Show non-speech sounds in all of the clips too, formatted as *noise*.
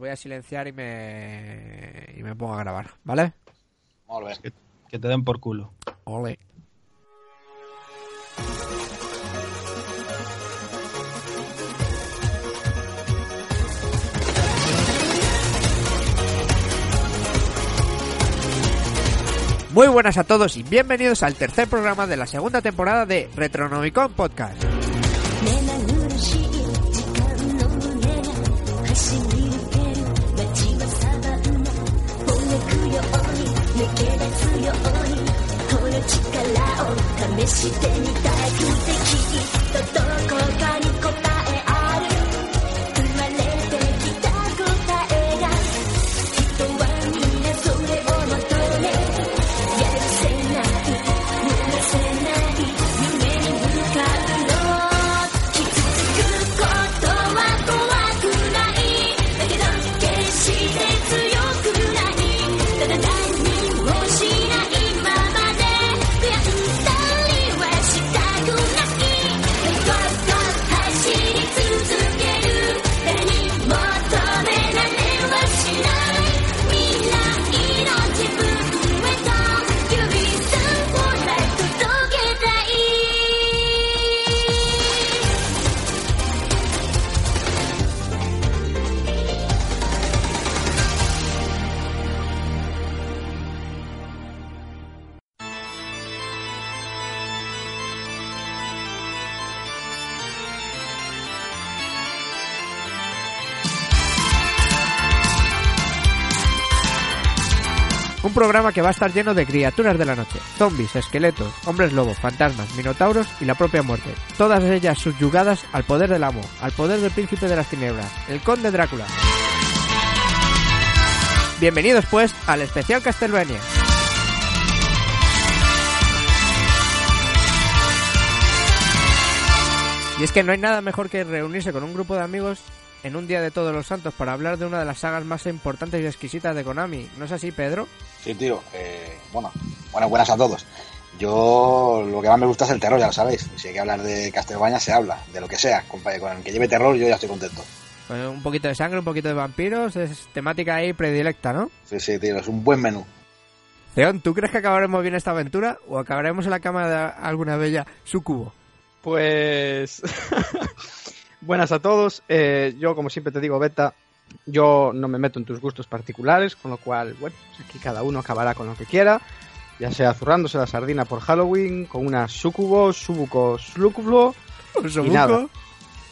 voy a silenciar y me, y me pongo a grabar, ¿vale? Que, que te den por culo. Ole. Muy buenas a todos y bienvenidos al tercer programa de la segunda temporada de Retronomicon Podcast. してみたくてきっと programa que va a estar lleno de criaturas de la noche, zombies, esqueletos, hombres lobos, fantasmas, minotauros y la propia muerte. Todas ellas subyugadas al poder del amo, al poder del príncipe de las tinieblas, el conde Drácula. Bienvenidos pues al especial Castlevania. Y es que no hay nada mejor que reunirse con un grupo de amigos en un día de todos los santos para hablar de una de las sagas más importantes y exquisitas de Konami. ¿No es así, Pedro? Sí, tío. Eh, bueno, bueno, buenas a todos. Yo lo que más me gusta es el terror, ya lo sabéis. Si hay que hablar de Castlevania, se habla. De lo que sea. Con, con el que lleve terror, yo ya estoy contento. Pues un poquito de sangre, un poquito de vampiros, es temática ahí predilecta, ¿no? Sí, sí, tío. Es un buen menú. León, ¿tú crees que acabaremos bien esta aventura o acabaremos en la cama de alguna bella sucubo? Pues. *laughs* Buenas a todos. Eh, yo, como siempre te digo, Beta, yo no me meto en tus gustos particulares, con lo cual, bueno, pues aquí cada uno acabará con lo que quiera. Ya sea zurrándose la sardina por Halloween, con una sucubo, subuco, slucublo. Y nada.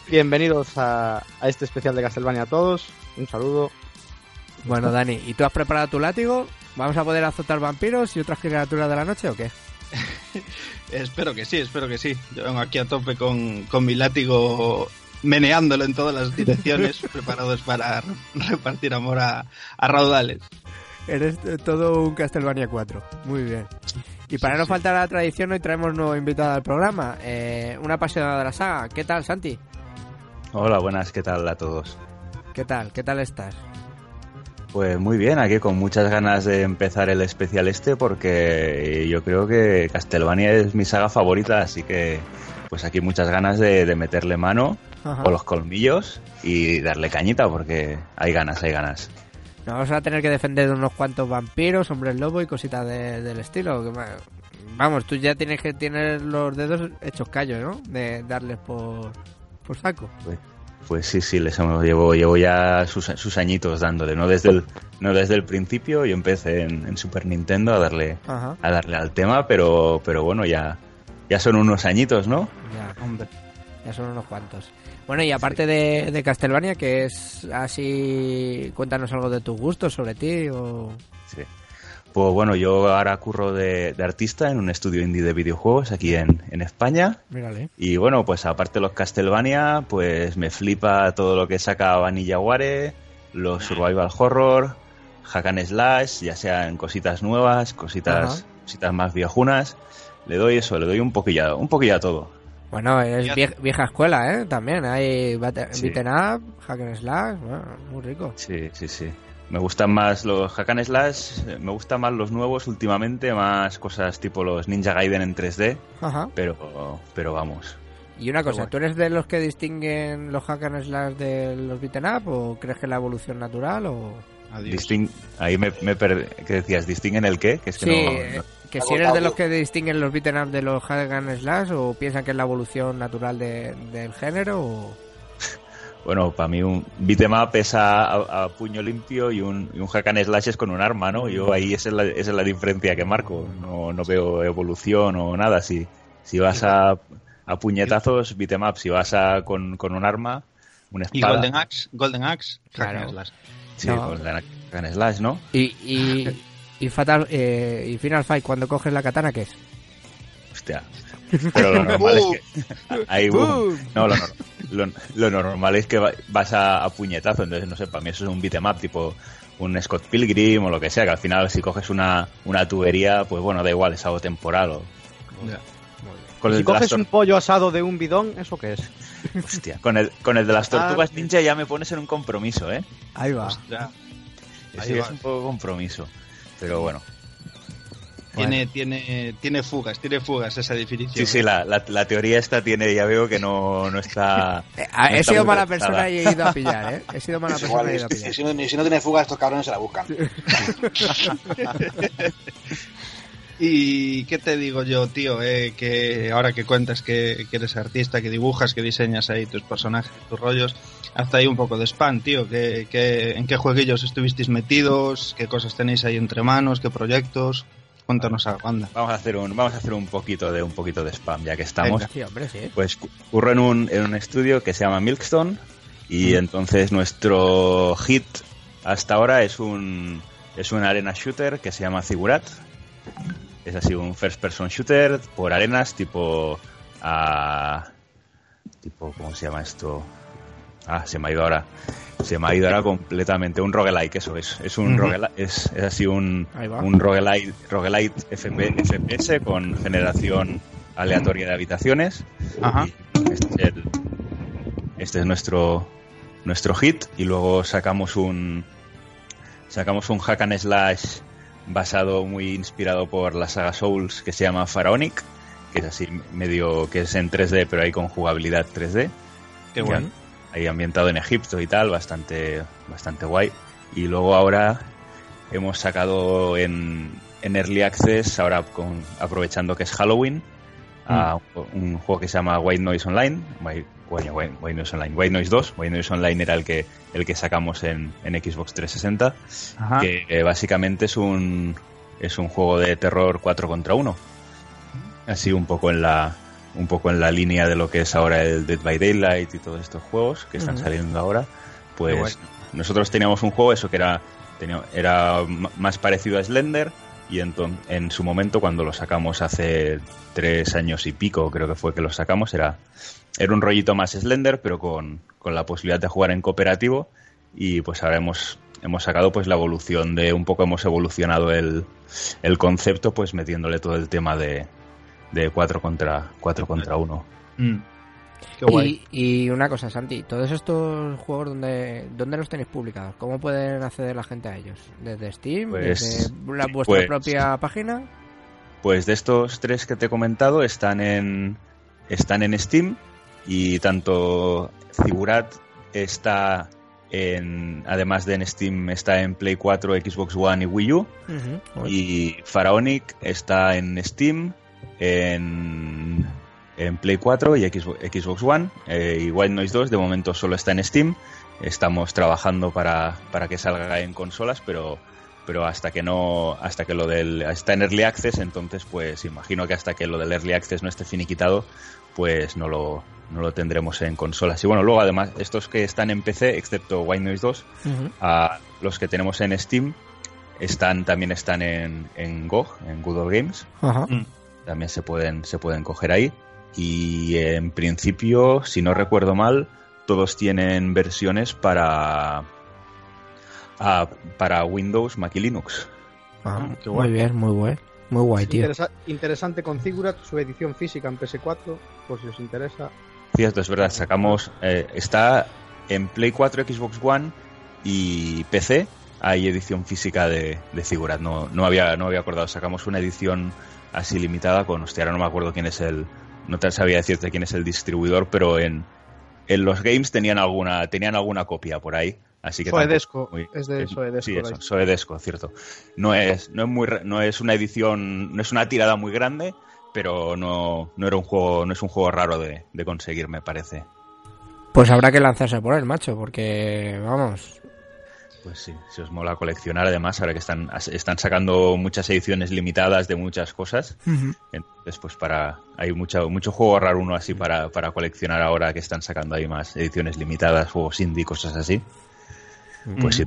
Bienvenidos a, a este especial de Castlevania a todos. Un saludo. Bueno, Dani, ¿y tú has preparado tu látigo? ¿Vamos a poder azotar vampiros y otras criaturas de la noche o qué? *laughs* Espero que sí, espero que sí. Yo vengo aquí a tope con, con mi látigo meneándolo en todas las direcciones, *laughs* preparados para repartir amor a, a raudales. Eres todo un Castlevania 4. Muy bien. Y para Sí, no sí. faltar a la tradición, hoy traemos nuevo invitado al programa. Eh, una apasionada de la saga. ¿Qué tal, Santi? Hola, buenas, ¿qué tal a todos? ¿Qué tal? ¿Qué tal estás? Pues muy bien, aquí con muchas ganas de empezar el especial este porque yo creo que Castlevania es mi saga favorita, así que pues aquí muchas ganas de, de meterle mano Ajá. con los colmillos y darle cañita porque hay ganas, hay ganas. Nos vamos a tener que defender de unos cuantos vampiros, hombres lobo y cositas de- del estilo. que Vamos, tú ya tienes que tener los dedos hechos callos, ¿no? De darles por, por saco. Pues, pues sí, sí, les hemos- llevo, llevo ya sus, sus añitos dándole, no desde el, no desde el principio, yo empecé en, en Super Nintendo a darle, Ajá. a darle al tema, pero, pero bueno, ya, ya son unos añitos, ¿no? Ya, Hombre. ya son unos cuantos. Bueno, y aparte de, de Castlevania, que es así, cuéntanos algo de tus gustos sobre ti o... Sí. Pues bueno, yo ahora curro de, de artista en un estudio indie de videojuegos aquí en, en España. Mírale. Y bueno, pues aparte de los Castlevania, pues me flipa todo lo que saca Vanilla Ware, los Survival Horror, Hack and Slash, ya sean cositas nuevas, cositas, cositas más viejunas. Le doy eso, le doy un poquillo, un poquillo a todo. Bueno, es vieja escuela, ¿eh? También hay bate- Sí. beaten up, hack and slash, bueno, muy rico. Sí, sí, sí. Me gustan más los Hack and Slash, me gustan más los nuevos últimamente, más cosas tipo los Ninja Gaiden en 3D, Ajá. pero, pero vamos. Y una cosa. ¿tú eres de los que distinguen los hack and slash de los beaten up o crees que es la evolución natural o...? Adiós. Disting- ahí me, me per- ¿Qué decías? ¿Distinguen el qué? Que es que Sí, no- eh, no- que si eres de los que distinguen los beaten up de los hack and slash o piensan que es la evolución natural de- del género o... *laughs* Bueno, para mí un beat'em up es a, a- a puño limpio y un, y un hack and slash es con un arma, ¿no? Yo ahí esa es la, esa es la diferencia que marco. No, no veo evolución o nada. Si, si vas a, a puñetazos, beat'em up. Si vas a con, con un arma, una Y espada. Golden Axe, Golden Axe, hack Claro. and slash. Sí, No. con hack and slash, ¿no? Y, y, *laughs* y Fatal eh, y Final Fight cuando coges la katana ¿qué es? Hostia. Pero lo normal es que. *laughs* Ahí. No, lo, nor- lo, lo normal es que va- vas a, a puñetazo, entonces no sé, para mí eso es un beat'em up tipo un Scott Pilgrim o lo que sea, que al final si coges una, una tubería, pues bueno, da igual, es algo temporal o... Con Si coges un pollo asado de un bidón, ¿eso qué es? hostia, con, el, con el de las Ah. tortugas ninja ya me pones en un compromiso, ¿eh? Ahí va. Hostia. Sí, Ahí es va. un poco compromiso. Pero bueno. Tiene, tiene, tiene fugas, tiene fugas esa definición. Sí, sí, la, la, la teoría esta tiene, ya veo que no, no está... Eh, ah, no he está sido mala persona y he ido a pillar, ¿eh? *laughs* He sido mala Es persona igual, y he ido a si, pillar. si no, si no tiene fuga, estos cabrones se la buscan. *laughs* *laughs* Y qué te digo yo, tío, eh, que ahora que cuentas que, que eres artista, que dibujas, que diseñas ahí tus personajes, tus rollos, hasta ahí un poco de spam, tío. que que- ¿En qué jueguillos estuvisteis metidos? ¿Qué cosas tenéis ahí entre manos? ¿Qué proyectos? Cuéntanos a la banda. Vamos a hacer un, vamos a hacer un poquito de un poquito de spam, ya que estamos. Venga. Sí, hombre, sí. Pues cu- curro en un, en un estudio que se llama Milkstone y entonces nuestro hit hasta ahora es un es un arena shooter que se llama Zigurat. Es así un first person shooter por arenas tipo a tipo ¿cómo se llama esto? Ah, se me ha ido ahora. Se me ha ido ahora completamente un roguelike, eso es. Es un es, es así un, un roguelite, roguelite FP FPS con generación aleatoria de habitaciones. Ajá. Este es, el- este es nuestro nuestro hit y luego sacamos un sacamos un hack and slash basado muy inspirado por la saga Souls que se llama Pharaonic, que es así medio que es en 3D pero hay con jugabilidad 3D. Qué bueno. Ahí ambientado en Egipto y tal, bastante bastante guay. Y luego ahora hemos sacado en, en Early Access, ahora con, aprovechando que es Halloween, a un juego que se llama White Noise Online. White, White- White- White Noise Online. White Noise 2. White Noise Online era el que, el que sacamos en, en Xbox 360. Ajá. Que eh, básicamente es un, es un juego de terror 4 contra 1. Así un poco en la un poco en la línea de lo que es ahora el Dead by Daylight y todos estos juegos que están saliendo ahora. Pues nosotros teníamos un juego, eso que era, tenía- era más parecido a Slender, y enton- en su momento, cuando lo sacamos hace tres años y pico, creo que fue que lo sacamos, era, era un rollito más Slender, pero con, con la posibilidad de jugar en cooperativo, y pues ahora hemos, hemos sacado pues la evolución de, un poco hemos evolucionado el, el concepto, pues metiéndole todo el tema de, de 4 contra, cuatro contra 1. Mm. Qué guay. Y, y una cosa, Santi, todos estos juegos, ¿dónde, ¿dónde los tenéis publicados? ¿Cómo pueden acceder la gente a ellos? ¿Desde Steam? Pues- ¿Desde la, vuestra pues- propia página? Pues de estos tres que te he comentado están en están en Steam y tanto Figurat está en además de en Steam está en Play 4, Xbox One y Wii U Ujú. y Pharaonic está en Steam en en Play 4 y Xbox, Xbox One eh, y White Noise 2 de momento solo está en Steam. Estamos trabajando para, para que salga en consolas, pero pero hasta que no hasta que lo del está en early access entonces pues imagino que hasta que lo del early access no esté finiquitado pues no lo no lo tendremos en consolas y bueno luego además estos que están en PC excepto White Noise 2 Ujú. a los que tenemos en Steam están también están en, en GOG en Good Old Games Ajá. Mm. también se pueden se pueden coger ahí y en principio si no recuerdo mal todos tienen versiones para ah, para Windows Mac y Linux Ah, qué guay. Muy bien, muy guay. Muy guay, tío. Interesa- interesante con Ziggurat, su edición física en PS4, por si os interesa. Cierto, es verdad, sacamos. eh, está en Play 4, Xbox One y PC. Hay edición física de, de Figurat. No, no, había, no había acordado. Sacamos una edición así limitada con. Hostia, ahora no me acuerdo quién es el. no te sabía decirte quién es el distribuidor, pero en, en los games tenían alguna, tenían alguna copia por ahí. Así que Soedesco, muy- es de Soedesco, Sí, eso. Soedesco, cierto. No es, no es muy, no es una edición, no es una tirada muy grande, pero no, no era un juego, no es un juego raro de, de conseguir, me parece. Pues habrá que lanzarse por él, macho, porque, vamos, Pues sí, si os mola coleccionar, además, ahora que están, están sacando muchas ediciones limitadas de muchas cosas, entonces pues para, hay mucho, mucho juego raro uno así para, para coleccionar ahora que están sacando ahí más ediciones limitadas, juegos indie, cosas así. Pues sí,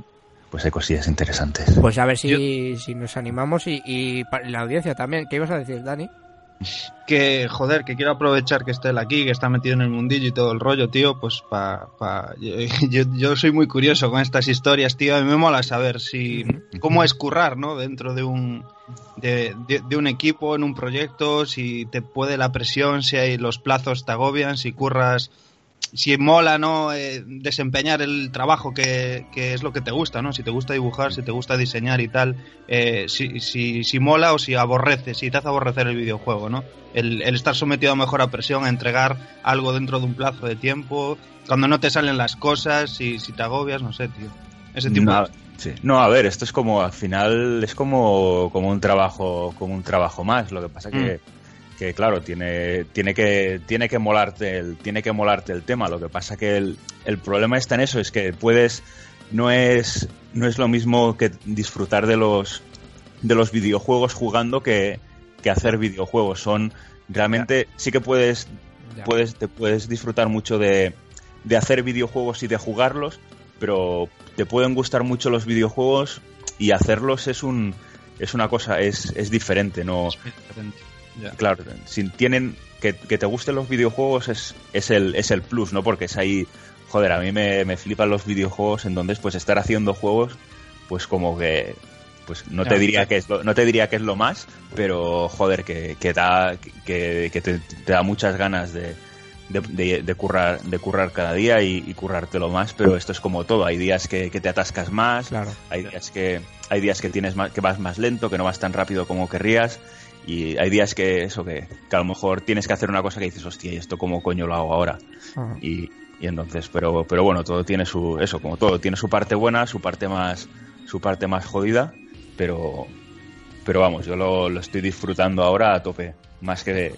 pues hay cosillas interesantes. pues a ver si, si nos animamos y, la audiencia también. ¿Qué ibas a decir, Dani? Que joder, que quiero aprovechar que esté él aquí, que está metido en el mundillo y todo el rollo, tío, pues pa, pa yo, *laughs* yo, yo soy muy curioso con estas historias, tío, a mí me mola saber si cómo es currar, ¿no? Dentro de un de, de- de un equipo, en un proyecto, si te puede la presión, si hay los plazos te agobian, si curras si mola no Eh, desempeñar el trabajo que, que es lo que te gusta no si te gusta dibujar si te gusta diseñar y tal eh, si, si, si mola o si aborrece si te hace aborrecer el videojuego no el, el estar sometido a mejor a presión a entregar algo dentro de un plazo de tiempo cuando no te salen las cosas si, si te agobias no sé tío. Ese tipo No, de... sí. No, a ver, esto es como, al final, es como, como un trabajo, como un trabajo más. Lo que pasa que, que claro, tiene, tiene que, tiene que molarte el, tiene que molarte el tema. Lo que pasa que el, el problema está en eso, es que puedes, no es, no es lo mismo que disfrutar de los, de los videojuegos jugando que, que hacer videojuegos. Son, realmente, sí que puedes puedes, te puedes disfrutar mucho de, de hacer videojuegos y de jugarlos, pero te pueden gustar mucho los videojuegos y hacerlos es un es una cosa, es, es diferente, no Es diferente. Claro, si tienen que, que te gusten los videojuegos es, es el es el plus, ¿no? Porque es ahí, joder, a mí me, me flipan los videojuegos, entonces pues estar haciendo juegos, pues como que pues no te diría que es lo, no te diría que es lo más, pero joder, que, que da que, que te, te da muchas ganas de, de, de- de currar de currar cada día y, y currártelo más, pero esto es como todo, hay días que, que te atascas más, Claro. hay días que hay días que tienes más, que vas más lento, que no vas tan rápido como querrías y hay días que eso que, que a lo mejor tienes que hacer una cosa que dices, hostia, ¿y esto cómo coño lo hago ahora? Ajá. Y, y entonces, pero pero bueno, todo tiene su eso, como todo, tiene su parte buena, su parte más su parte más jodida, pero pero vamos, yo lo, lo estoy disfrutando ahora a tope, más que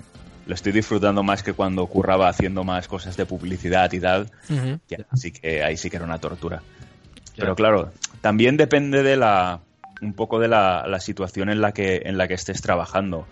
lo estoy disfrutando más que cuando curraba haciendo más cosas de publicidad y tal, así que ahí sí que era una tortura. Pero claro, también depende de la un poco de la, situación en la que en la que estés trabajando.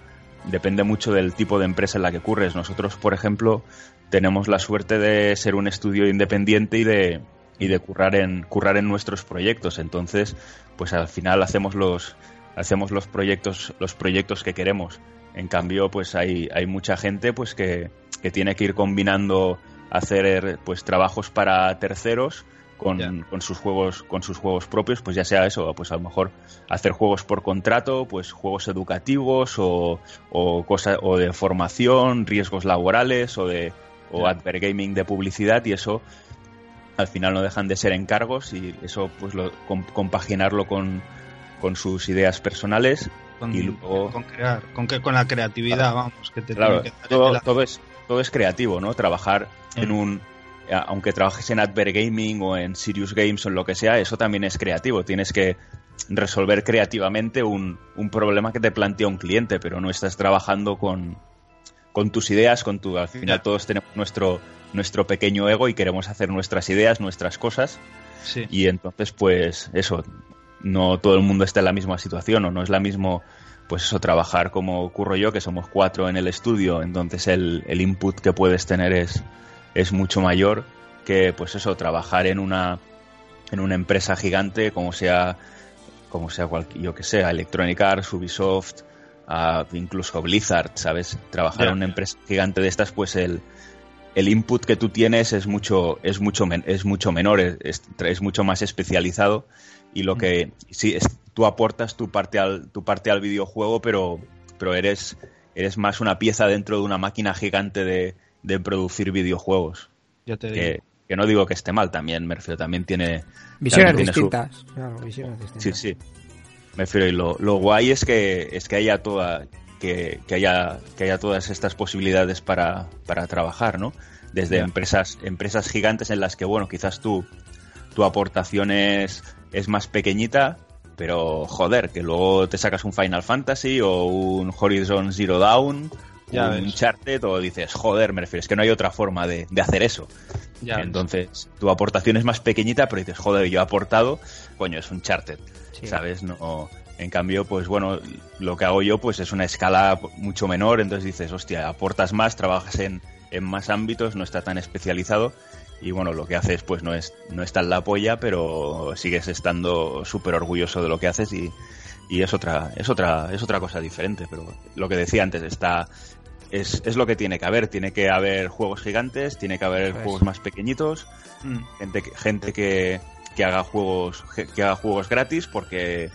Depende mucho del tipo de empresa en la que curres. Nosotros, por ejemplo, tenemos la suerte de ser un estudio independiente y de y de currar en currar en nuestros proyectos. Entonces, pues al final hacemos los hacemos los proyectos los proyectos que queremos. En cambio, pues hay hay mucha gente pues que, que tiene que ir combinando hacer pues trabajos para terceros con, con sus juegos con sus juegos propios pues ya sea eso pues a lo mejor hacer juegos por contrato pues juegos educativos o, o cosa o de formación riesgos laborales o de o advergaming de publicidad y eso al final no dejan de ser encargos y eso pues lo com- compaginarlo con con sus ideas personales Con, y luego con crear, con, que, con la creatividad, vamos, que te Claro, tiene que dar todo, es, todo es creativo, ¿no? Trabajar en un... a- Aunque trabajes en Advergaming o en Serious Games o en lo que sea, eso también es creativo. Tienes que resolver creativamente un, un problema que te plantea un cliente, pero no estás trabajando con, con tus ideas, con tu... Al final Ya. todos tenemos nuestro, nuestro pequeño ego y queremos hacer nuestras ideas, nuestras cosas. Sí. Y entonces, pues eso, no todo el mundo está en la misma situación o no es la mismo, pues eso, trabajar como ocurro yo, que somos cuatro en el estudio, entonces el, el input que puedes tener es, es mucho mayor que, pues eso, trabajar en una, en una empresa gigante como sea, como sea cualquier, yo que sé, Electronic Arts, Ubisoft, a incluso Blizzard, ¿sabes? Trabajar en una empresa gigante de estas, pues el, el input que tú tienes es mucho es mucho men- es mucho menor es, es, es mucho más especializado y lo que sí es tú aportas tu parte al tu parte al videojuego pero pero eres eres más una pieza dentro de una máquina gigante de, de producir videojuegos Ya te digo. que, que no digo que esté mal también me refiero también tiene Visiones también tiene su- distintas. Claro, visiones distintas. Sí, sí. Me refiero, y lo, lo guay es que, es que haya toda, que, que haya, que haya todas estas posibilidades para, para trabajar, ¿no? Desde empresas, empresas gigantes en las que, bueno, quizás tú, tu aportación es, es más pequeñita, pero joder, que luego te sacas un Final Fantasy o un Horizon Zero Dawn, Ya un. Uncharted, o dices, joder, me refiero, es que no hay otra forma de, de hacer eso. Ya ves. Entonces, tu aportación es más pequeñita, pero dices, joder, yo he aportado, coño, es un charter, Sí. ¿sabes? No, en cambio, pues bueno, lo que hago yo pues es una escala mucho menor, entonces dices, hostia, aportas más, trabajas en, en más ámbitos, no está tan especializado y bueno, lo que haces pues no es, no está en la polla, pero sigues estando súper orgulloso de lo que haces y, y es otra, es otra, es otra cosa diferente, pero lo que decía antes, está, es, es lo que tiene que haber, tiene que haber juegos gigantes, tiene que haber juegos más pequeñitos, Mm. gente que, gente que, que haga juegos que haga juegos gratis porque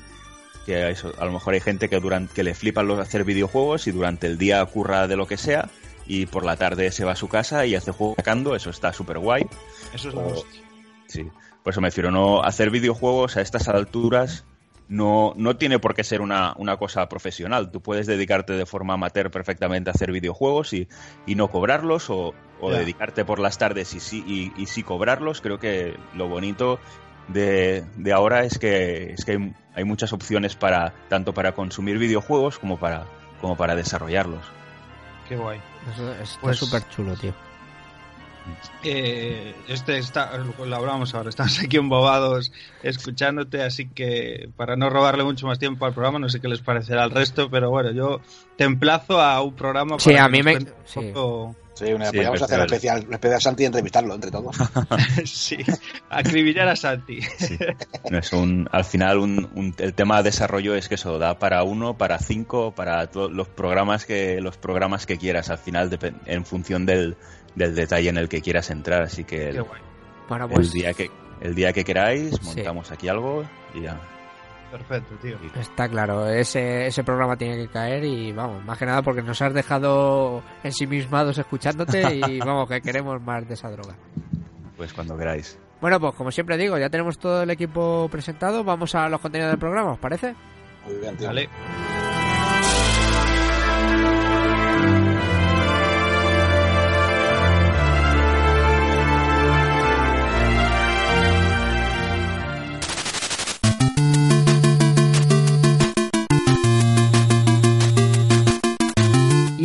que eso, a lo mejor hay gente que durante que le flipan los hacer videojuegos y durante el día curra de lo que sea y por la tarde se va a su casa y hace juegos sacando, eso está súper guay. Eso es la O- hostia. Sí, por eso me refiero, no hacer videojuegos a estas alturas no, no tiene por qué ser una, una cosa profesional. Tú puedes dedicarte de forma amateur perfectamente a hacer videojuegos y, y no cobrarlos o, dedicarte por las tardes y sí, y, y sí cobrarlos. Creo que lo bonito de, de ahora es que, es que hay, hay muchas opciones para tanto para consumir videojuegos como para, como para desarrollarlos. Qué guay. Eso está Pues- súper chulo, tío. Eh, este está, lo hablamos ahora, estamos aquí embobados escuchándote, así que para no robarle mucho más tiempo al programa, no sé qué les parecerá al resto, pero bueno, yo te emplazo a un programa Sí, para a que mí me- un sí. poco- Sí, una, Sí, podríamos hacer especial, especial Santi y entrevistarlo entre todos. *laughs* sí, acribillar a Santi. No es un, al final un, un- el tema de desarrollo es que eso da para uno, para cinco, para todos los programas que los programas que quieras. Al final en función del, del detalle en el que quieras entrar. Así que el, día que el día que queráis Sí. montamos aquí algo y ya. perfecto, tío. está claro, ese, ese programa tiene que caer y vamos, más que nada porque nos has dejado ensimismados escuchándote y *laughs* vamos, que queremos más de esa droga. Pues cuando queráis. Bueno, pues como siempre digo, ya tenemos todo el equipo presentado, vamos a los contenidos del programa, ¿os parece? Muy bien, tío. Vale.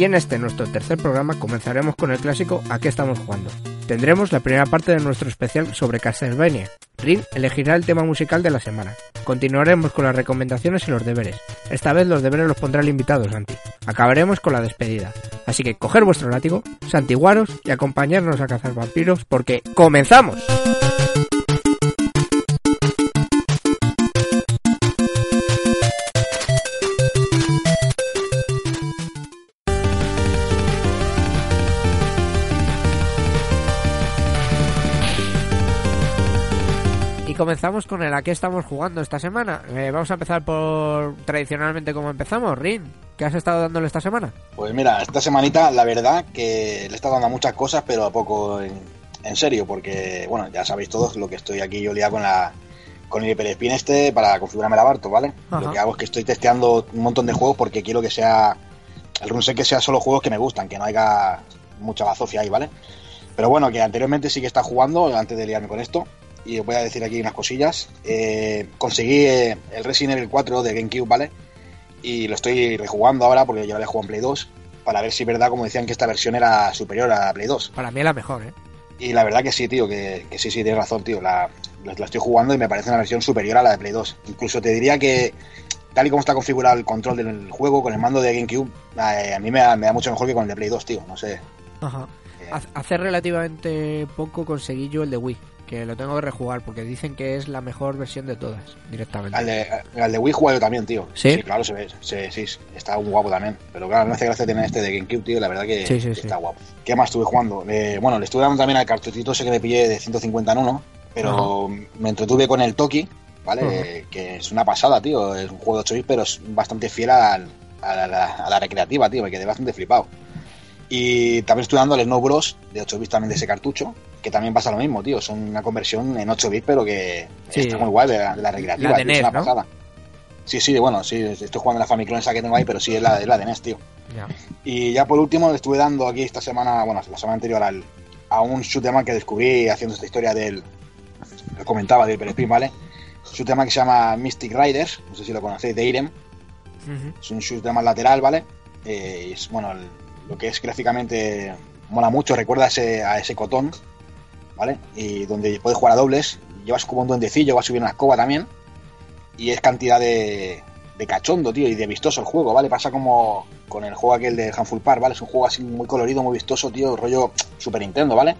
Y en este nuestro tercer programa comenzaremos con el clásico ¿A qué estamos jugando? Tendremos la primera parte de nuestro especial sobre Castlevania. Rin elegirá el tema musical de la semana. Continuaremos con las recomendaciones y los deberes. Esta vez los deberes los pondrá el invitado Santi. Acabaremos con la despedida. Así que coger vuestro látigo, santiguaros y acompañarnos a cazar vampiros porque ¡comenzamos! Comenzamos con el a qué estamos jugando esta semana. Eh, vamos a empezar por tradicionalmente como empezamos. Rin, ¿qué has estado dándole esta semana? Pues mira, esta semanita la verdad que le he estado dando muchas cosas, pero a poco en, en serio, porque bueno, ya sabéis todos lo que estoy aquí yo liado con la con el hiperespin este para configurarme la Barto, ¿vale? Ajá. Lo que hago es que estoy testeando un montón de juegos porque quiero que sea el runset que sea solo juegos que me gustan, que no haya mucha bazofia ahí, ¿vale? Pero bueno, que anteriormente sí que está jugando antes de liarme con esto. Y os voy a decir aquí unas cosillas. Eh, conseguí eh, el Resident Evil 4 de GameCube, ¿vale? Y lo estoy rejugando ahora porque yo lo he jugado en Play 2 para ver si es verdad, como decían, que esta versión era superior a la Play 2. Para mí es la mejor, ¿eh? Y la verdad que sí, tío, que, que sí, sí, tienes razón, tío. La, la, la estoy jugando y me parece una versión superior a la de Play 2. Incluso te diría que, tal y como está configurado el control del juego con el mando de GameCube, eh, a mí me da, me da mucho mejor que con el de Play 2, tío. No sé. Ajá. Hace relativamente poco conseguí yo el de Wii, que lo tengo que rejugar porque dicen que es la mejor versión de todas, directamente. Al de, al de Wii juego yo también, tío. ¿Sí? claro, se ve, se- sí, está muy guapo también. Pero claro, me hace gracia tener este de GameCube, tío. La verdad que Sí, sí, está guapo. ¿Qué más estuve jugando? Eh, bueno, le estuve dando también al cartuchito ese que me pillé de 150 en uno. Pero me entretuve con el Toki, ¿vale? Que es una pasada, tío. Es un juego de 8 bits, pero es bastante fiel al- a, la, a la- a la recreativa, tío. Me quedé bastante flipado. Y también estoy dando al Snow Bros. de 8 bits también de ese cartucho. Que también pasa lo mismo, tío. Son una conversión en 8 bits, pero que Sí. está muy guay de la, de la recreativa. La de tío, es NES, una ¿no? pasada. Sí, sí, bueno, sí, estoy jugando en la Famicom esa que tengo ahí, pero sí es la, es la de NES, tío. Y ya por último le estuve dando aquí esta semana, bueno, la semana anterior al, a un shoot'em que descubrí haciendo esta historia del, lo comentaba del Hyper Spin, ¿vale? Shoot'em que se llama Mystic Riders, no sé si lo conocéis, de Irem. Ujú. Es un shoot'em lateral, ¿vale? Eh, es, bueno, el- lo que es gráficamente mola mucho, recuerda a ese, a ese cotón, ¿vale? Y donde puedes jugar a dobles, llevas como un duendecillo, vas a subir una escoba también, y es cantidad de, de cachondo, tío, y de vistoso el juego, ¿vale? Pasa como con el juego aquel de Handful Park, ¿vale? Es un juego así muy colorido, muy vistoso, tío, rollo Super Nintendo, ¿vale?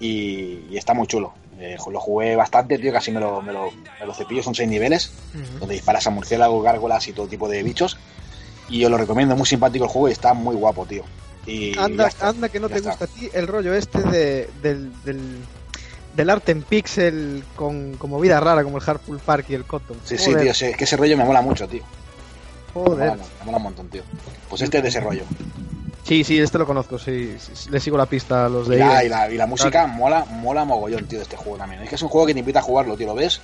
Y, y está muy chulo. Eh, lo jugué bastante, tío, casi me lo, me lo, me lo cepillo, son seis niveles, donde disparas a murciélagos, gárgolas y todo tipo de bichos. Y os lo recomiendo, muy simpático el juego y está muy guapo, tío. Y Anda, está. anda que no te está. gusta a ti el rollo este de, del, del, del arte en pixel con, con movida rara como el Hardpool Park y el Cotton. Sí, sí, tío, sí, es que ese rollo me mola mucho, tío. Me mola, Joder. me mola un montón, tío. Pues este es de ese rollo. Sí, sí, este lo conozco, sí, sí, le sigo la pista a los de Y la, EA. y la, y la música mola, mola mogollón, tío, de este juego también. Es que es un juego que te invita a jugarlo, tío, lo ves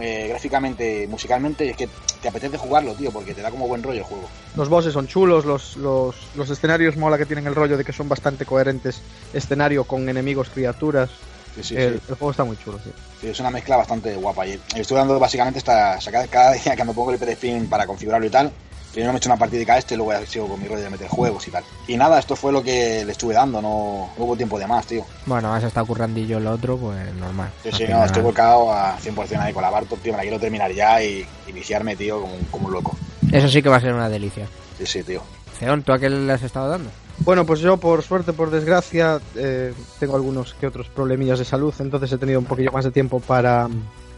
eh, gráficamente, musicalmente, es que te apetece jugarlo, tío, porque te da como buen rollo el juego. Los bosses son chulos, los, los, los escenarios mola que tienen el rollo de que son bastante coherentes escenario con enemigos, criaturas. Sí, sí, el, sí. el juego está muy chulo, sí. Sí, es una mezcla bastante guapa. Y estoy dando básicamente esta, cada *laughs* día que me pongo el Spin para configurarlo y tal. Primero me he hecho una partida a este, luego ya sigo con mi rollo de meter juegos y tal. Y nada, esto fue lo que le estuve dando, no, no hubo tiempo de más, tío. Bueno, has estado currandillo lo otro, pues normal. Sí, sí, no, estoy volcado a 100% ahí con la Bartok, tío, me la quiero terminar ya y, y viciarme, tío, como, un- como un loco. Eso sí que va a ser una delicia. Sí, sí, tío. Ceón, ¿tú a qué le has estado dando? Bueno, pues yo por suerte, por desgracia, eh, tengo algunos que otros problemillas de salud, entonces he tenido un poquillo más de tiempo para,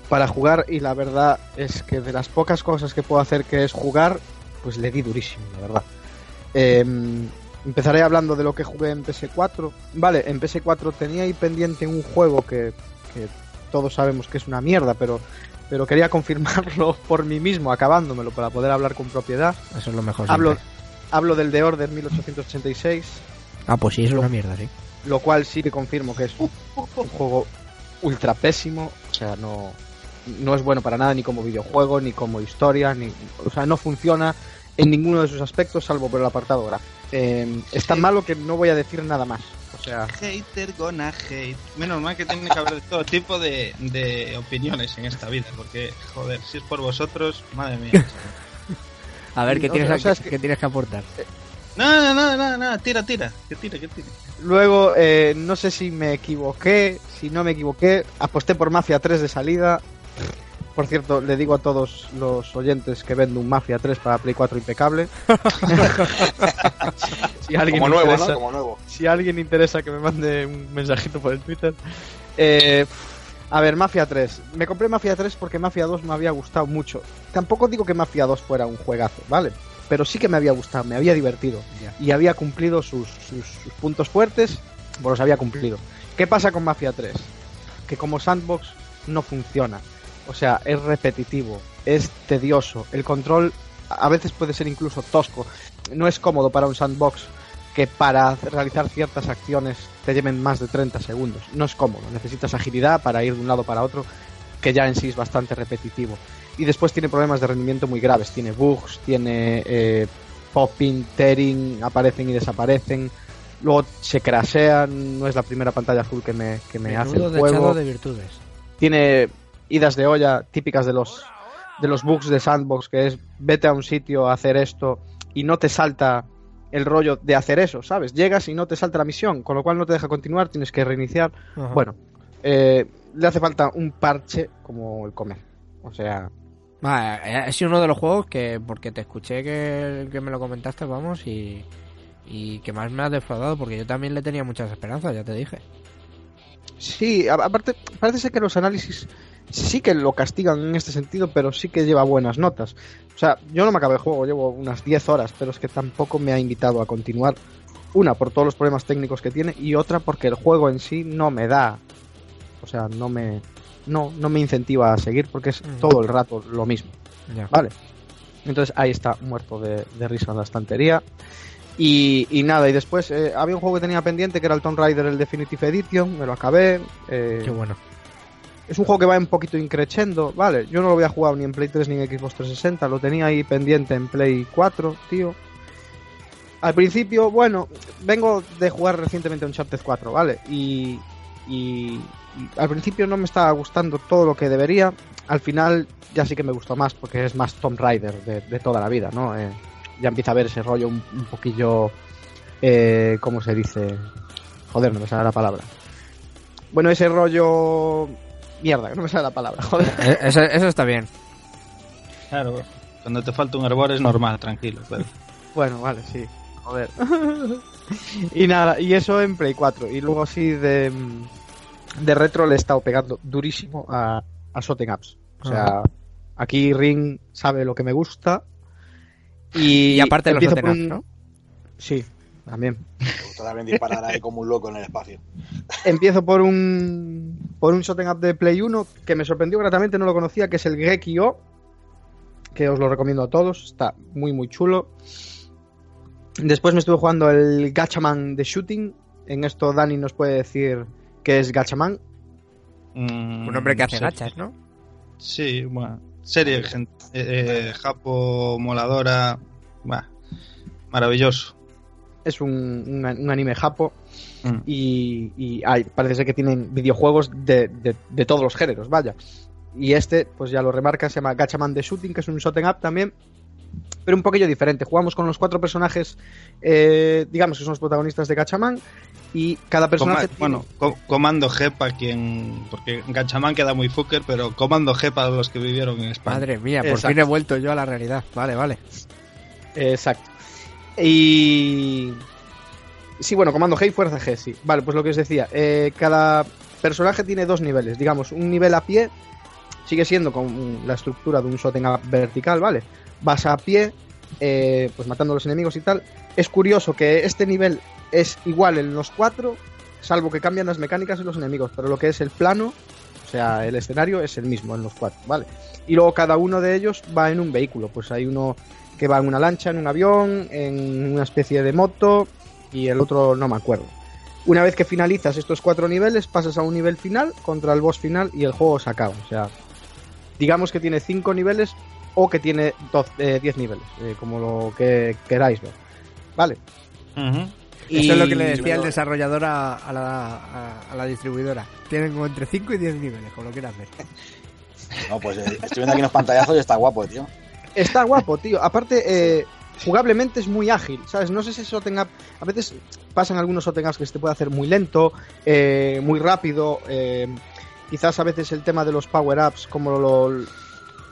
para jugar y la verdad es que de las pocas cosas que puedo hacer que es jugar, pues le di durísimo, la verdad. Eh, empezaré hablando de lo que jugué en PS4. Vale, en PS4 tenía ahí pendiente un juego que, que todos sabemos que es una mierda, pero, pero quería *laughs* confirmarlo por mí mismo, acabándomelo para poder hablar con propiedad. Eso es lo mejor. Hablo, siempre. hablo del The Order 1886 Ah, pues sí, es una mierda, sí. lo cual sí que confirmo que es un, un juego ultra pésimo, o sea, no, no es bueno para nada ni como videojuego, ni como historia, ni, o sea, no funciona en ninguno de sus aspectos salvo por el apartado gráfico. Eh, es tan malo que no voy a decir nada más, o sea, Hater gonna hate. Menos mal que tiene que haber de todo tipo de, de opiniones en esta vida, porque, joder, si es por vosotros, madre mía. *laughs* A ver, ¿qué tienes, o sea, que- qué tienes que aportar? No, no, no, no, no, tira, tira, que tire, que tire. luego eh, no sé si me equivoqué, si no me equivoqué, aposté por Mafia 3 de salida. Por cierto, le digo a todos los oyentes que vendo un Mafia 3 para Play 4 impecable. *laughs* si alguien Como nuevo, interesa- ¿no? Como nuevo. si a alguien interesa que me mande un mensajito por el Twitter. Eh, a ver, Mafia 3. Me compré Mafia 3 porque Mafia 2 me había gustado mucho. Tampoco digo que Mafia 2 fuera un juegazo, ¿vale? Pero sí que me había gustado, me había divertido. Y había cumplido sus, sus- sus puntos fuertes, pues los había cumplido. ¿Qué pasa con Mafia 3? Que como sandbox no funciona. O sea, es repetitivo, es tedioso. El control a veces puede ser incluso tosco. No es cómodo para un sandbox que para realizar ciertas acciones te lleven más de 30 segundos. No es cómodo, necesitas agilidad para ir de un lado para otro, que ya en sí es bastante repetitivo. Y después tiene problemas de rendimiento muy graves, tiene bugs, tiene eh, popping, tearing, aparecen y desaparecen. Luego se crasean, no es la primera pantalla azul que me, que me hace el juego de virtudes. tiene idas de olla típicas de los de los bugs de sandbox que es vete a un sitio a hacer esto y no te salta el rollo de hacer eso, ¿sabes? Llegas y no te salta la misión, con lo cual no te deja continuar, tienes que reiniciar. Ajá. Bueno, eh, le hace falta un parche como el comer. O sea, eh, es uno de los juegos que, porque te escuché que, que me lo comentaste, vamos, y, y que más me ha defraudado, porque yo también le tenía muchas esperanzas, ya te dije. sí, aparte parece ser que los análisis sí que lo castigan en este sentido, pero sí que lleva buenas notas. O sea, yo no me acabé el juego, llevo unas 10 horas, pero es que tampoco me ha invitado a continuar. Una, por todos los problemas técnicos que tiene, y otra, porque el juego en sí no me da. O sea, no me. No, no me incentiva a seguir porque es Mm. todo el rato lo mismo. Ya. Vale. Entonces ahí está, muerto de, de risa en la estantería. Y, y nada, y después eh, había un juego que tenía pendiente que era el Tomb Raider, el Definitive Edition, me lo acabé. eh, Qué bueno. Es un juego que va un poquito increchendo, ¿vale? Yo no lo había jugado ni en Play 3 ni en Xbox 360, lo tenía ahí pendiente en Play 4, tío. Al principio, bueno, vengo de jugar recientemente Uncharted 4, ¿vale? Y, y, y al principio no me estaba gustando todo lo que debería. Al final ya sí que me gustó más porque es más Tomb Raider de, de toda la vida, ¿no? Eh, ya empieza a ver ese rollo un, un poquillo... Eh, ¿Cómo se dice? Joder, no me sale la palabra. Bueno, ese rollo... Mierda, que no me sale la palabra, joder. Eh, Eso, eso está bien. Claro, cuando te falta un hervor es normal, tranquilo. pero- Bueno, vale, sí. Joder. *laughs* y nada, y eso en Play 4. Y luego sí de, de retro le he estado pegando durísimo a, a Shooting Ups. O sea, aquí Ring sabe lo que me gusta. Y, Y aparte los empiezo Shooting por Ups, un- ¿no? Sí, también. Me gusta también disparar ahí como un loco en el espacio. Empiezo por un por un shooting up de Play 1 que me sorprendió gratamente, no lo conocía, que es el Gekio, que os lo recomiendo a todos, está muy muy chulo. Después me estuve jugando el Gachaman de Shooting, en esto Dani nos puede decir qué es Gachaman. Mm, Un hombre que hace sí. gachas, ¿no? Sí, bueno. Serie gen- eh, eh, japo moladora. Bah, maravilloso. Es un, un- un anime japo Mm. y, y hay- parece ser que tienen videojuegos de, de- de todos los géneros, vaya. Y este, pues ya lo remarca, se llama Gachaman de Shooting, que es un shooting up también, pero un poquillo diferente. Jugamos con los cuatro personajes, eh, digamos que son los protagonistas de Gachaman, y cada personaje Coma- tiene- bueno, co- Comando G para quien. Porque Gachamán queda muy fucker, pero Comando G para los que vivieron en España. Madre mía, por Exacto. fin he vuelto yo a la realidad. Vale, vale. Exacto. Y. Sí, bueno, comando G y fuerza G, sí. Vale, pues lo que os decía. eh, cada personaje tiene dos niveles. Digamos, un nivel a pie sigue siendo con la estructura de un shooting up vertical, ¿vale? Vas a pie, eh, pues matando a los enemigos y tal. Es curioso que este nivel es igual en los cuatro, salvo que cambian las mecánicas de los enemigos, pero lo que es el plano, o sea, el escenario es el mismo en los cuatro, ¿vale? Y luego cada uno de ellos va en un vehículo, pues hay uno que va en una lancha, en un avión, en una especie de moto y el otro no me acuerdo. Una vez que finalizas estos cuatro niveles, pasas a un nivel final contra el boss final y el juego se acaba. O sea, digamos que tiene cinco niveles o que tiene 12, eh, 10 niveles, eh, como lo que queráis ver. Vale. Ujú. Eso es lo que le Y- decía el desarrollador a, a la, a- a la distribuidora. Tienen como entre 5 y 10 niveles, como lo quieras ver. *laughs* No, pues eh, estoy viendo aquí unos pantallazos y está guapo, tío. Está guapo, tío. Aparte, eh, jugablemente es muy ágil, ¿sabes? No sé si eso tenga... A veces pasan algunos shooting ups que se te puede hacer muy lento, eh, muy rápido. eh, quizás a veces el tema de los power-ups, como lo,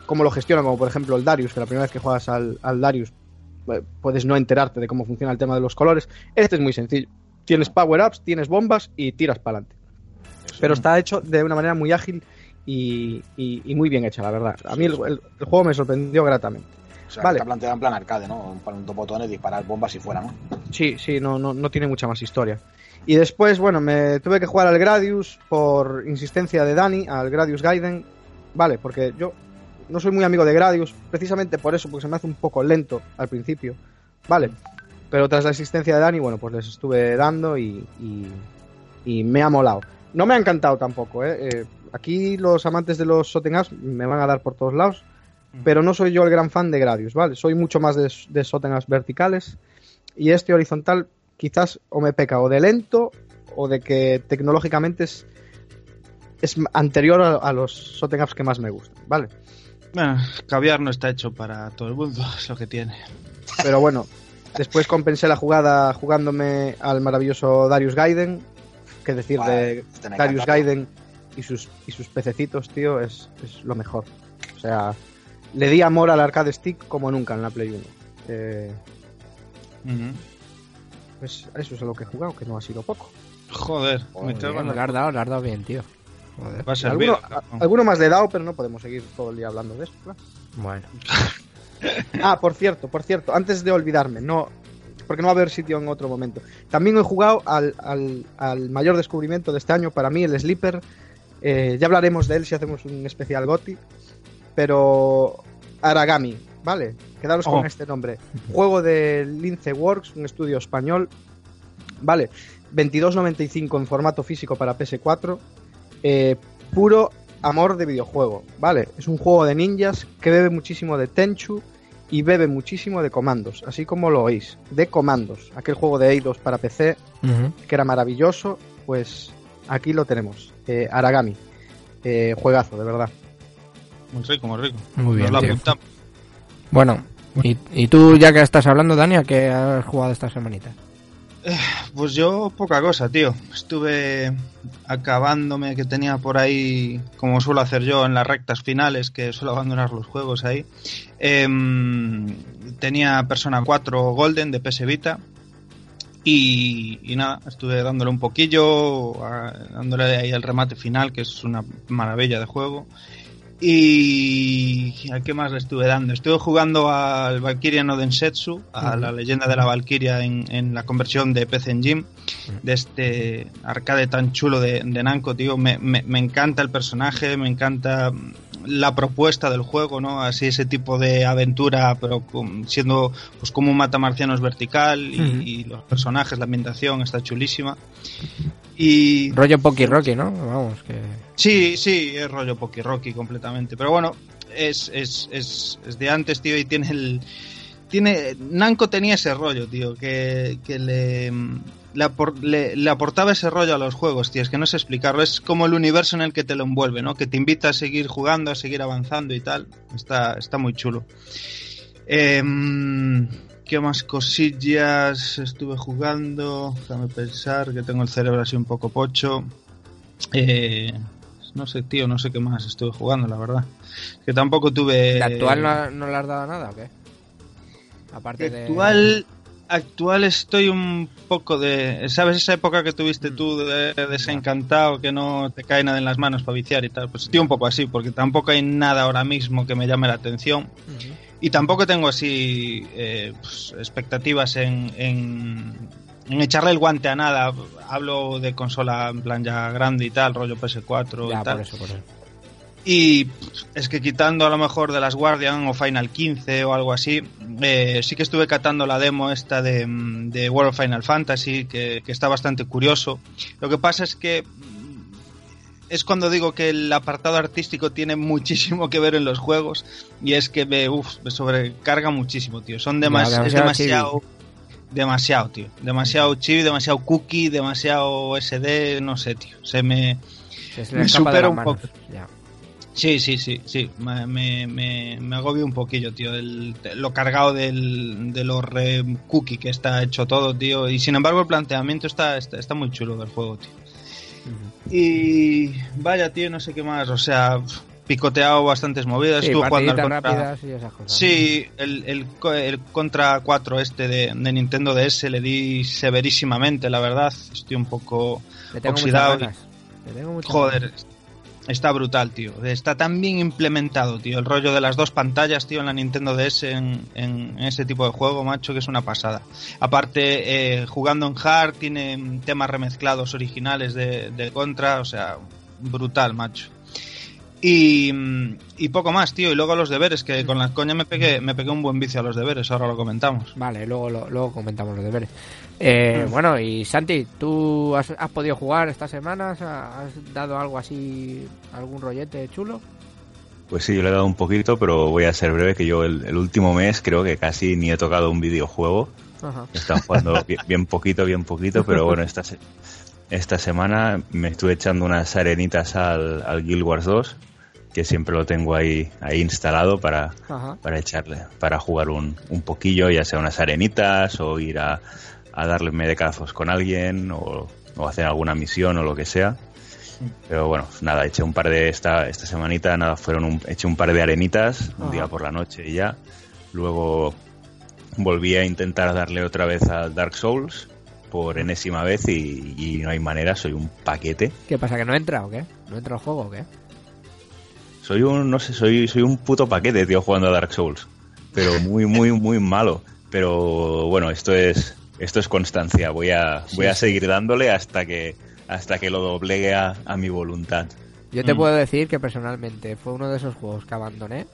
como lo gestionan, como por ejemplo el Darius, que la primera vez que juegas al, al Darius puedes no enterarte de cómo funciona el tema de los colores. Este es muy sencillo. Tienes power-ups, tienes bombas y tiras para adelante. Pero está hecho de una manera muy ágil y, y- y muy bien hecha, la verdad. A mí el- el- el juego me sorprendió gratamente. O sea, Vale. está planteado en plan arcade, ¿no? Un par de botones, disparar bombas y fuera, ¿no? Sí, sí, no, no, no tiene mucha más historia. Y después, bueno, me tuve que jugar al Gradius por insistencia de Dani, al Gradius Gaiden. Vale, porque yo no soy muy amigo de Gradius, precisamente por eso, porque se me hace un poco lento al principio. Vale, pero tras la insistencia de Dani, bueno, pues les estuve dando y, y, y me ha molado. No me ha encantado tampoco, ¿eh? Eh, Aquí los amantes de los shooting ups me van a dar por todos lados, pero no soy yo el gran fan de Gradius, ¿vale? Soy mucho más de, de shooting ups verticales y este horizontal quizás o me peca o de lento o de que tecnológicamente es, es anterior a, a los shooting ups que más me gustan, ¿vale? Bueno, caviar no está hecho para todo el mundo, *laughs* es lo que tiene. Pero bueno, después compensé la jugada jugándome al maravilloso Darius Gaiden, que decir de Darius encanta. Gaiden y sus, y sus pececitos, tío, es, es lo mejor. O sea, le di amor al arcade stick como nunca en la Play 1. Eh, pues eso es a lo que he jugado, que no ha sido poco. Joder, Muy me bien, le la- has dado, le has dado bien, tío. Joder. Va a servir. Alguno, a- alguno más le he dado, pero no podemos seguir todo el día hablando de esto. claro. Bueno. *laughs* Ah, por cierto, por cierto, antes de olvidarme, no, porque no va a haber sitio en otro momento. También he jugado al, al- al mayor descubrimiento de este año, para mí, el Sleeper. Eh, ya hablaremos de él si hacemos un especial GOTI, pero Aragami, ¿vale? Quedaros Oh. con este nombre. Juego de Lince Works, un estudio español, ¿vale? 22.95 en formato físico para PS4, eh, puro amor de videojuego, ¿vale? Es un juego de ninjas que bebe muchísimo de Tenchu y bebe muchísimo de comandos, así como lo oís, de comandos. Aquel juego de Eidos para PC que era maravilloso, pues aquí lo tenemos. Eh, Aragami, Eh, juegazo, de verdad. Muy rico, muy rico. Muy bien, Nos lo tío. apuntamos. Bueno, y, y tú ya que estás hablando, Dani, ¿a qué has jugado esta semanita? Pues yo poca cosa, tío. Estuve acabándome que tenía por ahí, como suelo hacer yo en las rectas finales, que suelo abandonar los juegos ahí. Em, tenía Persona 4 Golden de PS Vita. Y, y nada, estuve dándole un poquillo, a- dándole ahí el remate final, que es una maravilla de juego. Y ¿a qué más le estuve dando? Estuve jugando al Valkyria no Densetsu, a la leyenda de la Valkyria en, en la conversión de PC Engine, de este arcade tan chulo de, de Namco, tío. Me, me- me encanta el personaje, me encanta la propuesta del juego, ¿no? Así ese tipo de aventura, pero con- siendo pues como un matamarcianos vertical y los personajes, la ambientación está chulísima. Y Rollo Poki Rocky, ¿no? Vamos, que... Sí, sí, es rollo Poki Rocky completamente. Pero bueno, es, es, es, es de antes, tío, y tiene el. Tiene. Namco tenía ese rollo, tío, que, que le, le, apor- le- le aportaba ese rollo a los juegos, tío. Es que no sé explicarlo. Es como el universo en el que te lo envuelve, ¿no? Que te invita a seguir jugando, a seguir avanzando y tal. Está, está muy chulo. Em, ¿Qué más cosillas estuve jugando? Déjame pensar que tengo el cerebro así un poco pocho. Eh, no sé, tío, no sé qué más estuve jugando, la verdad. Que tampoco tuve. ¿De actual no, no le has dado nada o qué? Aparte de... Actual, actual estoy un poco de. ¿Sabes esa época que tuviste tú de desencantado, que no te cae nada en las manos para viciar y tal? Pues estoy un poco así, porque tampoco hay nada ahora mismo que me llame la atención. Y tampoco tengo así eh, pues, expectativas en, en, en echarle el guante a nada. Hablo de consola en plan ya grande y tal, rollo PS4 Ya, y tal. por eso, por eso. Y es que quitando a lo mejor de las Guardian o Final 15 o algo así, eh, sí que estuve catando la demo esta de, mm, de World of Final Fantasy, que, que está bastante curioso. Lo que pasa es que mm, es cuando digo que el apartado artístico tiene *laughs* muchísimo que ver en los juegos y es que me, uf, me sobrecarga muchísimo, tío. Son demas- Ya, es demasiado demasiado... Demasiado, tío. Demasiado chibi, demasiado cookie, demasiado SD, no sé, tío. Se me... Se supera un poco. Ya. Sí, sí, sí, sí. Me, me, me, me agobia un poquillo, tío. El- lo cargado del, de lo re cookie que está hecho todo, tío. Y sin embargo, el planteamiento está, está, está muy chulo del juego, tío. Y vaya, tío, no sé qué más. O sea, picoteado bastantes movidas. Sí, jugando al contra... rápidas y esas cosas. Sí, el, el, co- el Contra 4 este de, de Nintendo DS le di severísimamente, la verdad. Estoy un poco Le tengo oxidado muchas ganas. Le tengo muchas Joder, ganas. Está brutal, tío. Está tan bien implementado, tío. El rollo de las dos pantallas, tío, en la Nintendo DS en, en ese tipo de juego, macho, que es una pasada. Aparte, eh, jugando en hard, tiene temas remezclados originales de, de Contra, o sea, brutal, macho. Y, mm, y poco más, tío. Y luego los deberes, que con las coñas me pegué, me pegué un buen vicio a los deberes, ahora lo comentamos. Vale, luego, lo- luego comentamos los deberes. Eh, Bueno, y Santi, ¿tú has, has podido jugar estas semanas? ¿Has dado algo así, algún rollete chulo? Pues sí, yo le he dado un poquito, pero voy a ser breve, que yo el, el último mes creo que casi ni he tocado un videojuego. Ajá. He estado jugando *laughs* bien, bien poquito, bien poquito, pero bueno, esta, se- esta semana me estuve echando unas arenitas al, al Guild Wars 2, que siempre lo tengo ahí, ahí instalado para, para echarle, para jugar un, un poquillo, ya sea unas arenitas o ir a, a darle medecazos con alguien o, o hacer alguna misión o lo que sea. Pero bueno, nada, eché un par de esta, esta semanita, nada, fueron un, eché un par de arenitas, un día por la noche y ya. Luego volví a intentar darle otra vez a Dark Souls por enésima vez y, y no hay manera, soy un paquete. ¿Qué pasa, que no entra o qué? ¿No entra el juego o qué? Soy un, no sé, soy, soy un puto paquete, tío, jugando a Dark Souls. Pero muy, muy, muy malo. Pero bueno, esto es, esto es constancia. Voy a, voy a seguir dándole hasta que, hasta que lo doblegue a, a mi voluntad. Yo te Mm. puedo decir que personalmente fue uno de esos juegos que abandoné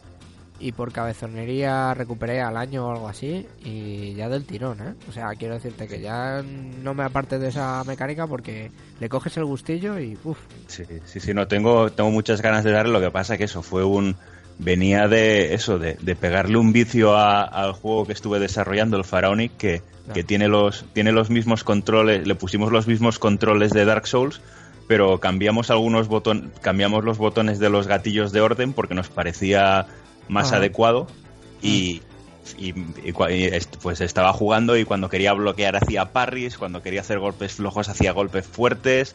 y por cabezonería recuperé al año o algo así y ya del tirón, ¿eh? O sea, quiero decirte que ya no me apartes de esa mecánica porque le coges el gustillo y uff. Sí, sí, sí, no, tengo, tengo muchas ganas de darle, lo que pasa que eso fue un... Venía de eso, de, de pegarle un vicio a- al juego que estuve desarrollando, el Pharaonic, que, que tiene, los, tiene los mismos controles, le pusimos los mismos controles de Dark Souls, pero cambiamos algunos botones, cambiamos los botones de los gatillos de orden porque nos parecía más adecuado y, y, y pues estaba jugando y cuando quería bloquear hacía parries, cuando quería hacer golpes flojos hacía golpes fuertes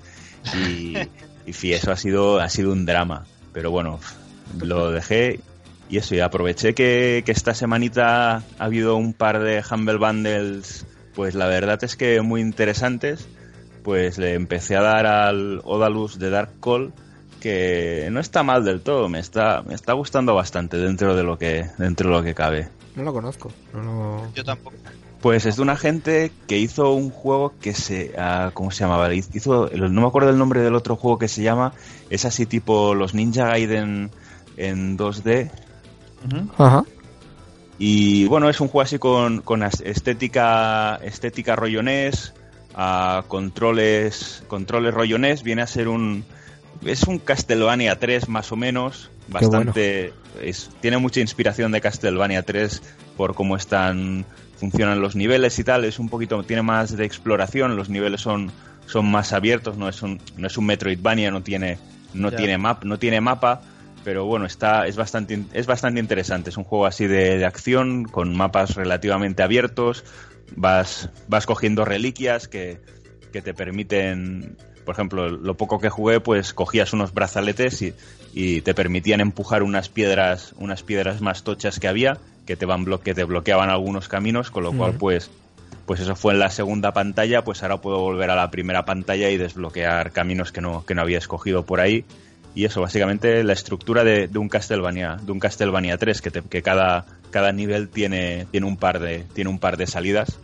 y, *laughs* y eso ha sido, ha sido un drama. Pero bueno, lo dejé y eso, y aproveché que, que esta semanita ha habido un par de Humble Bundles, pues la verdad es que muy interesantes. Pues le empecé a dar al Odalus de Dark Call, que no está mal del todo, me está, me está gustando bastante dentro de lo que, dentro de lo que cabe. No lo conozco. No lo... Yo tampoco. Pues es de una gente que hizo un juego que se... ah, ¿Cómo se llamaba? Hizo, no me acuerdo el nombre del otro juego que se llama. Es así tipo los Ninja Gaiden en 2D. Ujú. Ajá. Y bueno, es un juego así con, con estética, estética rollo NES, a controles, controles rollo NES. Viene a ser un... Es un Castlevania 3 más o menos. Bastante... es- tiene mucha inspiración de Castlevania 3 por cómo están funcionan los niveles y tal. Es un poquito... Tiene más de exploración. Los niveles son, son más abiertos. No es un, no es un Metroidvania. No tiene, no Ya. tiene, map, no tiene mapa pero bueno, está, es, bastante, es bastante interesante. Es un juego así de, de acción, con mapas relativamente abiertos. Vas, vas cogiendo reliquias que, que te permiten, por ejemplo, lo poco que jugué, pues cogías unos brazaletes y, y te permitían empujar unas piedras, unas piedras más tochas que había, que te van que te bloqueaban algunos caminos, con lo cual pues pues eso fue en la segunda pantalla, pues ahora puedo volver a la primera pantalla y desbloquear caminos que no, que no había escogido por ahí. Y eso, básicamente la estructura de, de un Castlevania, de un Castlevania 3, que, te- que cada, cada nivel tiene, tiene un par de, tiene un par de salidas.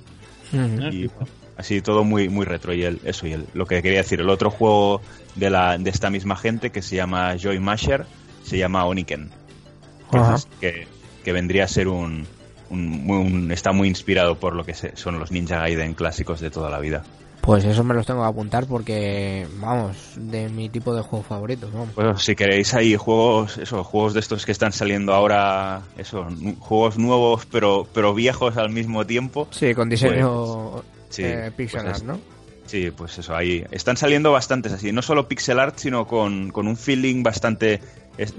Ujú. Y así todo muy, muy retro. Y el, eso, y el, lo que quería decir, el otro juego de la, de esta misma gente que se llama Joy Masher, se llama Oniken. Entonces, que, que vendría a ser un, un, un- está muy inspirado por lo que son los Ninja Gaiden clásicos de toda la vida. Pues eso me los tengo que apuntar porque, vamos, de mi tipo de juego favorito, vamos. Pues si queréis ahí juegos, eso, juegos de estos que están saliendo ahora, eso, juegos nuevos pero pero viejos al mismo tiempo. Sí, con diseño Sí, eh, pues pixel art, ¿no? Sí, pues eso, ahí están saliendo bastantes así, no solo pixel art, sino con, con un feeling bastante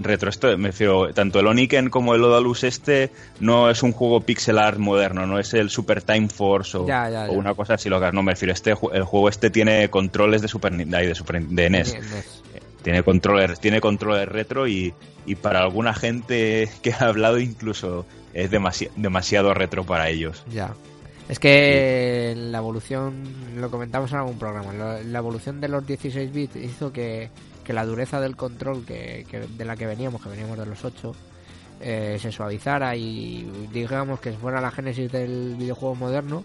retro. Esto me refiero, tanto el Oniken como el Odalus este no es un juego pixel art moderno, no es el Super Time Force o, Ya, ya, o ya. una cosa así loca. No me refiero, este el juego este tiene controles de Super Ni- de, Super, de NES. Bien, NES. Tiene controles, tiene controles retro y, y para alguna gente *laughs* que ha hablado incluso es demasi- demasiado retro para ellos. Ya. Es que la evolución, lo comentamos en algún programa, lo- la evolución de los 16 bits hizo que, que la dureza del control que, que- de la que veníamos, que veníamos de los 8, eh, se suavizara y digamos que fuera la génesis del videojuego moderno.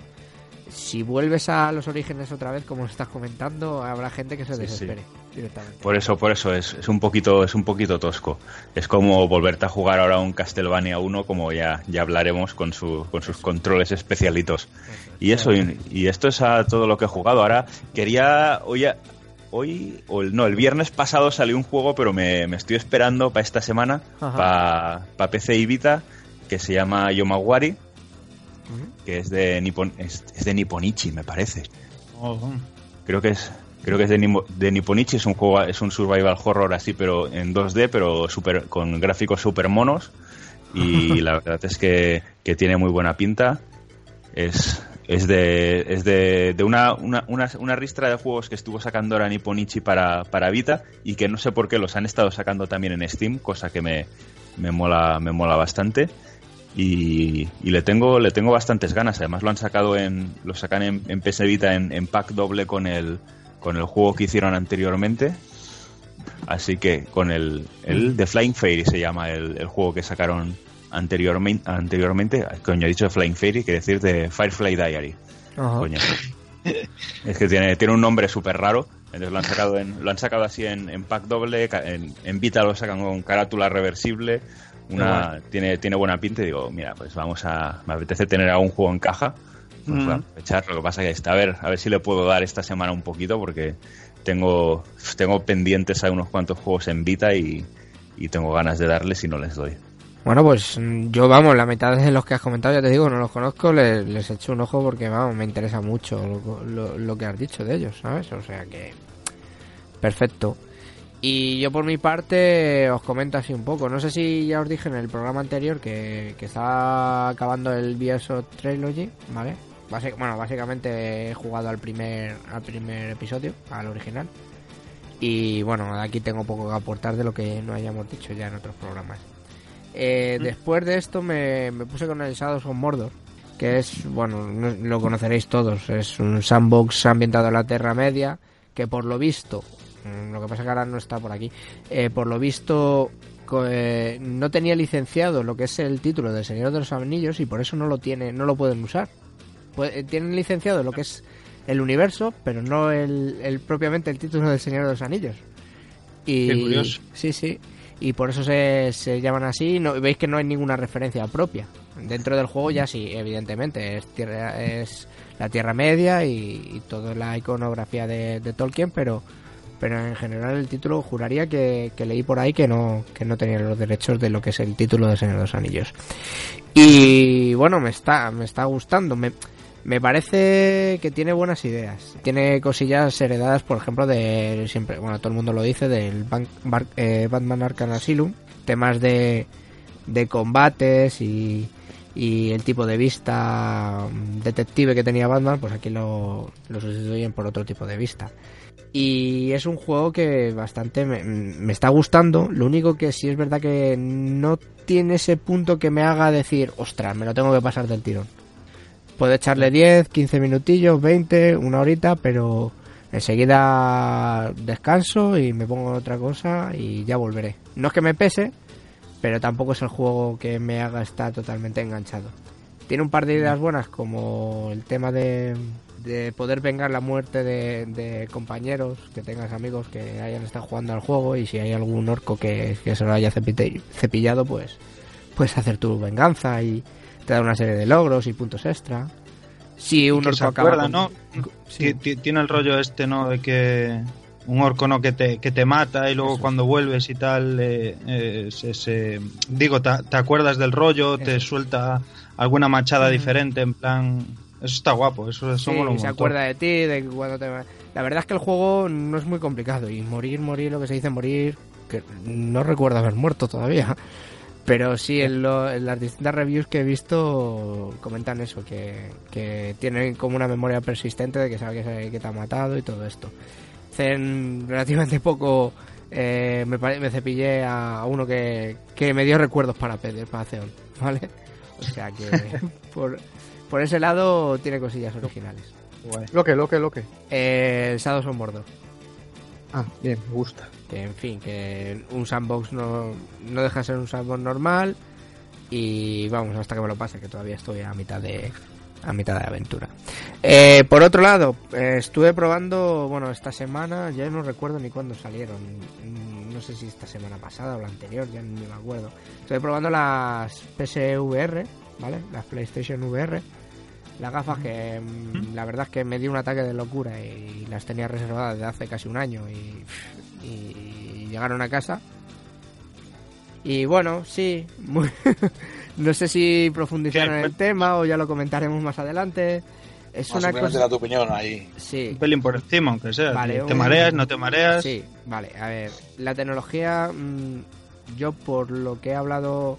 Si vuelves a los orígenes otra vez, como estás comentando, habrá gente que se Sí, sí. desespere directamente. Por eso, por eso es, es un poquito, es un poquito tosco. Es como volverte a jugar ahora un Castlevania 1, como ya, ya hablaremos con su, con sus controles especialitos. Y eso, y, y esto es a todo lo que he jugado. Ahora quería, hoy, a- hoy, o el, no, el viernes pasado salió un juego, pero me, me estoy esperando para esta semana, para PC y Vita, que se llama Yomawari. Que es de Nippon, es, es de Nipponichi, me parece. Creo que es creo que es de, de Nipponichi, es un juego es un survival horror así pero en 2D, pero super con gráficos super monos y *laughs* la verdad es que, que tiene muy buena pinta. Es es de es de, de una, una, una, una ristra de juegos que estuvo sacando ahora Nipponichi para, para Vita y que no sé por qué los han estado sacando también en Steam, cosa que me, me mola me mola bastante. Y, y le tengo le tengo bastantes ganas. Además lo han sacado en lo sacan en, en PS Vita en, en pack doble con el con el juego que hicieron anteriormente. Así que con el el The Flying Fairy se llama el, el juego que sacaron anteriormente anteriormente. Coño he dicho Flying Fairy quiere decir de Firefly Diary. Ajá. coño. *laughs* Es que tiene, tiene un nombre súper raro entonces lo han sacado en, lo han sacado así en, en pack doble en, en Vita lo sacan con carátula reversible una tiene, tiene buena pinta y digo, mira, pues vamos a. Me apetece tener algún juego en caja. Pues Mm. voy a aprovechar. Lo que pasa que está, a ver, a ver si le puedo dar esta semana un poquito porque tengo, tengo pendientes a unos cuantos juegos en Vita y, y tengo ganas de darles y no les doy. Bueno, pues mm, yo, vamos, la mitad de los que has comentado, ya te digo, no los conozco, les, les echo un ojo porque, vamos, me interesa mucho lo, lo- lo que has dicho de ellos, ¿sabes? O sea que... Perfecto. Y yo por mi parte os comento así un poco. No sé si ya os dije en el programa anterior que, que estaba acabando el Bioshock Trilogy, ¿vale? Basi- bueno, básicamente he jugado al primer, al primer episodio, al original. Y bueno, aquí tengo poco que aportar de lo que no hayamos dicho ya en otros programas. Eh, Después de esto me, me puse con el Shadows of Mordor, que es, bueno, no- lo conoceréis todos, es un sandbox ambientado en la Tierra Media, que por lo visto, mm, lo que pasa que ahora no está por aquí, eh, por lo visto eh, no tenía licenciado lo que es el título del Señor de los Anillos y por eso no lo tiene, no lo pueden usar. Pu- eh, tienen licenciado lo que es el universo, pero no el, el propiamente el título del Señor de los Anillos. Y, Qué curioso. Sí, sí. Y por eso se, se llaman así. No, veis que no hay ninguna referencia propia. Dentro del juego ya sí, evidentemente. Es, tierra, es la Tierra Media y, y toda la iconografía de, de Tolkien, pero pero en general el título juraría que, leí por ahí que no, que no tenía los derechos de lo que es el título de Señor de los Anillos. Y bueno, me está, me está gustando. Me, me parece que tiene buenas ideas. Tiene cosillas heredadas, por ejemplo, de siempre, bueno, todo el mundo lo dice, del eh, Batman Arkham Asylum. Temas de, de combates y, y el tipo de vista mm, detective que tenía Batman, pues aquí lo, lo sustituyen por otro tipo de vista. Y es un juego que bastante me, me está gustando. Lo único que sí es verdad que no tiene ese punto que me haga decir, ostras, me lo tengo que pasar del tirón. Puedo echarle 10, 15 minutillos, 20, una horita, pero enseguida descanso y me pongo en otra cosa y ya volveré. No es que me pese, pero tampoco es el juego que me haga estar totalmente enganchado. Tiene un par de ideas buenas como el tema de, de poder vengar la muerte de, de compañeros, que tengas amigos que hayan estado jugando al juego y si hay algún orco que, que se lo haya cepillado, pues puedes hacer tu venganza y te da una serie de logros y puntos extra. Si un orco se acaba acuerda, con- ¿no? Sí. Ti- ti- Tiene el rollo este, ¿no? De que un orco, ¿no? Que te, que te mata y luego Eso. cuando vuelves y tal, eh, eh, se, se- digo, te, te acuerdas del rollo, te suelta alguna machada Mm. diferente, en plan... Eso está guapo, eso, eso Sí, mola un se acuerda de ti, de que cuando te... La verdad es que el juego no es muy complicado y morir, morir, lo que se dice morir, que no recuerdo haber muerto todavía. Pero sí, en, lo- en las distintas reviews que he visto comentan eso, que, que tienen como una memoria persistente de que sabe que, que te ha matado y todo esto. Hace relativamente poco eh, me, me cepillé a uno que, que me dio recuerdos para pedir para Zeon, ¿vale? O sea que *laughs* por, por ese lado tiene cosillas originales. Guay. Lo que, lo que, lo que. Eh, el Shadows of Mordor. Ah, bien, me gusta. Que en fin, que un sandbox no, no deja de ser un sandbox normal. Y vamos, hasta que me lo pase, que todavía estoy a mitad de a mitad de aventura. Eh, por otro lado, eh, estuve probando, bueno, esta semana, ya no recuerdo ni cuándo salieron. Mm, No sé si esta semana pasada o la anterior, ya ni me acuerdo. Estuve probando las PSVR, ¿vale? Las PlayStation VR. Las gafas que mm, la verdad es que me dio un ataque de locura y las tenía reservadas desde hace casi un año y, y llegaron a casa. Y bueno, sí, muy- *laughs* no sé si profundizar en el tema o ya lo comentaremos más adelante. Es Más una cosa... da tu opinión ahí. Sí, Un pelín por encima, aunque sea. Vale, ¿Te un- mareas, no te mareas? Sí, vale, a ver, la tecnología, mm, yo por lo que he hablado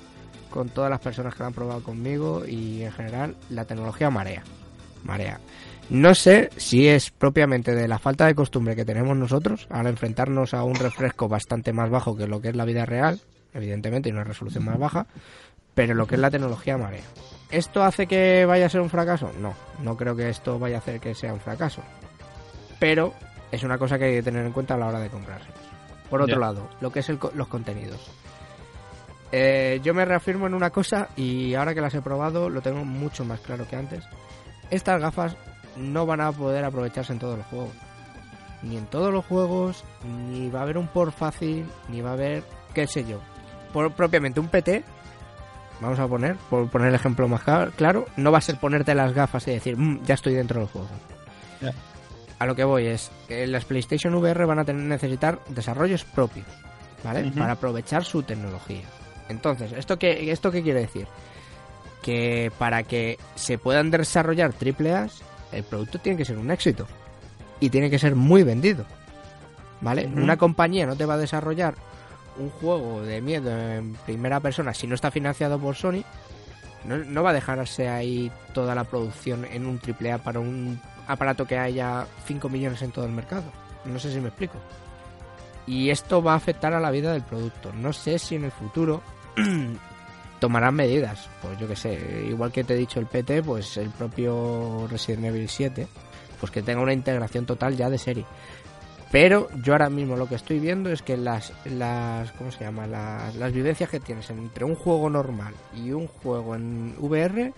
con todas las personas que la han probado conmigo y en general, la tecnología marea, marea. No sé si es propiamente de la falta de costumbre que tenemos nosotros al enfrentarnos a un refresco bastante más bajo que lo que es la vida real, evidentemente, y una resolución más baja, pero lo que es la tecnología marea. ¿Esto hace que vaya a ser un fracaso? No, no creo que esto vaya a hacer que sea un fracaso. Pero es una cosa que hay que tener en cuenta a la hora de comprarse. Por otro lado, lo que es el los contenidos. Eh, yo me reafirmo en una cosa y ahora que las he probado lo tengo mucho más claro que antes. Estas gafas no van a poder aprovecharse en todos los juegos. Ni en todos los juegos, ni va a haber un por fácil, ni va a haber, qué sé yo. Por, propiamente un PT vamos a poner, por poner el ejemplo más claro, no va a ser ponerte las gafas y decir, "Mm, ya estoy dentro del juego. A lo que voy es, que las PlayStation VR van a tener necesitar desarrollos propios, ¿vale? Para aprovechar su tecnología. Entonces, ¿esto qué, ¿esto qué quiere decir? Que para que se puedan desarrollar triple A, el producto tiene que ser un éxito. Y tiene que ser muy vendido. ¿Vale? Una compañía no te va a desarrollar un juego de miedo en primera persona si no está financiado por Sony. No, no va a dejarse ahí toda la producción en un triple A para un aparato que haya 5 millones en todo el mercado. No sé si me explico. Y esto va a afectar a la vida del producto. No sé si en el futuro *clears throat* tomarán medidas. Pues yo que sé, igual que te he dicho el PT, pues el propio Resident Evil 7, pues que tenga una integración total ya de serie. Pero yo ahora mismo lo que estoy viendo es que las, las ¿cómo se llama? Las, las vivencias que tienes entre un juego normal y un juego en VR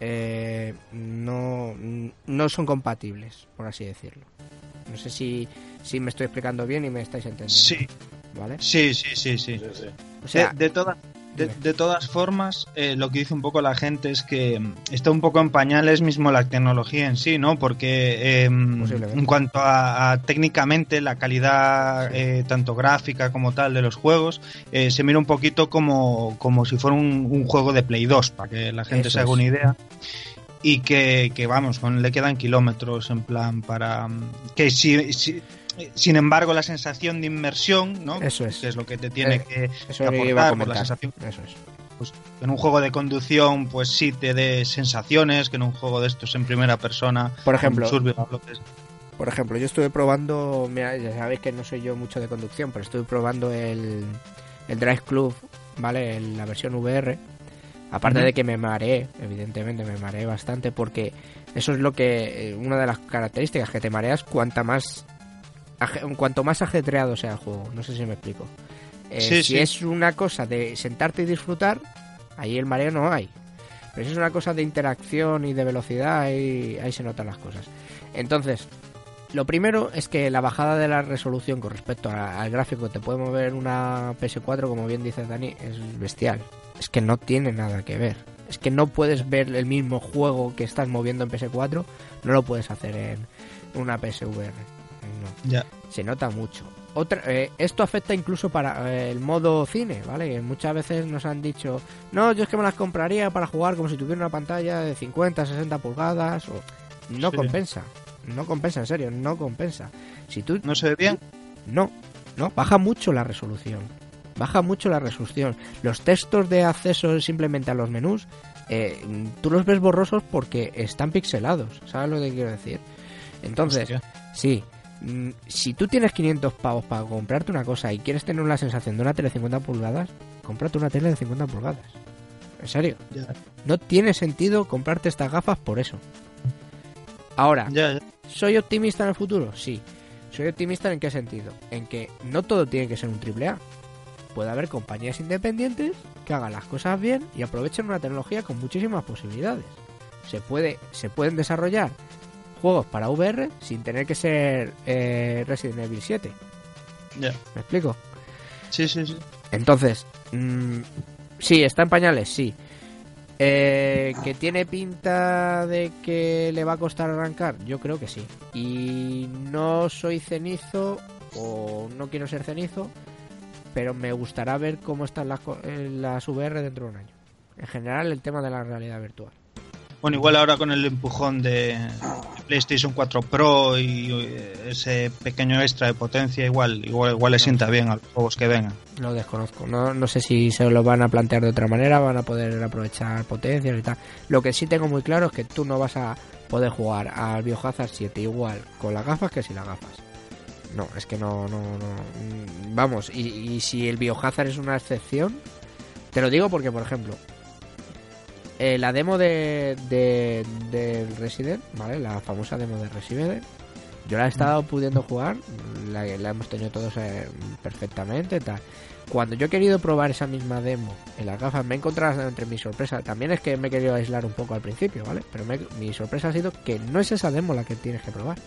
eh, no, no son compatibles, por así decirlo. No sé si, si me estoy explicando bien y me estáis entendiendo. Sí, ¿Vale? sí, sí, sí, sí. O sea, de, de todas- de, todas formas, eh, lo que dice un poco la gente es que mm, está un poco en pañales mismo la tecnología en sí, ¿no? Porque eh, Posiblemente. en cuanto a, a técnicamente la calidad Sí. eh, tanto gráfica como tal de los juegos, eh, se mira un poquito como, como si fuera un, un juego de Play 2, para que la gente Eso se haga una idea. Y que, que, vamos, con, le quedan kilómetros en plan para... mm, Que si, si- sin embargo, la sensación de inmersión, ¿no? Eso es. Que es lo que te tiene Eh, que, eso que aportar por la comentar. sensación Eso es. pues, que en un juego de conducción pues sí te dé sensaciones que en un juego de estos en primera persona Por ejemplo, survival. Por ejemplo, yo estuve probando, mira, ya sabéis que no soy yo mucho de conducción, pero estuve probando el, el Drive Club, ¿vale? En la versión VR. Aparte de que me mareé, evidentemente me mareé bastante, porque eso es lo que, eh, una de las características, que te mareas cuanta más, cuanto más ajetreado sea el juego, no sé si me explico. Eh, Sí, si sí. es una cosa de sentarte y disfrutar, ahí el mareo no hay. Pero si es una cosa de interacción y de velocidad, ahí, ahí se notan las cosas. Entonces, lo primero es que la bajada de la resolución con respecto a- al gráfico te puede mover una PS4, como bien dice Dani, es bestial. Es que no tiene nada que ver. Es que no puedes ver el mismo juego que estás moviendo en PS4, no lo puedes hacer en una PSVR. No ya se nota mucho. Otra, eh, esto afecta incluso para eh, el modo cine, ¿vale? Que Muchas veces nos han dicho, no, yo es que me las compraría para jugar como si tuviera una pantalla de 50, 60 pulgadas. O... No Sí. compensa, no compensa, en serio, no compensa. Si tú no se ve bien no, no, baja mucho la resolución. Baja mucho la resolución. Los textos de acceso simplemente a los menús, eh, tú los ves borrosos porque están pixelados. ¿Sabes lo que quiero decir? Entonces, Hostia. sí. Mm, Si tú tienes 500 pavos para comprarte una cosa y quieres tener la sensación de una tele de 50 pulgadas, cómprate una tele de 50 pulgadas. En serio. No tiene sentido comprarte estas gafas por eso. Ahora. ¿Soy optimista en el futuro? Sí. ¿Soy optimista en qué sentido? En que no todo tiene que ser un triple A. Puede haber compañías independientes que hagan las cosas bien y aprovechen una tecnología con muchísimas posibilidades. Se, puede, se pueden desarrollar juegos para VR sin tener que ser eh, Resident Evil 7. ya. ¿Me explico? sí sí sí Entonces, mm, sí, está en pañales, sí. Eh, ¿Que tiene pinta de que le va a costar arrancar? Yo creo que sí. Y no soy cenizo, o no quiero ser cenizo, pero me gustará ver cómo están las, eh, las VR dentro de un año. En general, el tema de la realidad virtual. Bueno igual ahora con el empujón de PlayStation 4 Pro y ese pequeño extra de potencia igual igual igual le sienta bien a los juegos que vengan Lo desconozco. No, no sé si se lo van a plantear de otra manera, van a poder aprovechar potencias y tal. Lo que sí tengo muy claro es que tú no vas a poder jugar al Biohazard 7 igual con las gafas que sin las gafas. No, es que no, no, no. Vamos, y, y si el Biohazard es una excepción, te lo digo porque, por ejemplo, eh, la demo de, de, Resident, ¿vale? La famosa demo de Resident, yo la he estado pudiendo jugar, la, la hemos tenido todos eh, perfectamente, tal. Cuando yo he querido probar esa misma demo en las gafas, me he encontrado entre mi sorpresa. También es que me he querido aislar un poco al principio, ¿vale? Pero me- mi sorpresa ha sido que no es esa demo la que tienes que probar.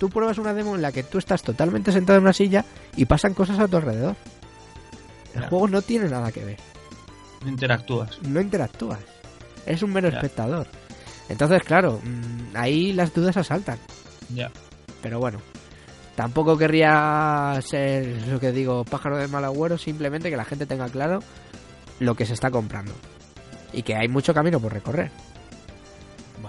Tú pruebas una demo en la que tú estás totalmente sentado en una silla y pasan cosas a tu alrededor. El juego no tiene nada que ver. No interactúas. no interactúas. Es un mero Ya. espectador. Entonces, claro, mm, ahí las dudas asaltan. Ya. Pero bueno, tampoco querría ser, lo que digo, pájaro de mal agüero, simplemente que la gente tenga claro lo que se está comprando. Y que hay mucho camino por recorrer.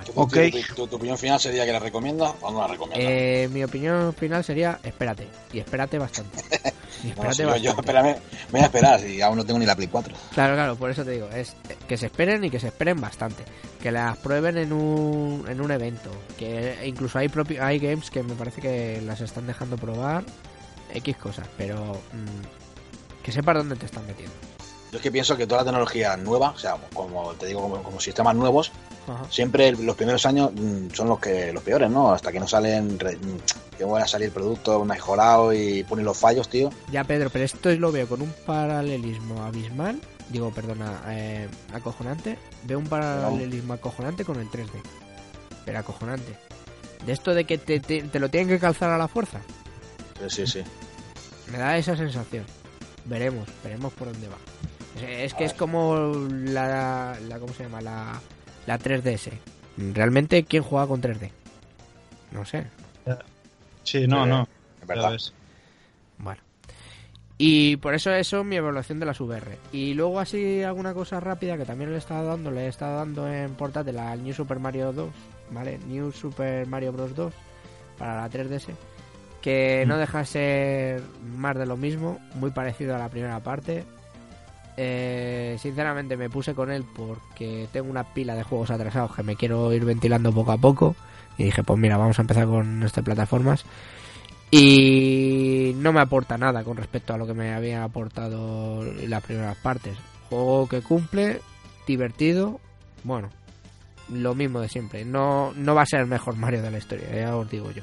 ¿Tu, Ok. tu- tu- tu opinión final sería que la recomiendas o no la recomiendas? Eh, mi opinión final sería, espérate. Y espérate bastante. *laughs* Y No, espérate si yo, yo, bastante. espérame, voy a esperar, si aún no tengo ni la Play 4. Claro, claro, por eso te digo, es que se esperen y que se esperen bastante. Que las prueben en un, en un evento. Que incluso hay, propio, hay games que me parece que las están dejando probar X cosas, pero mm, que sepas dónde te están metiendo. Yo es que pienso que toda la tecnología nueva, o sea, como te digo, como, como sistemas nuevos, Ajá. siempre los primeros años mm, son los que los peores, ¿no? Hasta que no salen, mm, que van a salir productos mejorados y ponen los fallos, tío. Ya, Pedro, pero esto lo veo con un paralelismo abismal. Digo, perdona, eh, acojonante. Veo un paralelismo acojonante con el 3D. Pero acojonante. De esto de que te, te- te lo tienen que calzar a la fuerza. Sí, sí, sí. *laughs* Me da esa sensación. Veremos, veremos por dónde va. Es, que es como la, la ¿cómo se llama? La, la 3DS. Realmente, ¿quién juega con 3D? No sé. Sí, no, Eh, no. Es verdad. Bueno. Y por eso eso es mi evaluación de las VR. Y luego así alguna cosa rápida que también le he estado dando, le he estado dando en portátil al New Super Mario 2, ¿vale? New Super Mario Bros 2 para la 3DS, que no deja de ser más de lo mismo, muy parecido a la primera parte. Eh, sinceramente me puse con él porque tengo una pila de juegos atrasados que me quiero ir ventilando poco a poco y dije pues mira vamos a empezar con estas plataformas y no me aporta nada con respecto a lo que me había aportado las primeras partes. Juego que cumple, divertido, bueno, lo mismo de siempre. No, no va a ser el mejor Mario de la historia, ya os digo yo.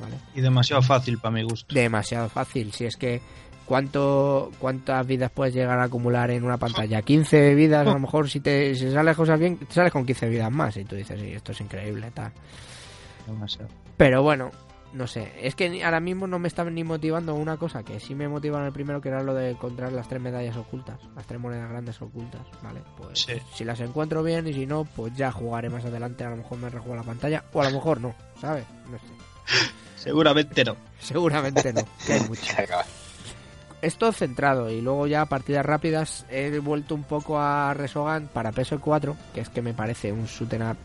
¿Vale? Y demasiado fácil para mi gusto. Demasiado fácil, si es que ¿cuánto, ¿cuántas vidas puedes llegar a acumular en una pantalla? 15 vidas, a lo mejor si te si sales cosas bien, te sales con 15 vidas más y tú dices, sí, esto es increíble, tal. Demasiado. Pero bueno, no sé. Es que ahora mismo no me está ni motivando una cosa que sí me motivaba en el primero, que era lo de encontrar las tres medallas ocultas, las tres monedas grandes ocultas, ¿vale? Pues Sí. si las encuentro bien y si no, pues ya jugaré más adelante. A lo mejor me rejuego la pantalla o a lo mejor no, ¿sabes? No sé. *laughs* Seguramente no. Seguramente no, que hay mucho. *laughs* Esto centrado y luego ya partidas rápidas he vuelto un poco a Resogan para PS4, que es que me parece un shoot'em up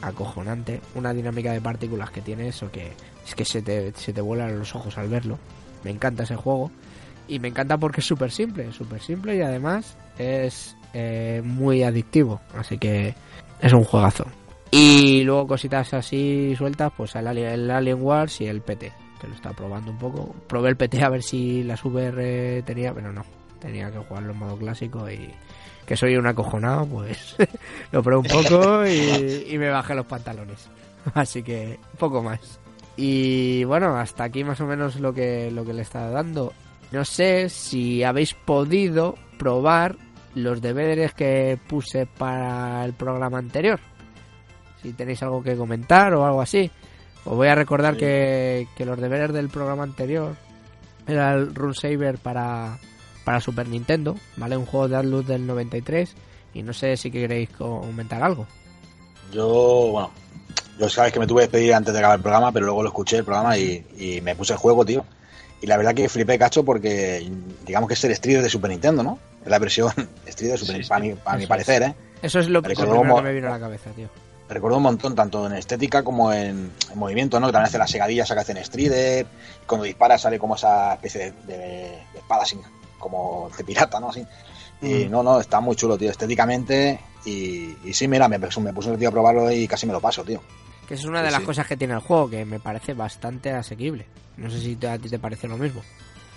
acojonante, una dinámica de partículas que tiene eso que es que se te, se te vuelan los ojos al verlo. Me encanta ese juego y me encanta porque es súper simple, súper simple y además es eh, muy adictivo, así que es un juegazo. Y luego cositas así sueltas, pues el el Alien Wars y el PT, que lo estaba probando un poco. Probé el PT a ver si las VR tenía, pero no. Tenía que jugarlo en modo clásico y que soy un acojonado, pues *laughs* lo probé un poco y, y me bajé los pantalones. *laughs* Así que poco más. Y bueno, hasta aquí más o menos lo que, lo que le estaba dando. No sé si habéis podido probar los deberes que puse para el programa anterior. Si tenéis algo que comentar o algo así. Os voy a recordar Sí. que, que los deberes del programa anterior era el Rune Saber para, para Super Nintendo, ¿vale? Un juego de Atlus del 93. Y no sé si queréis comentar algo. Yo, bueno, yo sabes que me tuve que despedir antes de acabar el programa, pero luego lo escuché el programa y, y me puse el juego, tío. Y la verdad que flipé cacho porque digamos que es el Street de Super Nintendo, ¿no? Es la versión *laughs* Street de Super Sí, Nintendo, para sí. mi, para mi parecer, ¿eh? Eso es lo, lo Recordó primero como- que me vino a la cabeza, tío. Recuerdo un montón, tanto en estética como en, en movimiento, ¿no? Que también hace las segadillas que hace en Strider. Y cuando dispara sale como esa especie de, de- de espada así, como de pirata, ¿no? Así. Y Mm. no, no, está muy chulo, tío, estéticamente. Y, y sí, mira, me, me puse el tío a probarlo y casi me lo paso, tío. Que es una de Sí, las sí. cosas que tiene el juego, que me parece bastante asequible. No sé si te- a ti te parece lo mismo.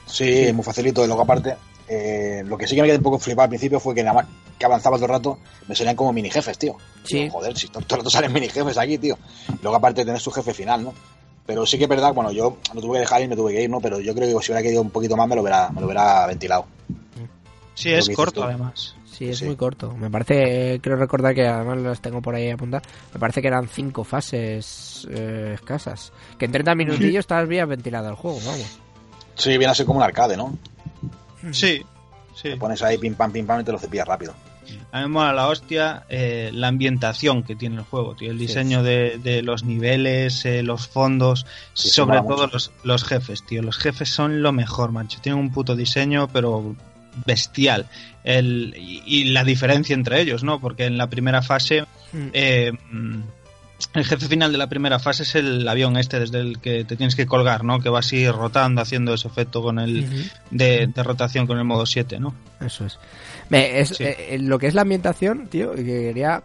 Sí, es muy facilito. Y luego, aparte, eh, lo que sí que me quedé un poco flipado al principio fue que nada más que avanzaba todo el rato, me salían como mini jefes, tío. Sí. Digo, joder, si todo todo el rato salen mini jefes aquí, tío. Y luego, aparte, tener su jefe final, ¿no? Pero sí que es verdad, bueno, yo no tuve que dejar y me tuve que ir, ¿no? Pero yo creo que si hubiera querido un poquito más me lo hubiera, me lo hubiera ventilado. Sí, es corto tú. además. Sí, es Sí. muy corto. Me parece, creo recordar que además las tengo por ahí apuntadas. Me parece que eran cinco fases eh, escasas. Que en 30 minutillos estabas bien ventilado el juego, vamos. Sí, viene a ser como un arcade, ¿no? Sí, Sí. Te pones ahí pim pam, pim pam y te lo cepillas rápido. A mí me mola la hostia eh, la ambientación que tiene el juego, tío. El diseño de, de los niveles, eh, los fondos, Sí, sobre todo los, los jefes, tío. Los jefes son lo mejor, macho. Tienen un puto diseño, pero bestial. El, y, y la diferencia entre ellos, ¿no? Porque en la primera fase Mm. eh, mm, el jefe final de la primera fase es el avión este desde el que te tienes que colgar, ¿no? Que va así rotando, haciendo ese efecto con el de, de rotación con el modo 7, ¿no? Eso es. Me- es Sí. eh, lo que es la ambientación, tío, que quería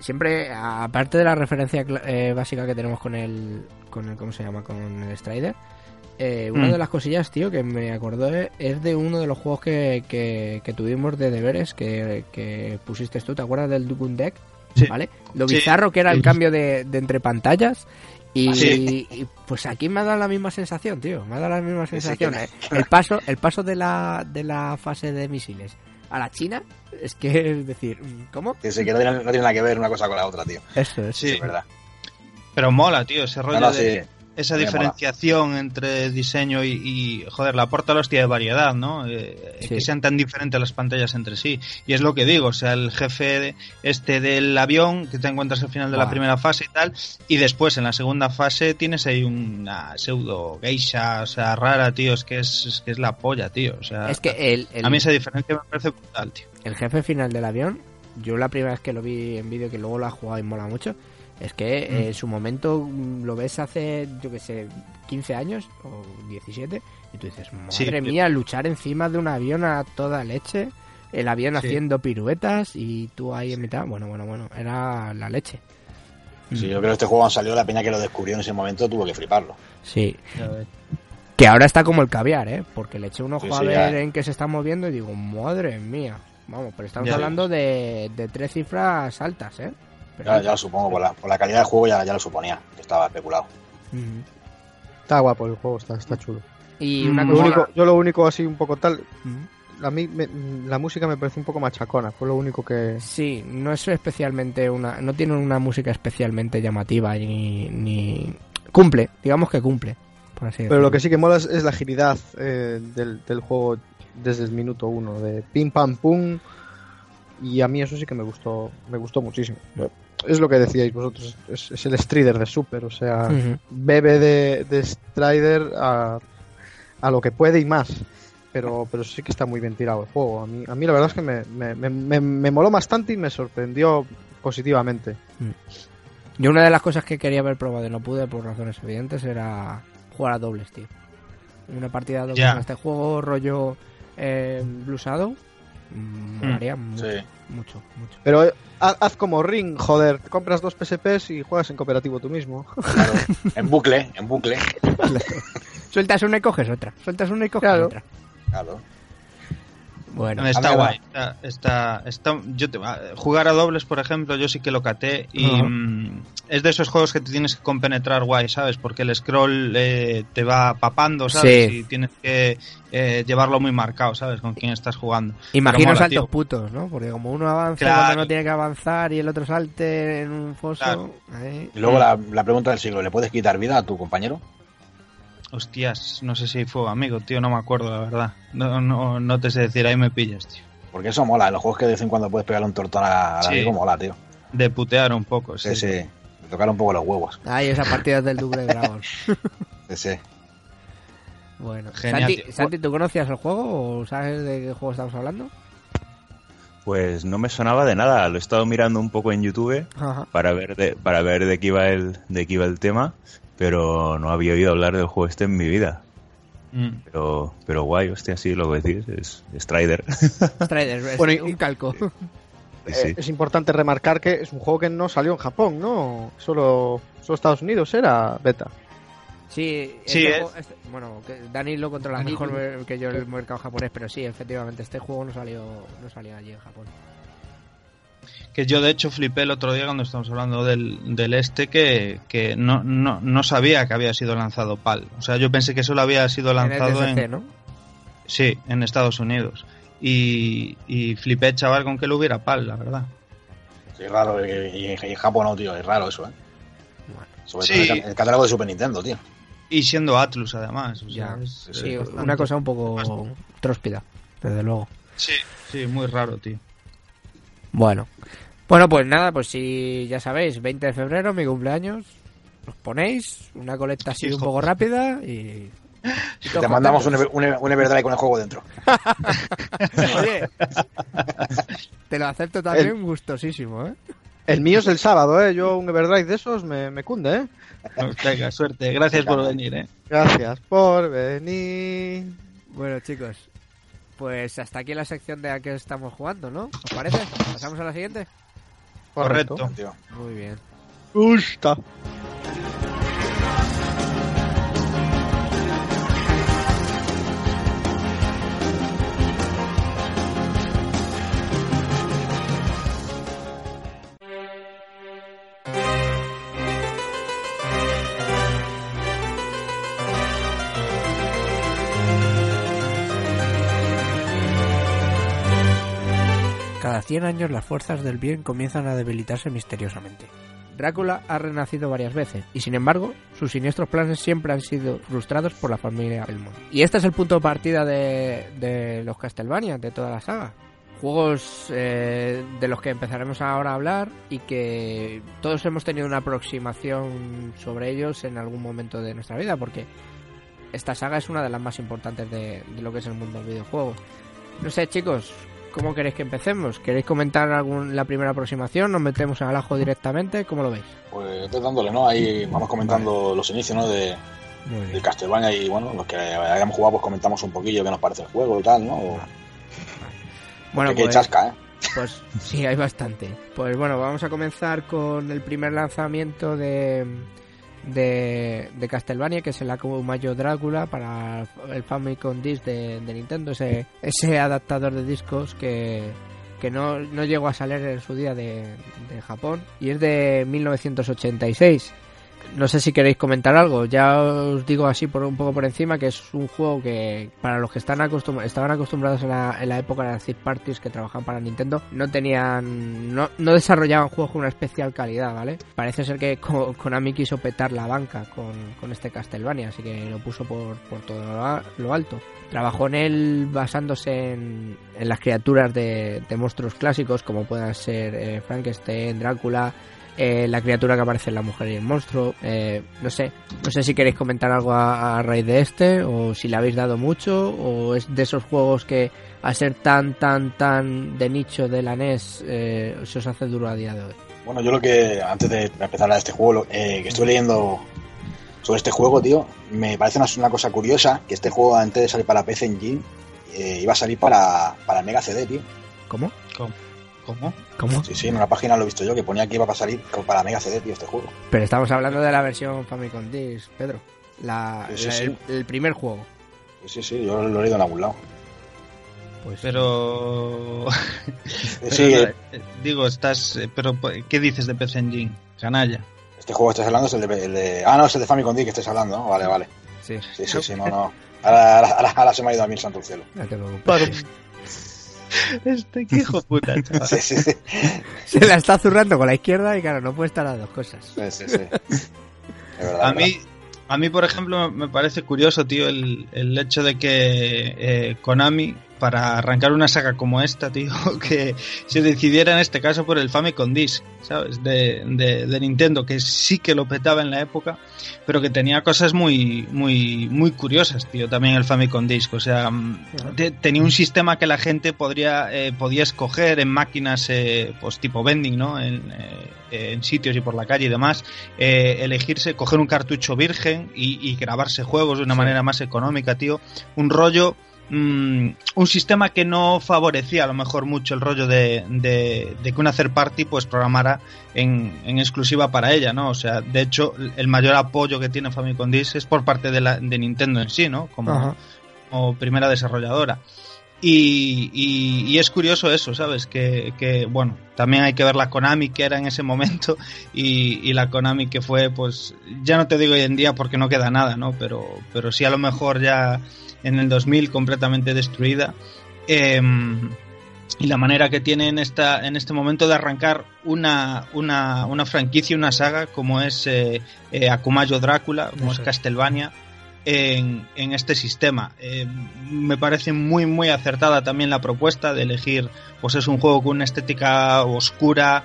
siempre, aparte de la referencia eh, básica que tenemos con el, con el, ¿cómo se llama? Con el Strider, eh, una Mm. de las cosillas, tío, que me acordó es de uno de los juegos que, que, que tuvimos de deberes que, que pusiste tú, ¿te acuerdas del Dukun Deck? Sí. ¿Vale? Lo Sí. bizarro que era el cambio de, de entre pantallas. Y, Sí. y, pues aquí me ha dado la misma sensación, tío. Me ha dado la misma Sí, sí, sensación. eh. El paso, el paso de la, de la fase de misiles a la China es que es decir, ¿cómo? Que sí, que no tiene, no tiene nada que ver una cosa con la otra, tío. Eso es. Sí. Es verdad. Pero mola, tío, ese rollo No, no, de sí. Esa diferenciación entre diseño y, y, joder, la aporta la hostia de variedad, ¿no? Eh, Sí. Que sean tan diferentes las pantallas entre sí. Y es lo que digo, o sea, el jefe de- este del avión que te encuentras al final de la Buah. primera fase y tal, y después en la segunda fase tienes ahí una pseudo geisha, o sea, rara, tío, es que es, es que es la polla, tío, o sea, Es que el, el, a mí esa diferencia me parece brutal, tío. el jefe final del avión, yo la primera vez que lo vi en vídeo, que luego lo ha jugado y mola mucho, es que eh, Mm. en su momento mm, lo ves hace, yo que sé, 15 años o 17, y tú dices, madre Sí, tío. mía, luchar encima de un avión a toda leche, el avión Sí. haciendo piruetas y tú ahí en mitad, bueno, bueno, bueno, era la leche. Sí, yo creo que este juego cuando salió, la peña que lo descubrió en ese momento tuvo que fliparlo. Sí. Que ahora está como el caviar, ¿eh? Porque le eché un ojo Sí, a sí, ver ya. en qué se está moviendo y digo, madre mía. Vamos, pero estamos Ya hablando de, de tres cifras altas, ¿eh? Ya, ya lo supongo, por la, por la calidad del juego ya, ya lo suponía, que estaba especulado. Está guapo el juego, está, está chulo. Y una Lo cosa... único, yo lo único así un poco tal, a mí me- la música me parece un poco machacona, fue lo único que... Sí, no es especialmente una... No tiene una música especialmente llamativa ni... ni... Cumple, digamos que cumple, por así Pero lo que sí que mola es, es la agilidad eh, del, del juego desde el minuto uno, de pim pam pum, y a mí eso sí que me gustó, me gustó muchísimo. Es lo que decíais vosotros, es, es el Strider de Super, o sea, bebe de, de Strider a, a lo que puede y más. Pero, pero sí que está muy bien tirado el juego. A mí, a mí la verdad es que me, me, me, me- me moló bastante y me sorprendió positivamente. Yo una de las cosas que quería haber probado y no pude por razones evidentes era jugar a dobles, tío. Una partida de dobles Ya. en este juego rollo eh, Blue Shadow mm, molaría mucho, Sí. Mucho, mucho. Pero eh, haz, haz como Ring, joder, te compras dos PSPs y juegas en cooperativo tú mismo. *laughs* Claro. en bucle, en bucle. *laughs* Sueltas una y coges otra. Sueltas una y coges Claro. otra. Claro. Bueno, Está ver, guay. Está, está, está- yo te- jugar a dobles, por ejemplo, yo sí que lo caté y mm, es de esos juegos que te tienes que compenetrar guay, ¿sabes? Porque el scroll eh, te va papando, ¿sabes? Sí. Y tienes que eh, llevarlo muy marcado, ¿sabes? Con quién estás jugando. imagino mola, saltos tío. putos, ¿no? Porque como uno avanza Claro. cuando no tiene que avanzar y el otro salte en un foso. Claro. Y luego la, la pregunta del siglo, ¿le puedes quitar vida a tu compañero? Hostias, no sé si fue amigo, tío, no me acuerdo, la verdad. No, no, no te sé decir, ahí me pillas, tío. Porque eso mola, en los juegos que de vez en cuando puedes pegarle un tortón a- al Sí. amigo, mola, tío. De putear un poco, sí. Sí, sí. Tocar un poco los huevos. Ahí esa partida del Double Dragon. *laughs* Sí, sí. Bueno, Genial, Santi. Santi, ¿tú conocías el juego o sabes de qué juego estamos hablando? Pues no me sonaba de nada, lo he estado mirando un poco en YouTube Ajá. para ver de, para ver de qué iba el, de qué iba el tema, pero no había oído hablar del juego este en mi vida. Mm. Pero, pero guay, hostia, sí, lo que decís, es Strider. *laughs* Strider, es Bueno, y- un calco. Sí, *laughs* sí. Eh, es importante remarcar que es un juego que no salió en Japón, ¿no? Solo, solo Estados Unidos era beta. Sí, Sí, este es- juego- este- bueno, que Dani lo controla Dani- mejor que yo el mercado japonés, pero sí, efectivamente, este juego no salió, no salió allí en Japón. Que yo de hecho flipé el otro día cuando estamos hablando del, del este que, que no, no, no sabía que había sido lanzado PAL. O sea, yo pensé que solo había sido En el lanzado en, DSC, ¿no? sí, en Estados Unidos. Y, y flipé, chaval, con que lo hubiera PAL, la verdad. Sí, es raro. Y, y- en Japón no, tío. Es raro eso, ¿eh? Bueno, Sobre Sí. todo en el, el catálogo de Super Nintendo, tío. Y siendo Atlus, además. o sea, Ya, es- sí, es una cosa un poco tróspida, desde luego. Sí, sí, muy raro, tío. Bueno. Bueno, pues nada, pues si ya sabéis, 20 de febrero, mi cumpleaños, os ponéis una colecta así Hijo. un poco rápida y... Te mandamos un, un, un Everdrive con el juego dentro. *laughs* *laughs* Oye, te lo acepto también gustosísimo, ¿eh? El mío es el sábado, ¿eh? Yo un Everdrive de esos me, me cunde, ¿eh? Venga, suerte. Gracias por venir, ¿eh? Gracias por venir. Bueno, chicos, pues hasta aquí la sección de a qué estamos jugando, ¿no? ¿Os parece? ¿Pasamos a la siguiente? Correcto. Muy bien. Gusta. Cada 100 años las fuerzas del bien comienzan a debilitarse misteriosamente. Drácula ha renacido varias veces y sin embargo sus siniestros planes siempre han sido frustrados por la familia Belmont. Y este es el punto de partida de, los Castlevania, de toda la saga. Juegos eh, de los que empezaremos ahora a hablar y que todos hemos tenido una aproximación sobre ellos en algún momento de nuestra vida porque esta saga es una de las más importantes de, de lo que es el mundo del videojuego. No sé chicos, ¿Cómo queréis que empecemos? ¿Queréis comentar algún, la primera aproximación? ¿Nos metemos al ajo directamente? ¿Cómo lo veis? Pues dándole, ¿no? Ahí vamos comentando los inicios, ¿no? De, Muy de Castlevania y bueno, los que hayamos jugado, pues comentamos un poquillo qué nos parece el juego y tal, ¿no? O- Bueno, que, que pues, chasca, ¿eh? pues sí, hay bastante. Pues bueno, vamos a comenzar con el primer lanzamiento de, de, Castlevania, que es el Akumayo Drácula para el Famicom Disc de, Nintendo, ese, ese adaptador de discos que, que no, no llegó a salir en su día de Japón y es de 1986. No sé si queréis comentar algo. Ya os digo así por un poco por encima que es un juego que para los que están acostum- estaban acostumbrados en la, en la época de las third parties que trabajaban para Nintendo no tenían no, no desarrollaban juegos con una especial calidad, ¿vale? Parece ser que Ko- Konami quiso petar la banca con, con este Castlevania, así que lo puso por, por todo lo, lo alto. Trabajó en él basándose en, en las criaturas de, de monstruos clásicos como puedan ser eh, Frankenstein, Drácula, eh, la criatura que aparece en la mujer y el monstruo. eh, no sé, no sé si queréis comentar algo a, a raíz de este o si le habéis dado mucho o es de esos juegos que al ser tan tan tan de nicho de la NES eh, se os hace duro a día de hoy. Bueno, yo lo que, antes de empezar a hablar de este juego, lo- eh, que estuve leyendo sobre este juego, tío, me parece una, una cosa curiosa, que este juego antes de salir para PC Engine, eh, iba a salir para, para Mega CD, tío. ¿Cómo? ¿Cómo? ¿Cómo? Sí, sí, en una página lo he visto yo, que ponía que iba a salir para Mega CD, tío, este juego. Pero estamos hablando de la versión Famicom Disc, Pedro. La, Sí, sí, la- sí. El, el primer juego. Sí, sí, sí, yo lo he leído en algún lado. Pues Pero... *laughs* Sí, pero, eh, eh, digo, estás... eh, Pero, ¿qué dices de PC Engine? Canalla. este juego que estás hablando es el de, el de- Ah, no, es el de Famicom D que estás hablando, ¿no? Vale, vale. sí, Sí, sí, sí, no, no. Ahora, ahora, ahora- se me ha ido a mí el santo cielo. no te preocupes. *laughs* Este qué hijo puta, *laughs* chaval. Sí, sí, sí. Se la está zurrando con la izquierda y claro, no puede estar las dos cosas. sí, sí, sí. Es verdad, A mí, a mí, por ejemplo, me parece curioso, tío, el, el hecho de que eh, Konami, para arrancar una saga como esta, tío, *laughs* que se decidiera en este caso por el Famicom Disc, ¿sabes? De, de, de Nintendo, que sí que lo petaba en la época, pero que tenía cosas muy, muy, muy curiosas, tío, también el Famicom Disc. O sea, mm, te- tenía un sistema que la gente podría, eh, podía escoger en máquinas, eh, pues tipo vending, ¿no? En, eh, en sitios y por la calle y demás eh, elegirse, coger un cartucho virgen y, y grabarse juegos de una manera más económica, tío. Un rollo, mm, un sistema que no favorecía a lo mejor mucho el rollo de, de- de que una third party pues programara en, en exclusiva para ella, ¿no? O sea, de hecho, el mayor apoyo que tiene Famicom Disk es por parte de, la, de Nintendo en sí, ¿no? Como, como primera desarrolladora. Y, y- y es curioso eso, ¿sabes? Que, que, bueno, también hay que ver la Konami que era en ese momento *laughs* y, y la Konami que fue, pues, ya no te digo hoy en día porque no queda nada, ¿no? Pero, pero sí a lo mejor ya en el 2000 completamente destruida. Em, y la manera que tiene en, esta, en este momento de arrancar una, una, una franquicia, una saga como es eh, eh, Akumayo Drácula, como Eso es es. Castlevania, en, en este sistema. Eh, me parece muy, muy acertada también la propuesta de elegir, pues es un juego con una estética oscura,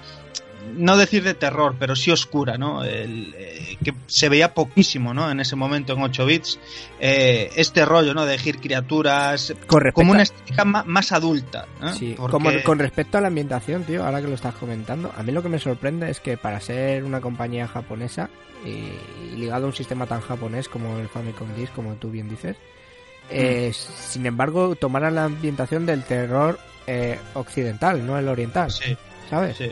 no decir de terror, pero sí oscura, ¿no? El, eh, que se veía poquísimo, ¿no? En ese momento en 8 bits. Eh, este rollo, ¿no? De elegir criaturas Con respecto como una estética más, adulta. ¿no? Sí, Porque- como con respecto a la ambientación, tío, ahora que lo estás comentando, a mí lo que me sorprende es que para ser una compañía japonesa y, ligado a un sistema tan japonés como el Famicom Disk, como tú bien dices, eh, sin embargo, tomaran la ambientación del terror eh, occidental, no el oriental, Sí, ¿sabes? sí,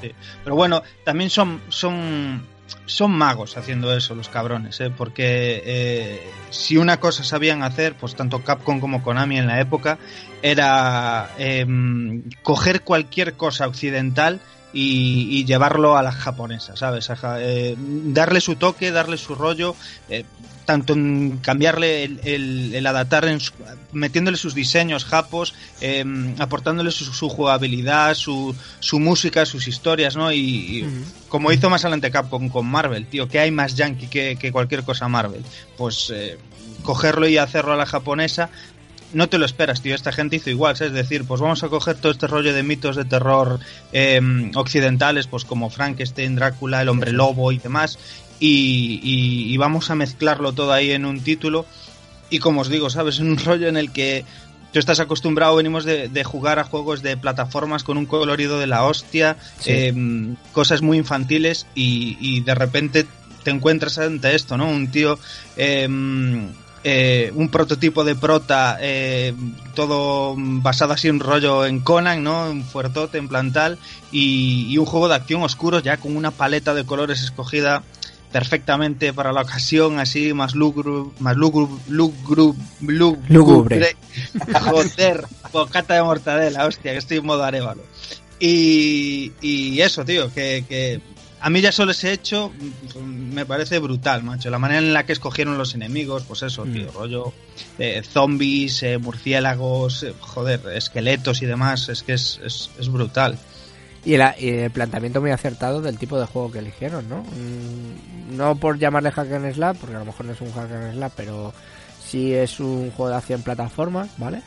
sí. Pero bueno, también son, son, son magos haciendo eso, los cabrones, ¿eh? porque eh, si una cosa sabían hacer, pues tanto Capcom como Konami en la época, era em, coger cualquier cosa occidental y, y llevarlo a la japonesa, ¿sabes? A eh, darle su toque, darle su rollo, eh, tanto en cambiarle el, el- el adaptar, en su- metiéndole sus diseños japos, eh, aportándole su, su jugabilidad, su, su música, sus historias, ¿no? Y, como hizo más adelante Capcom con Marvel, tío, que hay más yankee que, que cualquier cosa Marvel. Pues eh, cogerlo y hacerlo a la japonesa, no te lo esperas, tío. Esta gente hizo igual, ¿sabes? es decir, pues vamos a coger todo este rollo de mitos de terror eh, occidentales, pues como Frankenstein, Drácula, el hombre lobo y demás, y, y- y vamos a mezclarlo todo ahí en un título. Y como os digo, ¿sabes? *laughs* En un rollo en el que tú estás acostumbrado, venimos de, de jugar a juegos de plataformas con un colorido de la hostia, Sí. eh, cosas muy infantiles, y, y de repente te encuentras ante esto, ¿no? Un tío. eh, eh, un prototipo de prota eh, todo basado así un rollo en Conan, ¿no? Un fuertote en plantal y, y un juego de acción oscuro ya con una paleta de colores escogida perfectamente para la ocasión, así más lúgubre, más *laughs* lúgubre. Joder, bocata de mortadela, hostia, que estoy en modo arévalo. Y, y eso, tío, que, que a mí ya solo ese hecho mm, me parece brutal, macho. La manera en la que escogieron los enemigos, pues eso, Mm. tío, rollo eh, zombies, eh, murciélagos, eh, joder, esqueletos y demás, es que es, es, es brutal. Y el, y el planteamiento muy acertado del tipo de juego que eligieron, ¿no? Mm, No por llamarle hack and slash, porque a lo mejor no es un hack and slash, pero sí es un juego de acción plataformas, ¿vale?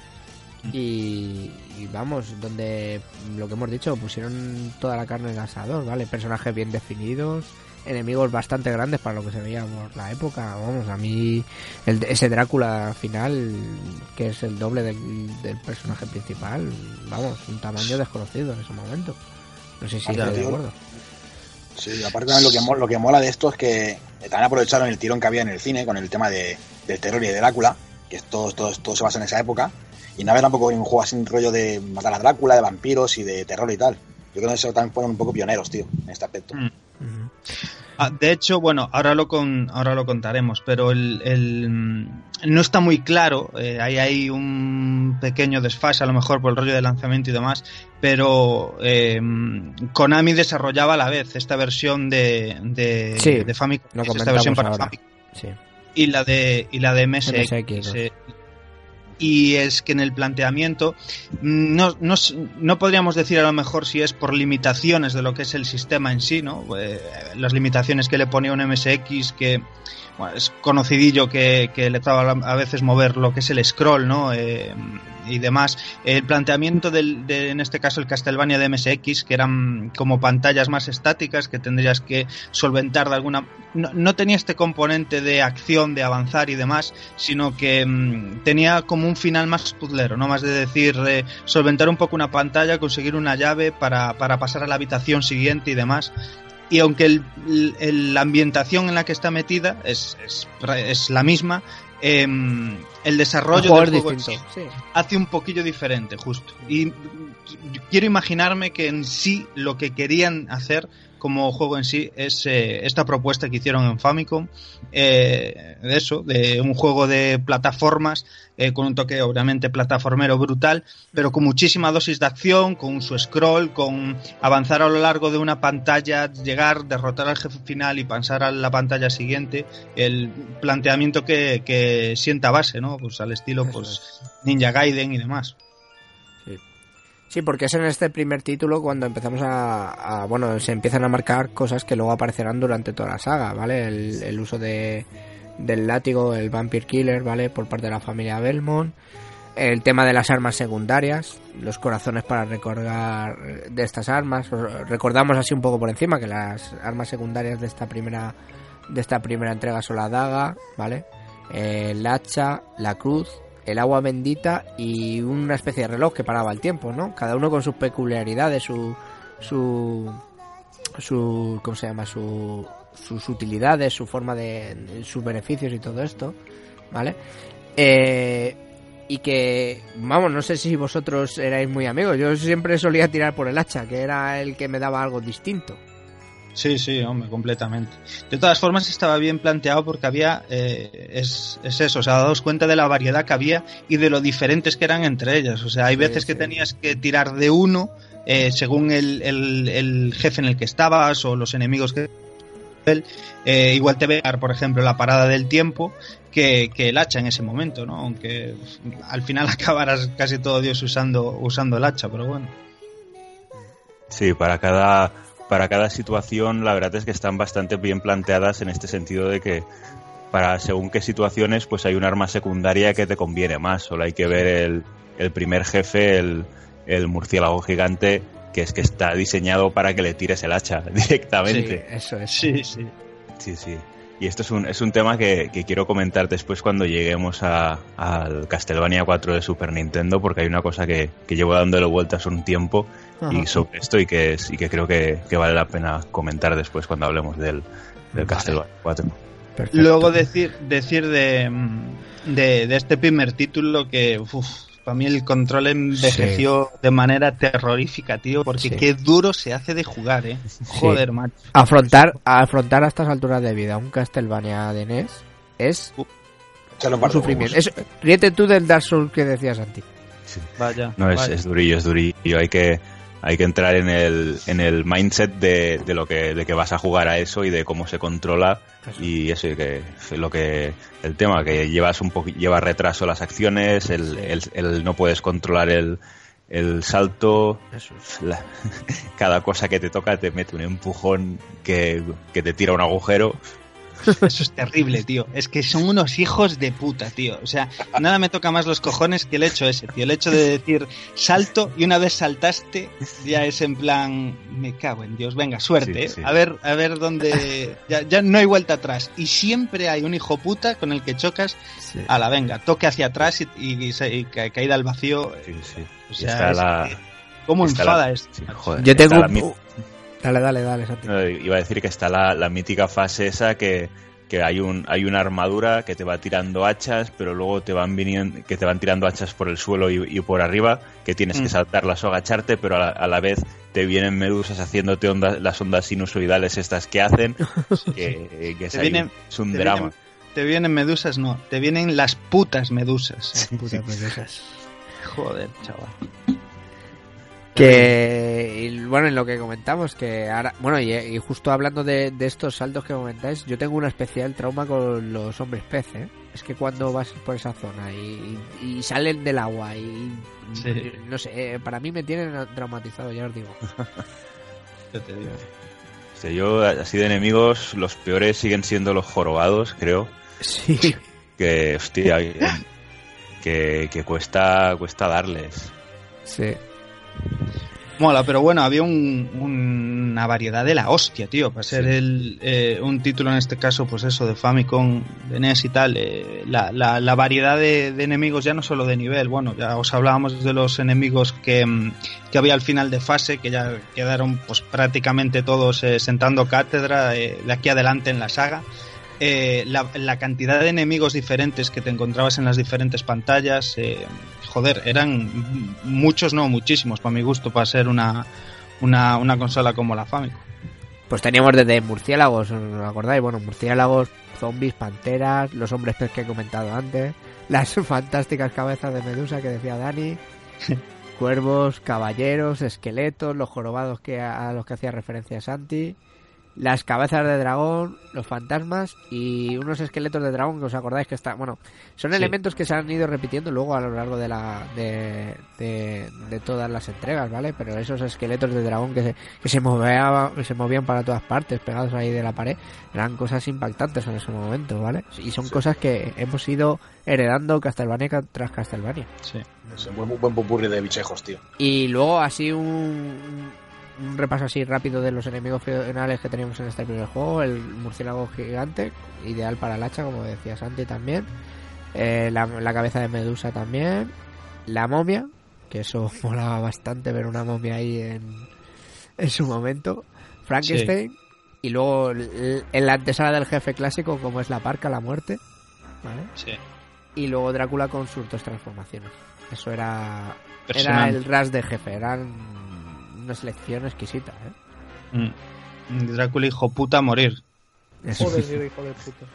Y, y vamos, donde lo que hemos dicho, pusieron toda la carne en el asador, ¿vale? Personajes bien definidos, enemigos bastante grandes para lo que se veía por la época. Vamos, a mí el, ese Drácula final, que es el doble del, del personaje principal, vamos, un tamaño desconocido en ese momento. No sé si estoy de acuerdo. Sí, aparte también lo que, lo que mola de esto es que también aprovecharon el tirón que había en el cine con el tema de, del terror y de Drácula, que todo, todo, todo se basa en esa época, y había tampoco un juego así un rollo de matar a Drácula, de vampiros y de terror y tal. Yo creo que eso también fueron un poco pioneros, tío, en este aspecto. Mm. Ah, de hecho, bueno, ahora lo con, ahora lo contaremos, pero el, el, mm, no está muy claro. eh, hay ahí un pequeño desfase, a lo mejor por el rollo de lanzamiento y demás. Pero eh, Konami desarrollaba a la vez esta versión de, de, Sí, de Famicom, esta versión para ahora. Famicom Sí. y la de y la de MSX. MSX, eh, y es que en el planteamiento no, no, s- no podríamos decir a lo mejor si es por limitaciones de lo que es el sistema en sí, ¿no? Eh, las limitaciones que le ponía un MSX que bueno, es conocidillo que, que le traba a veces mover lo que es el scroll, ¿no? Eh, y demás. El planteamiento del, de, en este caso, el Castlevania de MSX, que eran como pantallas más estáticas que tendrías que solventar de alguna. No, no tenía este componente de acción, de avanzar y demás, sino que mm, tenía como un final más puzzlero, ¿no? Más de decir, eh, solventar un poco una pantalla, conseguir una llave para, para pasar a la habitación siguiente y demás y aunque el, la ambientación en la que está metida es, es la misma, em, el desarrollo del juego sí hace un poquillo diferente, justo. Y quiero imaginarme que en sí lo que querían hacer como juego en sí es eh, esta propuesta que hicieron en Famicom, eh, de eso, de un juego de plataformas eh, con un toque obviamente plataformero brutal, pero con muchísima dosis de acción, con su scroll, con avanzar a lo largo de una pantalla, llegar, derrotar al jefe final y pasar a la pantalla siguiente, el planteamiento que, que sienta base, ¿no? Pues al estilo pues Ninja Gaiden y demás. Sí, porque es en este primer título cuando empezamos a, a- Bueno, se empiezan a marcar cosas que luego aparecerán durante toda la saga, ¿vale? El, el uso de, del látigo, el Vampire Killer, ¿vale? Por parte de la familia Belmont. El tema de las armas secundarias, los corazones para recordar de estas armas. Os- Recordamos así un poco por encima que las armas secundarias de esta primera de esta primera entrega son la daga, ¿vale? El hacha, la cruz, el agua bendita y una especie de reloj que paraba el tiempo, ¿no? Cada uno con sus peculiaridades, su su su ¿cómo se llama? su sus utilidades, su forma de sus beneficios y todo esto, ¿vale? Eh, y que, vamos, no sé si vosotros erais muy amigos. Yo siempre solía tirar por el hacha, que era el que me daba algo distinto. Sí, sí, hombre, completamente. De todas formas, estaba bien planteado porque había, eh, es, es eso, o sea, daos cuenta de la variedad que había y de lo diferentes que eran entre ellas. O sea, hay Sí, veces que tenías que tirar de uno eh, según el, el- el jefe en el que estabas o los enemigos que. Eh, igual te vear, por ejemplo, la parada del tiempo que, que el hacha en ese momento, ¿no? Aunque al final *laughs* acabarás casi todo Dios usando, usando el hacha, pero bueno. Sí, para cada, para cada situación la verdad es que están bastante bien planteadas en este sentido de que para según qué situaciones pues hay un arma secundaria que te conviene más. Solo hay que ver el, el primer jefe, el, el murciélago gigante, que es que está diseñado para que le tires el hacha *laughs* directamente. Sí, eso es. Sí, sí. Sí, sí. Y esto es un, es un tema que, que quiero comentar después cuando lleguemos a- al Castlevania 4 de Super Nintendo, porque hay una cosa que, que llevo dándole vueltas un tiempo y sobre esto y que, es- y que creo que, que vale la pena comentar después cuando hablemos del, del Castlevania 4. Perfecto. Luego decir, decir de, de, de este primer título que uf, para mí el control envejeció de manera terrorífica, tío, porque Sí. qué duro se hace de jugar, eh. Joder, macho. afrontar, afrontar a estas alturas de vida un Castlevania de NES es Se lo un sufrimiento. Es, ríete tú del Dark Souls que decías antes. Vaya. No, es, vaya. es durillo, es durillo. Hay que, hay que entrar en el, en el mindset de, de lo que, de que vas a jugar a eso y de cómo se controla y eso y que lo que el tema que llevas un poco lleva retraso las acciones, el, el, el no puedes controlar el, el salto, Eso es. la- *laughs* cada cosa que te toca te mete un empujón que, que te tira un agujero. Eso es terrible, tío. Es que son unos hijos de puta, tío. O sea, nada me toca más los cojones que el hecho ese, tío. El hecho de decir salto y una vez saltaste, ya es en plan, me cago en Dios, venga, suerte, Sí, ¿eh? sí. A ver, a ver dónde. Ya, ya no hay vuelta atrás. Y siempre hay un hijo puta con el que chocas, a la venga, toque hacia atrás y, y- y se- y ca- caída al vacío. Sí, sí. O sea, está es la- que- ¿Cómo está enfada la- esto? sí, joder, Yo tengo la Dale, dale, dale. No, iba a decir que está la, la mítica fase esa que, que hay un hay una armadura que te va tirando hachas, pero luego te van viniendo, que te van tirando hachas por el suelo y, y por arriba, que tienes que Mm. saltarlas o agacharte, pero a la, a la vez te vienen medusas haciéndote ondas, las ondas sinusoidales estas que hacen, *laughs* que, que es, Te ahí vienen- un- es un te drama. vienen- Te vienen medusas, no, te vienen las putas medusas. Puta, pues esas. Joder, chaval. Que, y, bueno, en lo que comentamos, que ahora, bueno, y, y justo hablando de, de estos saltos que comentáis, yo tengo un especial trauma con los hombres pez, ¿eh? Es que cuando vas por esa zona y, y salen del agua y, Sí. no sé, eh, para mí me tienen traumatizado, ya os digo. *laughs* Yo te digo. Yo, así de enemigos, los peores siguen siendo los jorobados, creo. Sí. Que, hostia, que, que cuesta, cuesta darles. Sí. Mola, pero bueno, había un- una variedad de la hostia, tío, para ser Sí. el, eh, un título en este caso, pues eso, de Famicom, de NES y tal, eh, la, la- la variedad de, de enemigos ya no solo de nivel, bueno, ya os hablábamos de los enemigos que, mm, que había al final de fase, que ya quedaron pues prácticamente todos eh, sentando cátedra de aquí adelante en la saga. Eh, la, la cantidad de enemigos diferentes que te encontrabas en las diferentes pantallas, eh, joder, eran muchos, no muchísimos, para mi gusto, para ser una, una, una consola como la Famicom. Pues teníamos desde murciélagos, ¿os acordáis? Bueno, murciélagos, zombies, panteras, los hombres pez que he comentado antes, *laughs* las fantásticas cabezas de medusa que decía Dani, *laughs* cuervos, caballeros, esqueletos, los jorobados que a, a los que hacía referencia Santi, las cabezas de dragón, los fantasmas y unos esqueletos de dragón que os acordáis que está, bueno, son Sí. elementos que se han ido repitiendo luego a lo largo de la de, de, de todas las entregas, ¿vale? Pero esos esqueletos de dragón que se, que se movían se movían para todas partes, pegados ahí de la pared, eran cosas impactantes en ese momento, ¿vale? Y son cosas que hemos ido heredando Castlevania ca- tras Castlevania. Sí. Es un buen, buen pupurri de bichejos, tío. Y luego así un, un repaso así rápido de los enemigos finales que teníamos en este primer juego. El murciélago gigante, ideal para el hacha, como decía Santi también. Eh, la, la cabeza de Medusa también. La momia, que eso *laughs* molaba bastante ver una momia ahí en, en su momento. Frankenstein. Y luego en la antesala del jefe clásico, como es la parca, la muerte. ¿Vale? Sí. Y luego Drácula con sus dos transformaciones. Eso era era el ras de jefe, eran una selección exquisita, ¿eh? Mm. Drácula hijo puta a morir. Joder, yo, hijo de puta.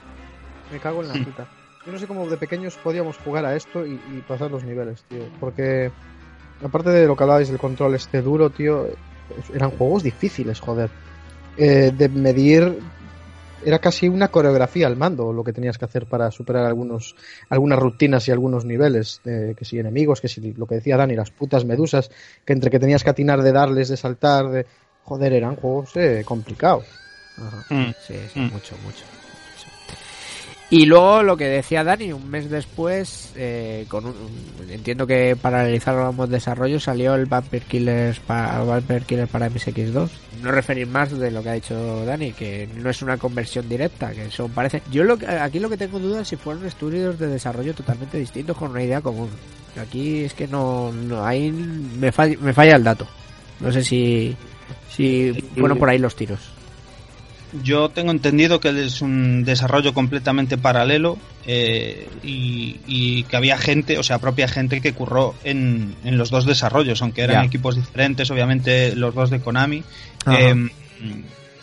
Me cago en la puta. Yo no sé cómo de pequeños podíamos jugar a esto y, y pasar los niveles, tío. Porque, aparte de lo que hablabais del control este duro, tío, eran juegos difíciles, joder. Eh, de medir. Era casi una coreografía al mando lo que tenías que hacer para superar algunos, algunas rutinas y algunos niveles. eh, que si enemigos, que si lo que decía Dani, las putas medusas, que entre que tenías que atinar de darles, de saltar, de. Joder, eran juegos eh, complicados. Ajá. Mm. Sí, sí, Mm. mucho, mucho. Y luego lo que decía Dani, un mes después, eh, con un, entiendo que para realizar ambos desarrollos salió el Vampire Killers, pa- Vampire Killers para MSX2. No referir más de lo que ha dicho Dani, que no es una conversión directa, que eso parece... Yo lo aquí lo que tengo dudas es si fueron estudios de desarrollo totalmente distintos con una idea común. Aquí es que no, no ahí me falla, me falla el dato. No sé si, si fueron por ahí los tiros. Yo tengo entendido que es un desarrollo completamente paralelo eh, y, y que había gente, o sea, propia gente que curró en, en los dos desarrollos, aunque eran equipos diferentes, obviamente los dos de Konami. Eh,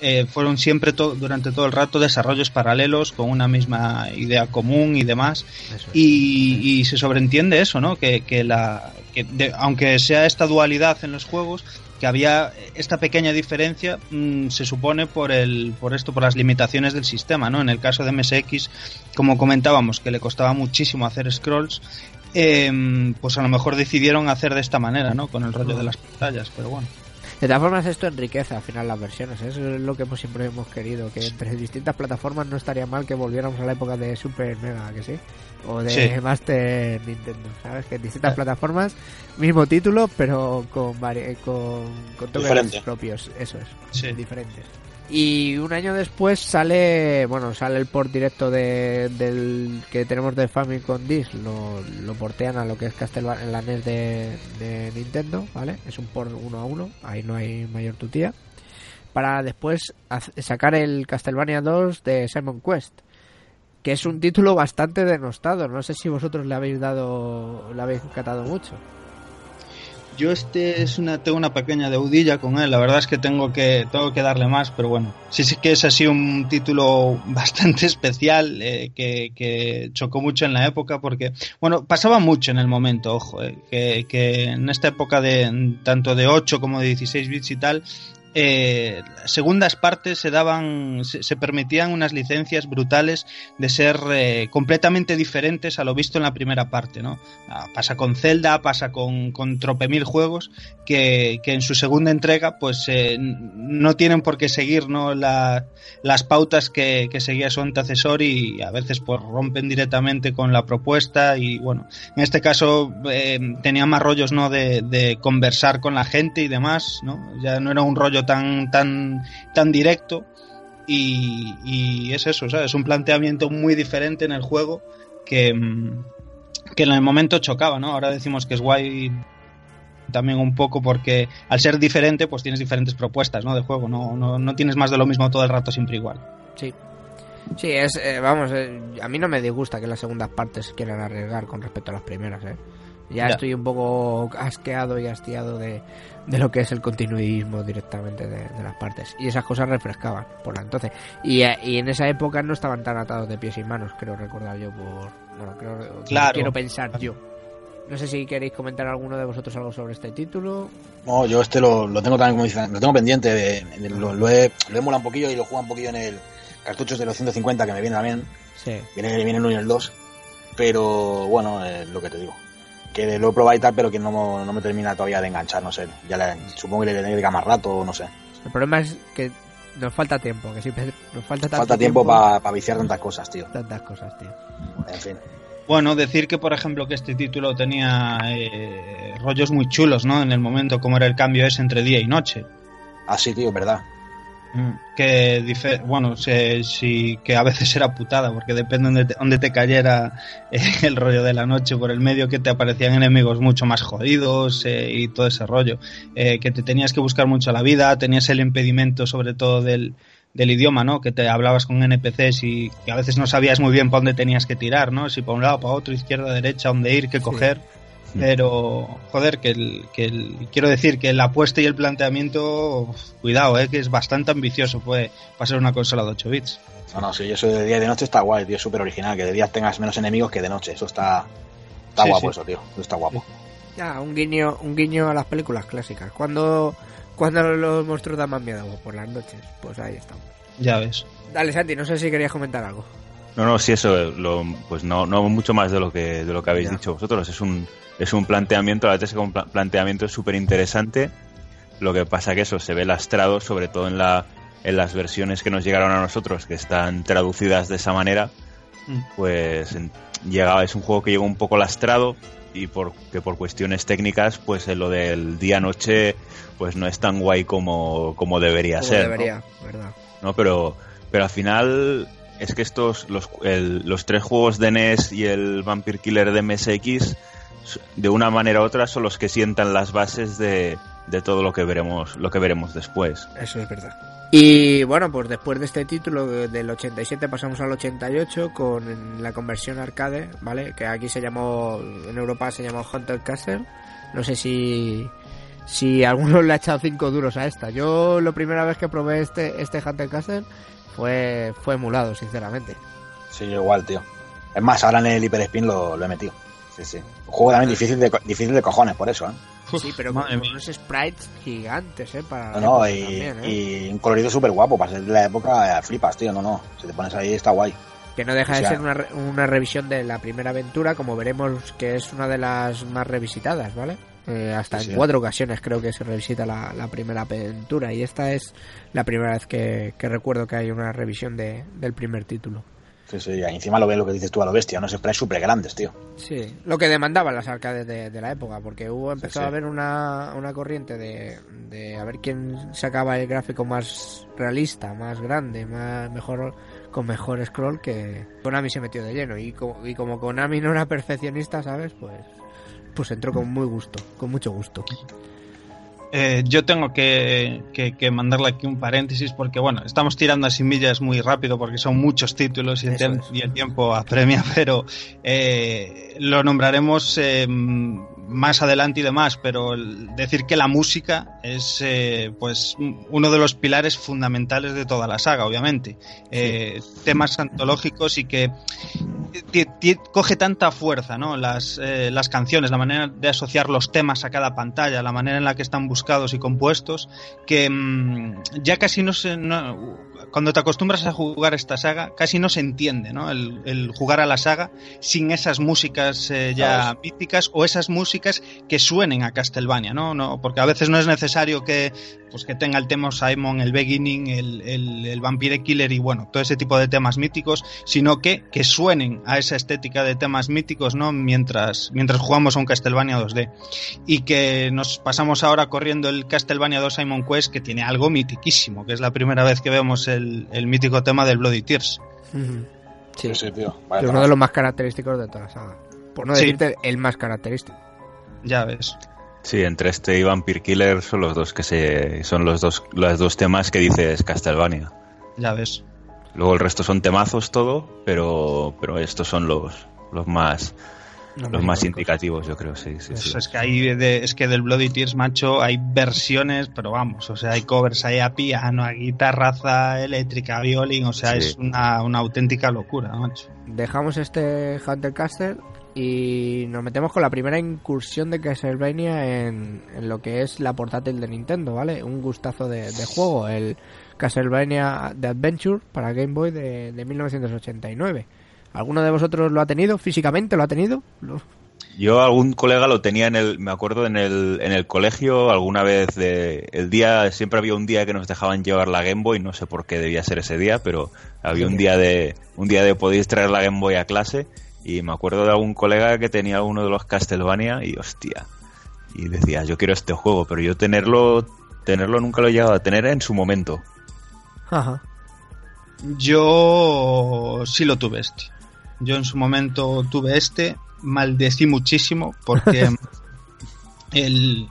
eh, fueron siempre to- durante todo el rato desarrollos paralelos con una misma idea común y demás. Es. Y, y se sobreentiende eso, ¿no? Que, que la, que de- aunque sea esta dualidad en los juegos, había esta pequeña diferencia, mm, se supone por el, por esto, por las limitaciones del sistema, ¿no? En el caso de MSX, como comentábamos, que le costaba muchísimo hacer scrolls, eh, pues a lo mejor decidieron hacer de esta manera, ¿no? Con el rollo de las pantallas, pero bueno. De todas formas, esto enriquece al final las versiones. ¿eh? Eso es lo que hemos, siempre hemos querido. Que entre distintas plataformas no estaría mal que volviéramos a la época de Super Mega, que sí. O de Sí. Master Nintendo, ¿sabes? Que en distintas plataformas, mismo título, pero con, con, con toques propios. Eso es. Sí. Diferentes. Y un año después sale, bueno, sale el port directo de, del que tenemos de Famicom Disk, lo, lo portean a lo que es Castlevania la NES de, Nintendo, ¿vale? Es un port uno a uno, ahí no hay mayor tutía. Para después sacar el Castlevania 2 de Simon Quest, que es un título bastante denostado. No sé si vosotros le habéis dado, le habéis catado mucho. Yo este es una tengo una pequeña deudilla con él, la verdad es que tengo que tengo que darle más, pero bueno, sí sí que es así un título *laughs* bastante especial eh, que, que chocó mucho en la época porque bueno pasaba mucho en el momento, ojo, eh, que, que en esta época de tanto de 8 como de 16 bits y tal eh, segundas partes se daban, se, permitían unas licencias brutales de ser eh, completamente diferentes a lo visto en la primera parte, ¿no? Ah, Pasa con Zelda, pasa con, con tropemil juegos que, en su segunda entrega pues eh, no tienen por qué seguir ¿no? la- las pautas que, que seguía su antecesor y a veces pues rompen directamente con la propuesta y bueno, en este caso eh, tenía más rollos ¿no? de, de conversar con la gente y demás, ¿no? Ya no era un rollo tan, tan, tan directo y, es eso. Es un planteamiento muy diferente en el juego que, mm, que en el momento chocaba, ¿no? Ahora decimos que es guay también un poco porque al ser diferente pues tienes diferentes propuestas, ¿no? De juego, no, no, no tienes más de lo mismo todo el rato siempre igual. Sí. Sí, es, eh, vamos, eh, a mí no me disgusta que las segundas partes quieran arriesgar con respecto a las primeras, ¿eh? Ya, Ya. estoy un poco asqueado y hastiado de, de lo que es el continuismo directamente de, de las partes. Y esas cosas refrescaban por la entonces. Y, eh, y en esa época no estaban tan atados de pies y manos, creo recordar yo por... Bueno, creo, Claro. quiero pensar yo. No sé si queréis comentar alguno de vosotros algo sobre este título. No, yo este lo, lo tengo también, como dicen, lo tengo pendiente. De, de- lo, lo he, lo he molado un poquillo y lo juego un poquillo en el cartuchos de los 150 que me viene también. Sí. Viene, viene el 1 y el 2. Pero bueno, es lo que te digo. Que lo he probado y tal, pero que no, me- no me termina todavía de enganchar, no sé. Ya le- supongo que le tendré que dedicar más rato, no sé. El problema es que nos falta tiempo, que siempre nos falta tanto Falta tiempo para viciar tantas cosas, tío. tantas cosas, tío. En fin. Bueno, decir que, por ejemplo, que este título tenía eh, rollos muy chulos, ¿no? En el momento, como era el cambio ese entre día y noche. Ah, sí, tío, es verdad. Que, dife- bueno, se- sí, que a veces era putada, porque depende donde te, donde te cayera eh, *laughs* el rollo de la noche por el medio, que te aparecían enemigos mucho más jodidos eh, y todo ese rollo. Eh, que te tenías que buscar mucho la vida, tenías el impedimento sobre todo del, del idioma, ¿no? Que te hablabas con NPCs y que a veces no sabías muy bien para dónde tenías que tirar, ¿no? Si para un lado, para otro, izquierda, derecha, dónde ir, qué coger. Pero, joder, que, el, que el- quiero decir que la apuesta y el planteamiento, cuidado, eh, que es bastante ambicioso puede para ser una consola de 8 bits. No, no, sí, eso de día y de noche está guay, tío, es súper original. Que de día tengas menos enemigos que de noche. Eso está, está Sí, guapo, sí. eso, tío. Eso está guapo. Ya, un guiño, un guiño a las películas clásicas. Cuando, cuando los monstruos dan más miedo por las noches, pues ahí estamos. Ya ves. Dale, Santi, no sé si querías comentar algo. No, no, sí, eso, lo- pues no, no mucho más de lo que, de lo que habéis Ya. dicho vosotros. Es un, es un planteamiento, la verdad es que un pla- planteamiento súper interesante. Lo que pasa que eso se ve lastrado, sobre todo en, la, en las versiones que nos llegaron a nosotros, que están traducidas de esa manera. Mm. Pues llega, es un juego que llegó un poco lastrado y por, que por cuestiones técnicas, pues en lo del día-noche, pues no es tan guay como, como debería Como ser. ¿no? debería, ¿verdad? ¿no? Pero, pero al final es que estos, los, el- los tres juegos de NES y el Vampire Killer de MSX, de una manera u otra, son los que sientan las bases de, de todo lo que veremos, lo que veremos después. Eso es verdad. Y bueno, pues después de este título de- del 87 pasamos al 88 con la conversión arcade, ¿vale? Que aquí se llamó, en Europa se llamó Hunter Castle. No sé si, si alguno *laughs* le ha echado cinco duros a esta. Yo la primera vez que probé este, este Hunter Castle fue, fue emulado, sinceramente. Sí, yo igual, tío. Es más, ahora en el Hyper Spin lo, lo he metido. Sí, sí. Un juego también difícil de, difícil de cojones, por eso, ¿eh? *laughs* Sí, pero *laughs* con, unos sprites gigantes, ¿eh? Para No, no, época y, también, ¿eh? y un colorido súper guapo. Para ser de la época, eh, flipas, tío. No, no. Si te pones ahí, está guay. Que no deja O de ser una, re- una revisión de la primera aventura, como veremos que es una de las más revisitadas, ¿vale? Eh, hasta Sí, en sí. cuatro ocasiones creo que se revisita la, la primera aventura y esta es la primera vez que, que recuerdo que hay una revisión de, del primer título. Sí, sí. Y encima lo ves lo que dices tú a lo bestia. No se sprays súper grandes, tío. Sí, lo que demandaban las arcades de, de la época, porque hubo empezó sí. a haber una, una corriente de, de a ver quién sacaba el gráfico más realista, más grande, más mejor con mejor scroll que Konami se metió de lleno y, co- y como Konami no era perfeccionista, ¿sabes? Pues pues entró con muy gusto, con mucho gusto. Eh, yo tengo que, que- que mandarle aquí un paréntesis porque, bueno, estamos tirando así millas muy rápido porque son muchos títulos y el, tem- y el tiempo apremia, *laughs* pero eh, lo nombraremos eh, más adelante y demás, pero decir que la música es eh, pues uno de los pilares fundamentales de toda la saga, obviamente. Eh, Temas antológicos y que coge tanta fuerza, ¿no? Las, eh, las canciones, la manera de asociar los temas a cada pantalla, la manera en la que están buscados y compuestos, que mm, ya casi no se. no- cuando te acostumbras a jugar esta saga, casi no se entiende, ¿no? El, el jugar a la saga sin esas músicas ya Claro. míticas o esas músicas que suenen a Castlevania, ¿no? no Porque a veces no es necesario que, pues, que tenga el tema Simon, el Beginning, el, el, el Vampire Killer y bueno, todo ese tipo de temas míticos, sino que, que suenen a esa estética de temas míticos, ¿no? Mientras, mientras jugamos a un Castlevania 2D. Y que nos pasamos ahora corriendo el Castlevania 2 Simon Quest, que tiene algo mitiquísimo, que es la primera vez que vemos el, el mítico tema del Bloody Tears. Sí, Sí, sí, tío. es uno de los más característicos de toda la saga. Por no Sí. decirte el más característico. Ya ves. Sí, entre este y Vampire Killer son los dos que se, son los dos, los dos temas que dices Castlevania. Ya ves. Luego el resto son temazos todo, pero, pero estos son los, los más, los más indicativos, yo creo, sí, sí, Es, sí. es que hay de, es que del Bloody Tears, macho, hay versiones, pero vamos, o sea, hay covers ahí a piano, a guitarraza eléctrica, a violín, o sea, Sí. es una, una auténtica locura, macho. Dejamos este Hunter Castle Y nos metemos con la primera incursión de Castlevania en, en lo que es la portátil de Nintendo, ¿vale? Un gustazo de, de juego, el Castlevania The Adventure para Game Boy de, de 1989. ¿Alguno de vosotros lo ha tenido? ¿Físicamente lo ha tenido? Lo- Yo algún colega lo tenía en el, me acuerdo en el, en el colegio alguna vez de, el día, siempre había un día que nos dejaban llevar la Game Boy, no sé por qué debía ser ese día, pero había un día de, un día de podéis traer la Game Boy a clase y me acuerdo de algún colega que tenía uno de los Castlevania y hostia, y decía yo quiero este juego, pero yo tenerlo, tenerlo nunca lo he llegado a tener en su momento. Ajá. Yo sí lo tuve este. Yo en su momento tuve este, maldecí muchísimo porque *laughs* el,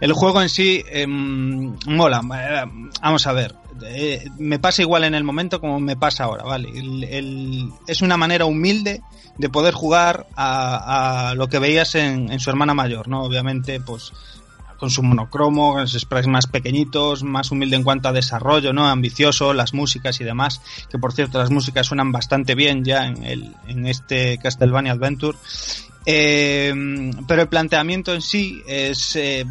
el juego en sí em, mola. Eh, Vamos a ver, eh, me pasa igual en el momento como me pasa ahora, ¿vale? El- el- es una manera humilde de poder jugar a, lo que veías en, en su hermana mayor, ¿no? Obviamente, pues con su monocromo, con los sprites más pequeñitos, más humilde en cuanto a desarrollo, ¿no? Ambicioso, las músicas y demás, que por cierto las músicas suenan bastante bien ya en, el, en este Castlevania Adventure. Eh, pero el planteamiento en sí es, eh,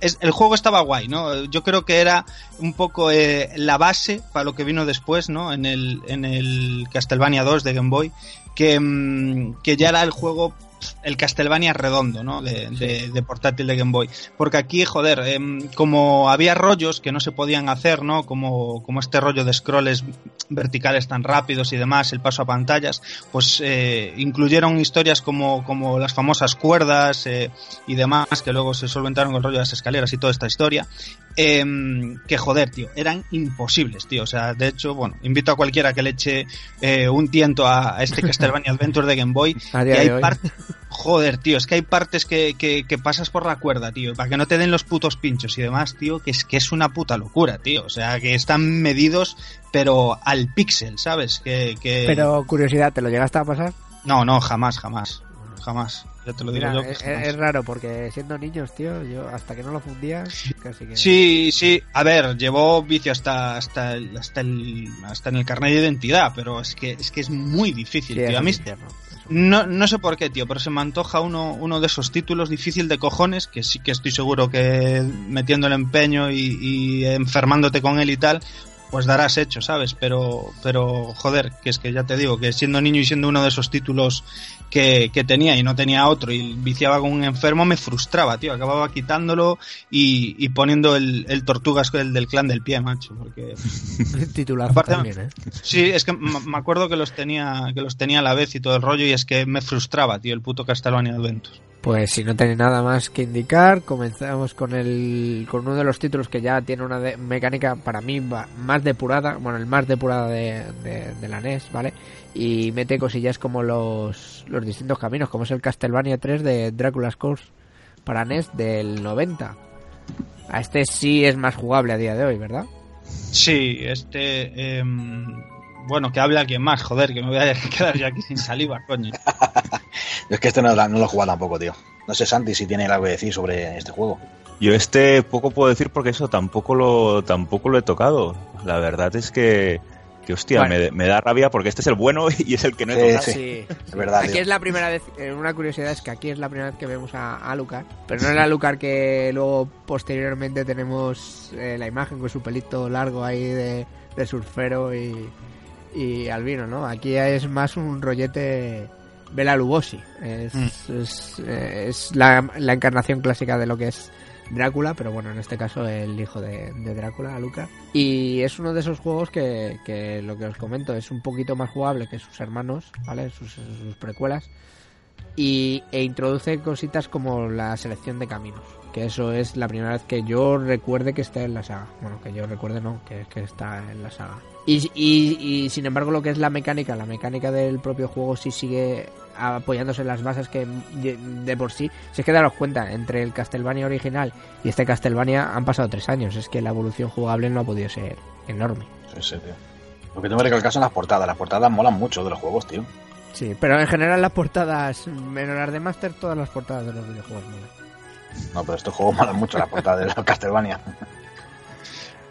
es- el juego estaba guay, ¿no? Yo creo que era un poco eh, la base para lo que vino después, ¿no? En el, en el Castlevania 2 de Game Boy, que, mm, que ya era el juego el Castlevania redondo, ¿no? De, de- de portátil de Game Boy. Porque aquí, joder, em, como había rollos que no se podían hacer, ¿no? Como, como este rollo de scrolls verticales tan rápidos y demás, el paso a pantallas, pues eh, incluyeron historias como, como las famosas cuerdas eh, y demás, que luego se solventaron con el rollo de las escaleras y toda esta historia. Em, que joder, tío, eran imposibles, tío. O sea, de hecho, bueno, invito a cualquiera que le eche eh, un tiento a, a este Castlevania Adventure de Game Boy. *laughs* Que hay partes Joder, tío, es que hay partes que, que, que pasas por la cuerda, tío, para que no te den los putos pinchos y demás, tío, que es que es una puta locura, tío. O sea, que están medidos, pero al píxel, ¿sabes? Que, que... Pero curiosidad, ¿te lo llegaste a pasar? No, no, jamás, jamás. Jamás. Ya te lo digo Mira, yo. que es, raro porque siendo niños, tío, yo hasta que no lo fundías, casi que... Sí, sí, a ver, llevó vicio hasta hasta el, hasta el hasta en el carnet de identidad, pero es que es que es muy difícil, Sí, tío. A mí No, no sé por qué, tío, pero se me antoja uno, uno de esos títulos difícil de cojones, que sí que estoy seguro que metiendo el empeño y, y enfermándote con él y tal, pues darás hecho, ¿sabes? Pero, pero, joder, que es que ya te digo, que siendo niño y siendo uno de esos títulos que, que tenía y no tenía otro y viciaba con un enfermo, me frustraba, tío. Acababa quitándolo y, y poniendo el, el tortugas el del clan del pie, macho, porque *laughs* Titulazo Aparte- también, ¿eh? Sí, es que me acuerdo que los tenía que los tenía a la vez y todo el rollo y es que me frustraba, tío, el puto Castlevania Adventure. Pues si no tenéis nada más que indicar, comenzamos con el con uno de los títulos que ya tiene una de- mecánica para mí más depurada, bueno, el más depurada de, de- de la NES, ¿vale? Y mete cosillas como los, los distintos caminos, como es el Castlevania 3 de Dracula's Curse para NES del 90. A este sí es más jugable a día de hoy, ¿verdad? Sí, este em, bueno, que hable alguien más, joder, que me voy a *laughs* quedar yo aquí sin saliva, coño. *laughs* Es que este no, no lo he jugado tampoco, tío. No sé, Santi, si tiene algo que decir sobre este juego. Yo este poco puedo decir porque eso tampoco lo tampoco lo he tocado. La verdad es que, que hostia, Bueno. me, me da rabia porque este es el bueno *laughs* y es el que no he Sí, tocado. sí. Es verdad, Aquí tío. es la primera vez, eh, una curiosidad es que aquí es la primera vez que vemos a, a Lucar, pero no es la Lucar que luego posteriormente tenemos eh, la imagen con su pelito largo ahí de, de surfero y, y albino, ¿no? Aquí es más un rollete Bela Lugosi, es, es, eh, es la, la encarnación clásica de lo que es Drácula, pero bueno, en este caso el hijo de, de Drácula, Luca. Y es uno de esos juegos que, que lo que os comento es un poquito más jugable que sus hermanos, ¿vale? Sus, sus precuelas. Y, e introduce cositas como la selección de caminos. Que eso es la primera vez que yo recuerde que está en la saga. Bueno, que yo recuerde no, que, que está en la saga. Y, y, y, sin embargo lo que es la mecánica, la mecánica del propio juego sí sigue apoyándose en las bases que de, de por sí, si es que daros cuenta, entre el Castlevania original y este Castlevania han pasado tres años, es que la evolución jugable no ha podido ser enorme. Sí, sí, tío. Lo que tengo que recalcar son las portadas. Las portadas molan mucho de los juegos, tío. Sí, pero en general las portadas, menos las de Master, todas las portadas de los videojuegos molan. No, pero estos juegos molan mucho, las portadas de los Castlevania. *laughs*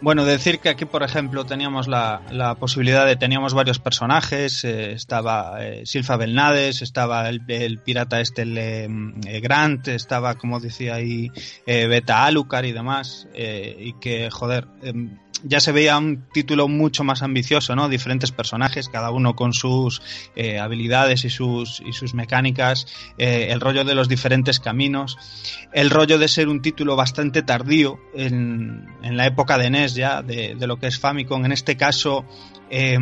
Bueno, decir que aquí, por ejemplo, teníamos la, la posibilidad de, teníamos varios personajes, eh, estaba eh, Silfa Belnades, estaba el, el pirata este, el, eh, Grant, estaba, como decía ahí, Beta Alucard y demás, y que, joder, em, ya se veía un título mucho más ambicioso, ¿no? Diferentes personajes, cada uno con sus eh, habilidades y sus, y sus mecánicas, eh, el rollo de los diferentes caminos, el rollo de ser un título bastante tardío en, en la época de NES ya, de, de lo que es Famicom. En este caso, eh,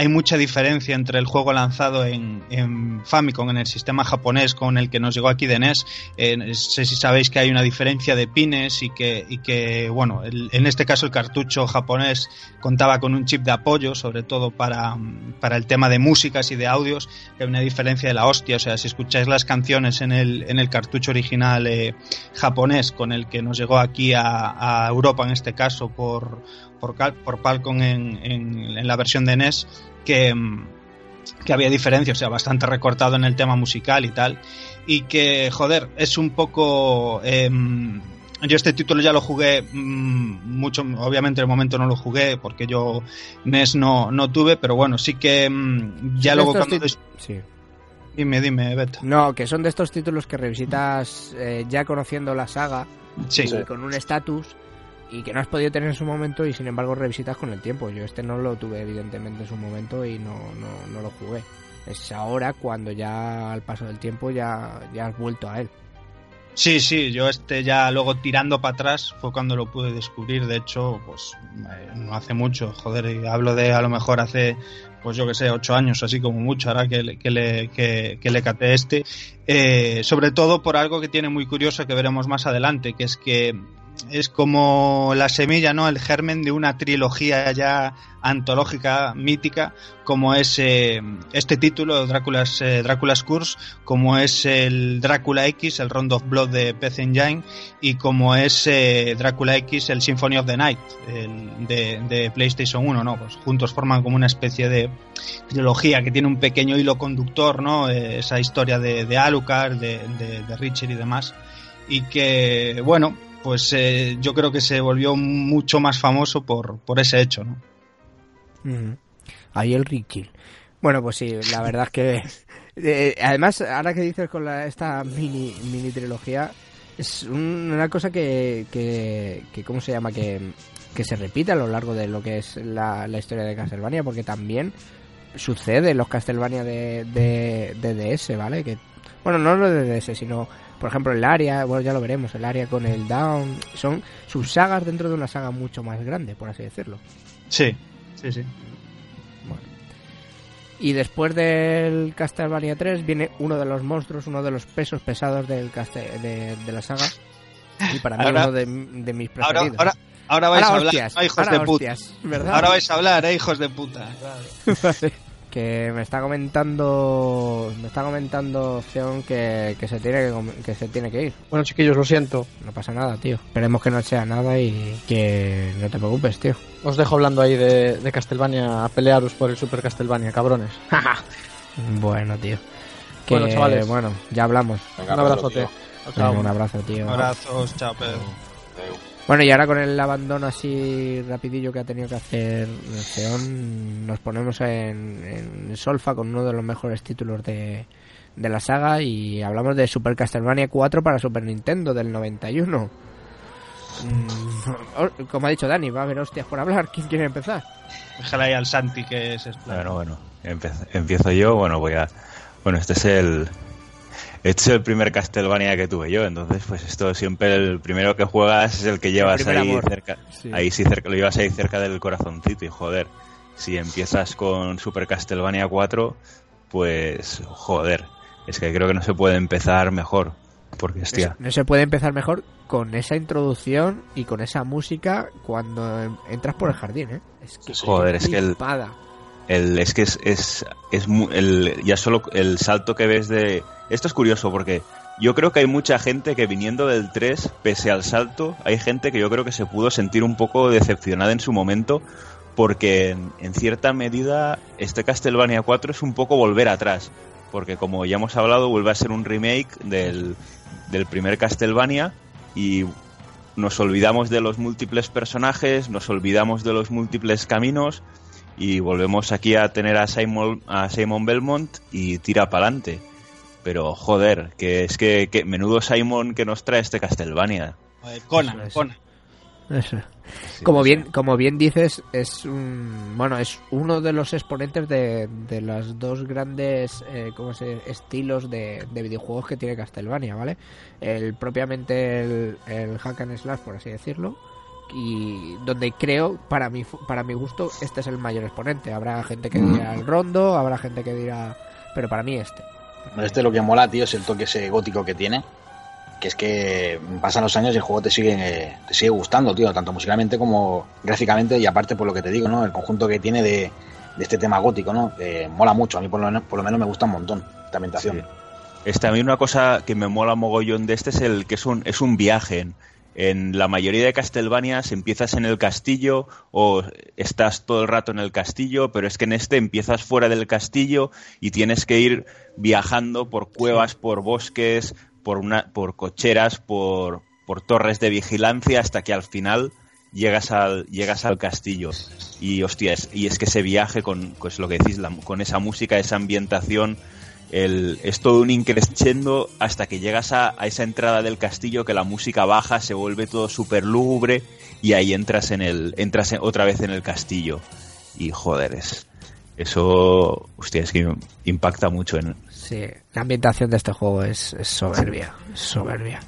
hay mucha diferencia entre el juego lanzado en, en, Famicom, en el sistema japonés con el que nos llegó aquí de NES. Eh, sé si sabéis que hay una diferencia de pines y que, y que bueno, el, en este caso el cartucho japonés contaba con un chip de apoyo, sobre todo para, para el tema de músicas y de audios, que hay una diferencia de la hostia. O sea, si escucháis las canciones en el, en el cartucho original eh, japonés con el que nos llegó aquí a, a Europa, en este caso, por por, Cal, por Palcom en, en, en, la versión de NES que, que había diferencia, o sea, bastante recortado en el tema musical y tal. Y que, joder, es un poco... Eh, yo este título ya lo jugué mmm, mucho, obviamente en el momento no lo jugué porque yo NES no, no tuve, pero bueno, sí que mmm, ya luego cuando... Sí. Dime, dime, Beto. No, que son de estos títulos que revisitas eh, ya conociendo la saga sí. y con un estatus y que no has podido tener en su momento y sin embargo revisitas con el tiempo. Yo este no lo tuve evidentemente en su momento y no, no, no lo jugué. Es ahora cuando ya al paso del tiempo ya, ya has vuelto a él. Sí, sí, yo este ya luego tirando para atrás fue cuando lo pude descubrir. De hecho, pues eh, no hace mucho, joder, hablo de a lo mejor hace, pues yo que sé, ocho años, así como mucho, ahora que, que le, que, que le caté este. Eh, sobre todo por algo que tiene muy curioso que veremos más adelante, que es que es como la semilla, ¿no? El germen de una trilogía ya antológica, mítica, como es eh, este título, Drácula's, eh, Curse, como es el Drácula X, el Round of Blood de PC Engine, y como es eh, Drácula X, el Symphony of the Night, el de, PlayStation 1, ¿no? Pues juntos forman como una especie de trilogía que tiene un pequeño hilo conductor, ¿no? esa historia de, Alucard, de, de Richard y demás, y que, bueno, pues eh, yo creo que se volvió mucho más famoso por, por ese hecho, ¿no? Ahí el Richie. Bueno, pues sí, la verdad es que... *laughs* Eh, además, ahora que dices con la, esta mini, mini trilogía, es un, una cosa que, que, que, ¿Cómo se llama? Que, que se repite a lo largo de lo que es la, la historia de Castlevania, porque también sucede en los Castlevania de, de, de DS, ¿vale? Que, bueno, no lo de DS, sino por ejemplo el área, bueno ya lo veremos, el área con el Down, son subsagas dentro de una saga mucho más grande, por así decirlo. Sí, sí, sí. Bueno. Y después del Castlevania 3 viene uno de los monstruos, uno de los pesos pesados del Castel de, de, la saga. Y para mí ahora, uno de, de, mis preferidos. Ahora, ahora, ahora vais ahora a hablar, hostias, ¿no, hijos de puta. Hostias, ¿verdad? Ahora vais a hablar, eh, hijos de puta. *laughs* Claro. Que me está comentando me está comentando opción que, que se tiene que, que, se tiene que ir. Bueno chiquillos lo siento. No pasa nada tío. Esperemos que no sea nada y que no te preocupes tío. Os dejo hablando ahí de, de Castlevania a pelearos por el Super Castlevania cabrones. *laughs* Bueno tío. Que, bueno chavales. bueno ya hablamos. Venga, un abrazote. Venga, un abrazo tío. Abrazos chao Pedro bueno, y ahora con el abandono así rapidillo que ha tenido que hacer nos ponemos en, en, Solfa con uno de los mejores títulos de, de, la saga y hablamos de Super Castlevania 4 para Super Nintendo del 91. Mm, como ha dicho Dani, va a haber hostias por hablar. ¿Quién quiere empezar? Déjala ahí al Santi que es Bueno, bueno, empiezo, empiezo yo. Bueno, voy a. Bueno, este es el, este es el primer Castlevania que tuve yo, entonces pues esto siempre el primero que juegas es el que llevas el ahí amor. cerca, sí. ahí sí cerca, lo llevas ahí cerca del corazoncito y joder, si empiezas con Super Castlevania 4, pues joder, es que creo que no se puede empezar mejor, porque hostia. No, se puede empezar mejor con esa introducción y con esa música cuando entras por el jardín, ¿eh? Es que joder, es que el el, es que es, es, es el, ya solo el salto que ves de... Esto es curioso porque yo creo que hay mucha gente que viniendo del 3, pese al salto, hay gente que yo creo que se pudo sentir un poco decepcionada en su momento porque en, cierta medida este Castlevania 4 es un poco volver atrás. Porque como ya hemos hablado, vuelve a ser un remake del, del primer Castlevania y nos olvidamos de los múltiples personajes, nos olvidamos de los múltiples caminos y volvemos aquí a tener a Simon, a Simon Belmont y tira para adelante. Pero joder, que es que, que menudo Simon que nos trae este Castlevania. Conan, es. Conan. Eso. Sí, como bien, como bien dices, es un, bueno, es uno de los exponentes de, de los dos grandes eh, ¿cómo se, estilos de, de videojuegos que tiene Castlevania, ¿vale? El propiamente el, el hack and slash, por así decirlo, y donde creo, para mi fu- para mi gusto, este es el mayor exponente. Habrá gente que dirá el Rondo, habrá gente que dirá, pero para mí este. Este lo que mola, tío, es el toque ese gótico que tiene. Que es que pasan los años y el juego te sigue, te sigue gustando, tío, tanto musicalmente como gráficamente y aparte por lo que te digo, ¿no? El conjunto que tiene de, de este tema gótico, ¿no? Eh, mola mucho, a mí por lo, menos, por lo menos me gusta un montón esta ambientación. Sí. Este, a mí una cosa que me mola mogollón de este es el que es un, es un viaje. En, la mayoría de Castlevanias empiezas en el castillo o estás todo el rato en el castillo, pero es que en este empiezas fuera del castillo y tienes que ir viajando por cuevas, por bosques, por, una, por cocheras, por, por torres de vigilancia hasta que al final llegas al, llegas al castillo. Y hostia, es, y es que ese viaje con, pues lo que decís, la- con esa música, esa ambientación, el, es todo un increscendo hasta que llegas a, a esa entrada del castillo que la música baja, se vuelve todo súper lúgubre y ahí entras en el, entras en- otra vez en el castillo. Y joder, es, eso, hostia, que impacta mucho en, Sí, la ambientación de este juego es, es soberbia, es soberbia.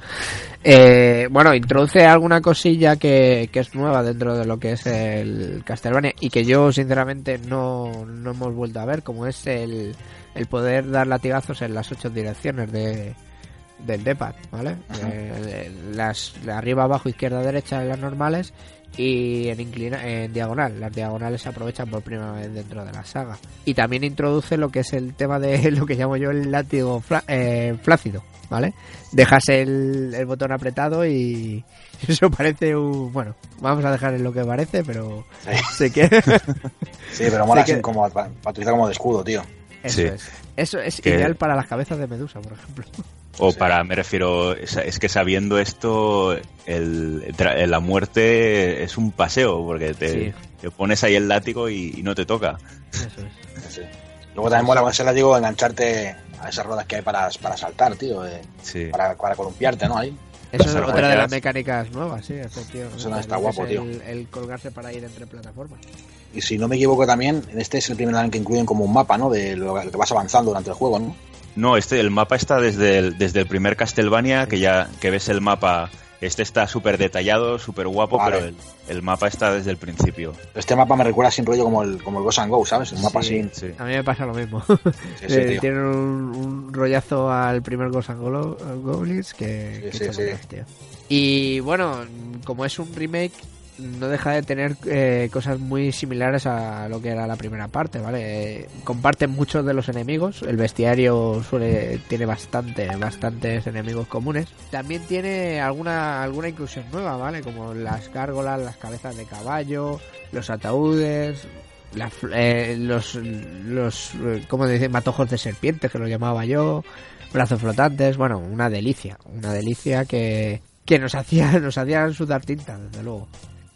Eh, bueno, introduce alguna cosilla que, que es nueva dentro de lo que es el Castlevania y que yo sinceramente no, no hemos vuelto a ver, como es el, el poder dar latigazos en las ocho direcciones de, del D-pad, ¿vale? Eh, las arriba, abajo, izquierda, derecha en las normales y en, inclina en diagonal. Las diagonales se aprovechan por primera vez dentro de la saga. Y también introduce lo que es el tema de *laughs* lo que llamo yo el látigo eh, flácido, ¿vale? Dejas el, el botón apretado y *laughs* eso parece un... Bueno, vamos a dejar en lo que parece, pero sé *laughs* que... Sí, pero mola Sí así como para utilizar como de escudo, tío. Eso Sí. es. Eso es ideal para las cabezas de Medusa, por ejemplo. O Sí. para, me refiero, es, es que sabiendo esto, el, la muerte es un paseo, porque te, Sí. te pones ahí el látigo y, y no te toca. Eso es. Sí. Luego también mola con ese látigo engancharte a esas ruedas que hay para, para saltar, tío. eh, Sí. para, para columpiarte, ¿no? Ahí. Eso es otra de las mecánicas nuevas, sí, efectivamente. Eso no está guapo, es tío. El, el colgarse para ir entre plataformas. Y si no me equivoco también, en este es el primer en que incluyen como un mapa, ¿no? De lo que vas avanzando durante el juego, ¿no? No, este, el mapa está desde el, desde el primer Castlevania, que ya que ves el mapa, este está súper detallado, súper guapo, Vale. pero el, el mapa está desde el principio. Este mapa me recuerda siempre rollo como el, como el Ghost and Go, ¿sabes? Un mapa Sí. así. Sí. A mí me pasa lo mismo. Sí, sí, *laughs* Eh. Tienen un, un rollazo al primer Ghost and Goblins que, Sí, que sí, te sí. molas, tío. Y bueno, como es un remake, no deja de tener eh, cosas muy similares a lo que era la primera parte, ¿vale? Eh, comparten muchos de los enemigos, el bestiario suele tiene bastante, bastantes enemigos comunes. También tiene alguna alguna inclusión nueva, ¿vale? Como las gárgolas, las cabezas de caballo, los ataúdes, eh, los los eh, ¿cómo matojos de serpiente que lo llamaba yo, brazos flotantes, bueno, una delicia, una delicia que que nos hacía *laughs* nos hacían sudar tinta, desde luego.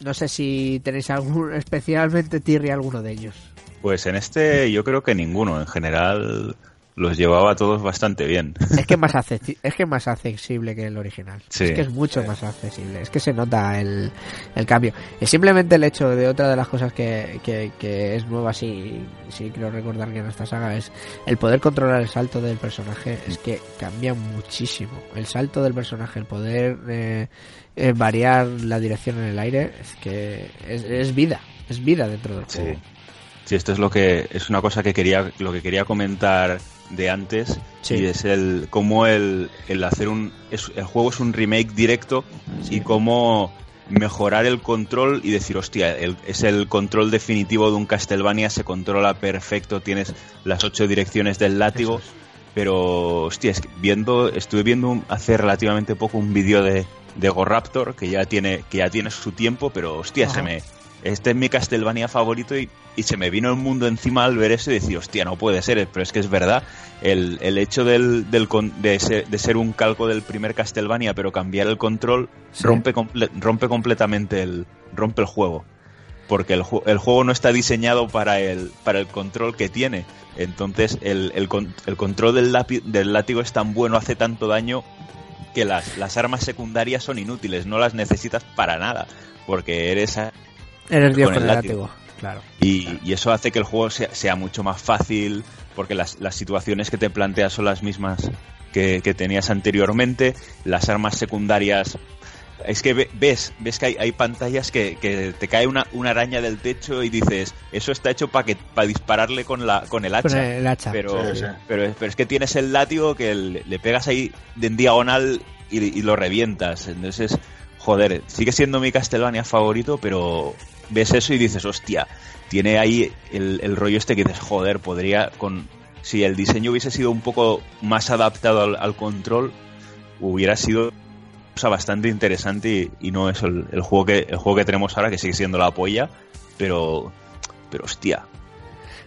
No sé si tenéis algún especialmente Tirri alguno de ellos. Pues en este yo creo que ninguno, en general los llevaba todos bastante bien. Es que es más *laughs* es que más accesible que el original. Sí. Es que es mucho más accesible. Es que se nota el, el cambio. Es simplemente el hecho de otra de las cosas que, que, que es nueva, sí, sí quiero recordar que en esta saga es el poder controlar el salto del personaje. Es que cambia muchísimo. El salto del personaje, el poder eh, eh, variar la dirección en el aire, es que es, es vida. Es vida dentro del Sí. juego. Sí, esto es lo que es una cosa que quería lo que quería comentar de antes Sí. y es el cómo el, el hacer un es- el juego es un remake directo y cómo mejorar el control y decir hostia el- es el control definitivo de un Castlevania se controla perfecto tienes las ocho direcciones del látigo pero hostia es que viendo estuve viendo un- hace relativamente poco un vídeo de de Goraptor que ya tiene que ya tiene su tiempo pero hostia se me este es mi Castlevania favorito y, y se me vino el mundo encima al ver eso y decir, hostia, no puede ser, pero es que es verdad, el, el hecho del, de, ser, de ser un calco del primer Castlevania, pero cambiar el control, Sí. rompe, comple- rompe completamente el, rompe el juego. Porque el, el juego no está diseñado para el, para el control que tiene. Entonces, el, el, el control del, lápi- del látigo es tan bueno, hace tanto daño, que las, las armas secundarias son inútiles, no las necesitas para nada. Porque eres Eres Dios con con el látigo. látigo. Claro. y, y eso hace que el juego sea, sea mucho más fácil, porque las, las situaciones que te planteas son las mismas que, que tenías anteriormente, las armas secundarias... Es que ve- ves, ves que hay, hay pantallas que, que te cae una, una araña del techo y dices, eso está hecho para que para dispararle con la con el hacha. Con el hacha. Pero, Sí, sí. pero, pero es que tienes el látigo que le, le pegas ahí de en diagonal y, y lo revientas. Entonces, joder, sigue siendo mi Castlevania favorito, pero ves eso y dices, hostia, tiene ahí el, el rollo este que dices, joder, podría con... Si el diseño hubiese sido un poco más adaptado al, al control, hubiera sido cosa bastante interesante y, y no es el, juego que el juego que tenemos ahora que sigue siendo la polla, pero pero hostia,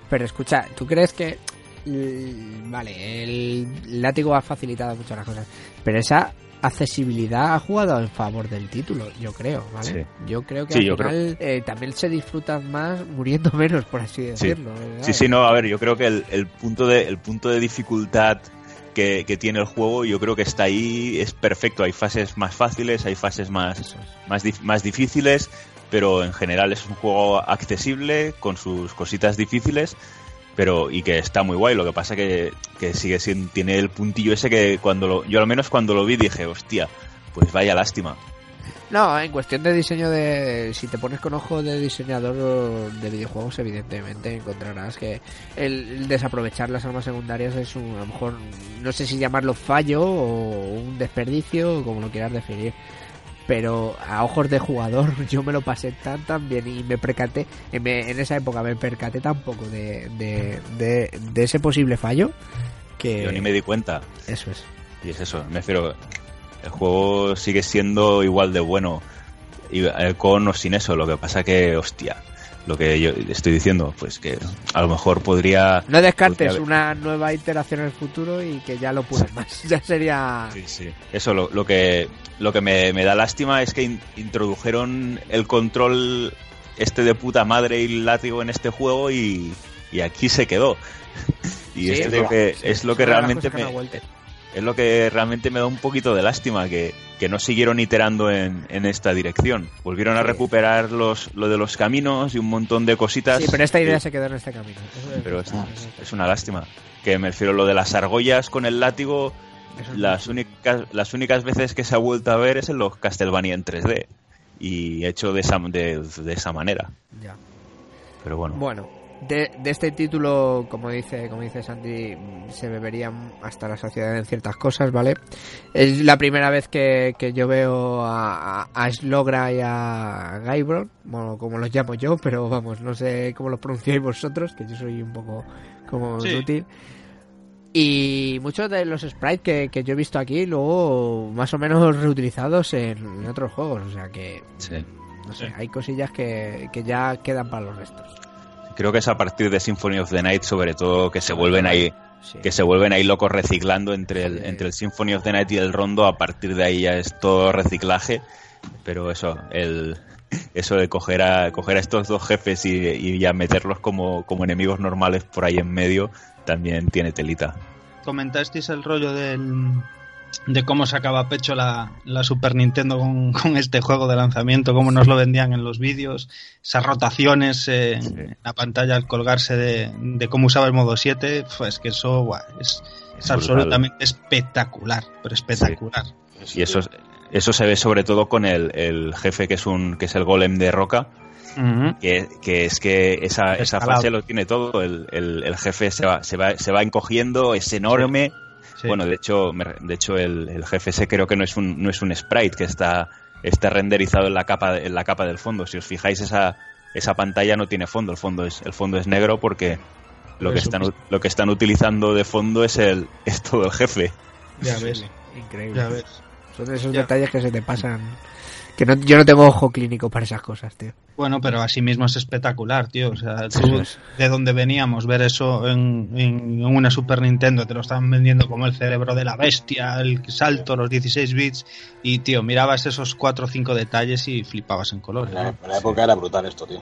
Pero escucha, ¿tú crees que... Vale, el látigo ha facilitado mucho las cosas, pero esa accesibilidad ha jugado en favor del título, yo creo, ¿vale? Sí. Yo creo que Sí, al final eh, también se disfrutan más muriendo *laughs* menos, por así decirlo. ¿verdad? Sí, sí, no, a ver, yo creo que el, el punto de el punto de dificultad que, que tiene el juego, yo creo que está ahí, es perfecto. Hay fases más fáciles, hay fases más, es. más, dif- más difíciles, pero en general es un juego accesible, con sus cositas difíciles, pero y que está muy guay. Lo que pasa que, que sigue siendo, tiene el puntillo ese que cuando lo, yo al menos cuando lo vi dije, hostia, pues vaya lástima. No, en cuestión de diseño de... Si te pones con ojo de diseñador de videojuegos, evidentemente encontrarás que el, desaprovechar las armas secundarias es un, a lo mejor, no sé si llamarlo fallo o un desperdicio, como lo quieras definir. Pero a ojos de jugador *laughs* yo me lo pasé tan tan bien y me percaté, en, esa época me percaté tan poco de, de, de, de ese posible fallo que... Yo ni me di cuenta. Eso es. Y es eso, me refiero. El juego sigue siendo igual de bueno eh, con o sin eso. Lo que pasa que, hostia, lo que yo estoy diciendo, pues que a lo mejor podría. No descartes Podría- una nueva iteración en el futuro y que ya lo puedas más. *laughs* Ya sería... Sí, sí. Eso, lo, lo que, lo que me, me da lástima es que in- introdujeron el control este de puta madre y látigo en este juego y, y aquí se quedó. *laughs* y Sí, es, es lo que, sí, es lo que realmente me. Es lo que realmente me da un poquito de lástima que, que no siguieron iterando en, en esta dirección. Volvieron a recuperar los, lo de los caminos y un montón de cositas. Sí, pero esta idea que- se quedó en este camino. Es- pero es, es una lástima. Que me refiero a lo de las argollas con el látigo. Las únicas, las únicas veces que se ha vuelto a ver es en los Castlevania en 3D. Y hecho de esa, de, de esa manera. Ya. Pero bueno. Bueno, de, de este título, como dice, como dice Sandy, mm, se beberían hasta la saciedad en ciertas cosas, ¿vale? Es la primera vez que, que yo veo a, a, a Slogra y a Gaibron, bueno, como los llamo yo, *laughs* pero vamos, no sé cómo los pronunciáis vosotros, que yo soy un poco como Sí. inútil. Y muchos de los sprites que, que yo he visto aquí, luego más o menos reutilizados en, en otros juegos, o sea que, Sí. no sé, Sí. hay cosillas que, que ya quedan para los restos. Creo que es a partir de Symphony of the Night, sobre todo, que se vuelven ahí. Sí. que se vuelven ahí locos reciclando entre el, Sí. entre el Symphony of the Night y el Rondo, a partir de ahí ya es todo reciclaje, pero eso, el eso de coger a, coger a estos dos jefes y, y ya meterlos como, como enemigos normales por ahí en medio, también tiene telita. comentasteis el rollo del, de cómo sacaba pecho la, la Super Nintendo con, con este juego de lanzamiento, cómo nos lo vendían en los vídeos, esas rotaciones eh, en la pantalla al colgarse de, de cómo usaba el modo 7, pues que eso es, es absolutamente espectacular, pero espectacular. Y eso, eso se ve sobre todo con el, el jefe que es un que es el golem de roca, que, que es que esa, esa fase lo tiene todo. El, el, el jefe se va, se, va, se va encogiendo, es enorme. Sí. Bueno, de hecho, me- de hecho el, el jefe ese creo que no es un, no es un sprite, que está, está renderizado en la capa, en la capa del fondo. Si os fijáis, esa, esa pantalla no tiene fondo, el fondo es, el fondo es negro porque lo que están, u- lo que están utilizando de fondo es el, es todo el jefe. ya ves, Increíble. ya ves. Son esos Ya. detalles que se te pasan. Que no, yo no tengo ojo clínico para esas cosas, tío. Bueno, pero así mismo es espectacular, tío. O sea, tú, es. de donde veníamos, ver eso en, en- en una Super Nintendo, te lo estaban vendiendo como el cerebro de la bestia, el salto, los 16 bits, y, tío, mirabas esos 4 o 5 detalles y flipabas en colores. En la, en la época era brutal esto, tío.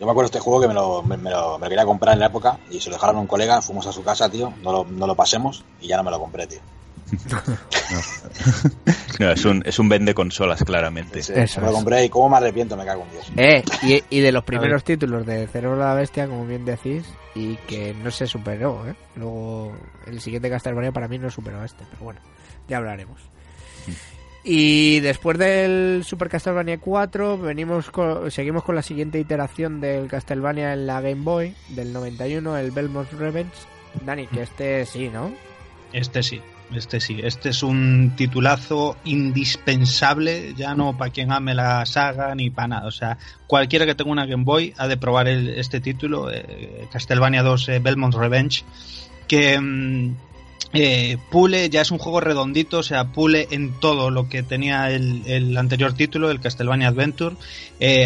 Yo me acuerdo de este juego que me lo, me, me lo, me lo quería comprar en la época y se lo dejaron a un colega, fuimos a su casa, tío, no lo, no lo pasemos y ya no me lo compré, tío. *laughs* No, es un, es un vende consolas, claramente. Sí, Eso me lo compré y cómo me arrepiento, me cago en Dios. Eh, y, y de los primeros títulos de Cerebro de la Bestia, como bien decís, y que no se superó, ¿eh? Luego, el siguiente Castlevania para mí no superó a este, pero bueno, ya hablaremos. Y después del Super Castlevania 4, venimos con- seguimos con la siguiente iteración del Castlevania en la Game Boy, del 91, el Belmont Revenge. Dani, que este sí, ¿no? Este sí, este sí. Este es un titulazo indispensable, ya no para quien ame la saga ni para nada. O sea, cualquiera que tenga una Game Boy ha de probar el- este título, eh, Castlevania 2 eh, Belmont Revenge, que mm, eh, pule, ya es un juego redondito, o sea, pule en todo lo que tenía el, anterior título, el Castlevania Adventure.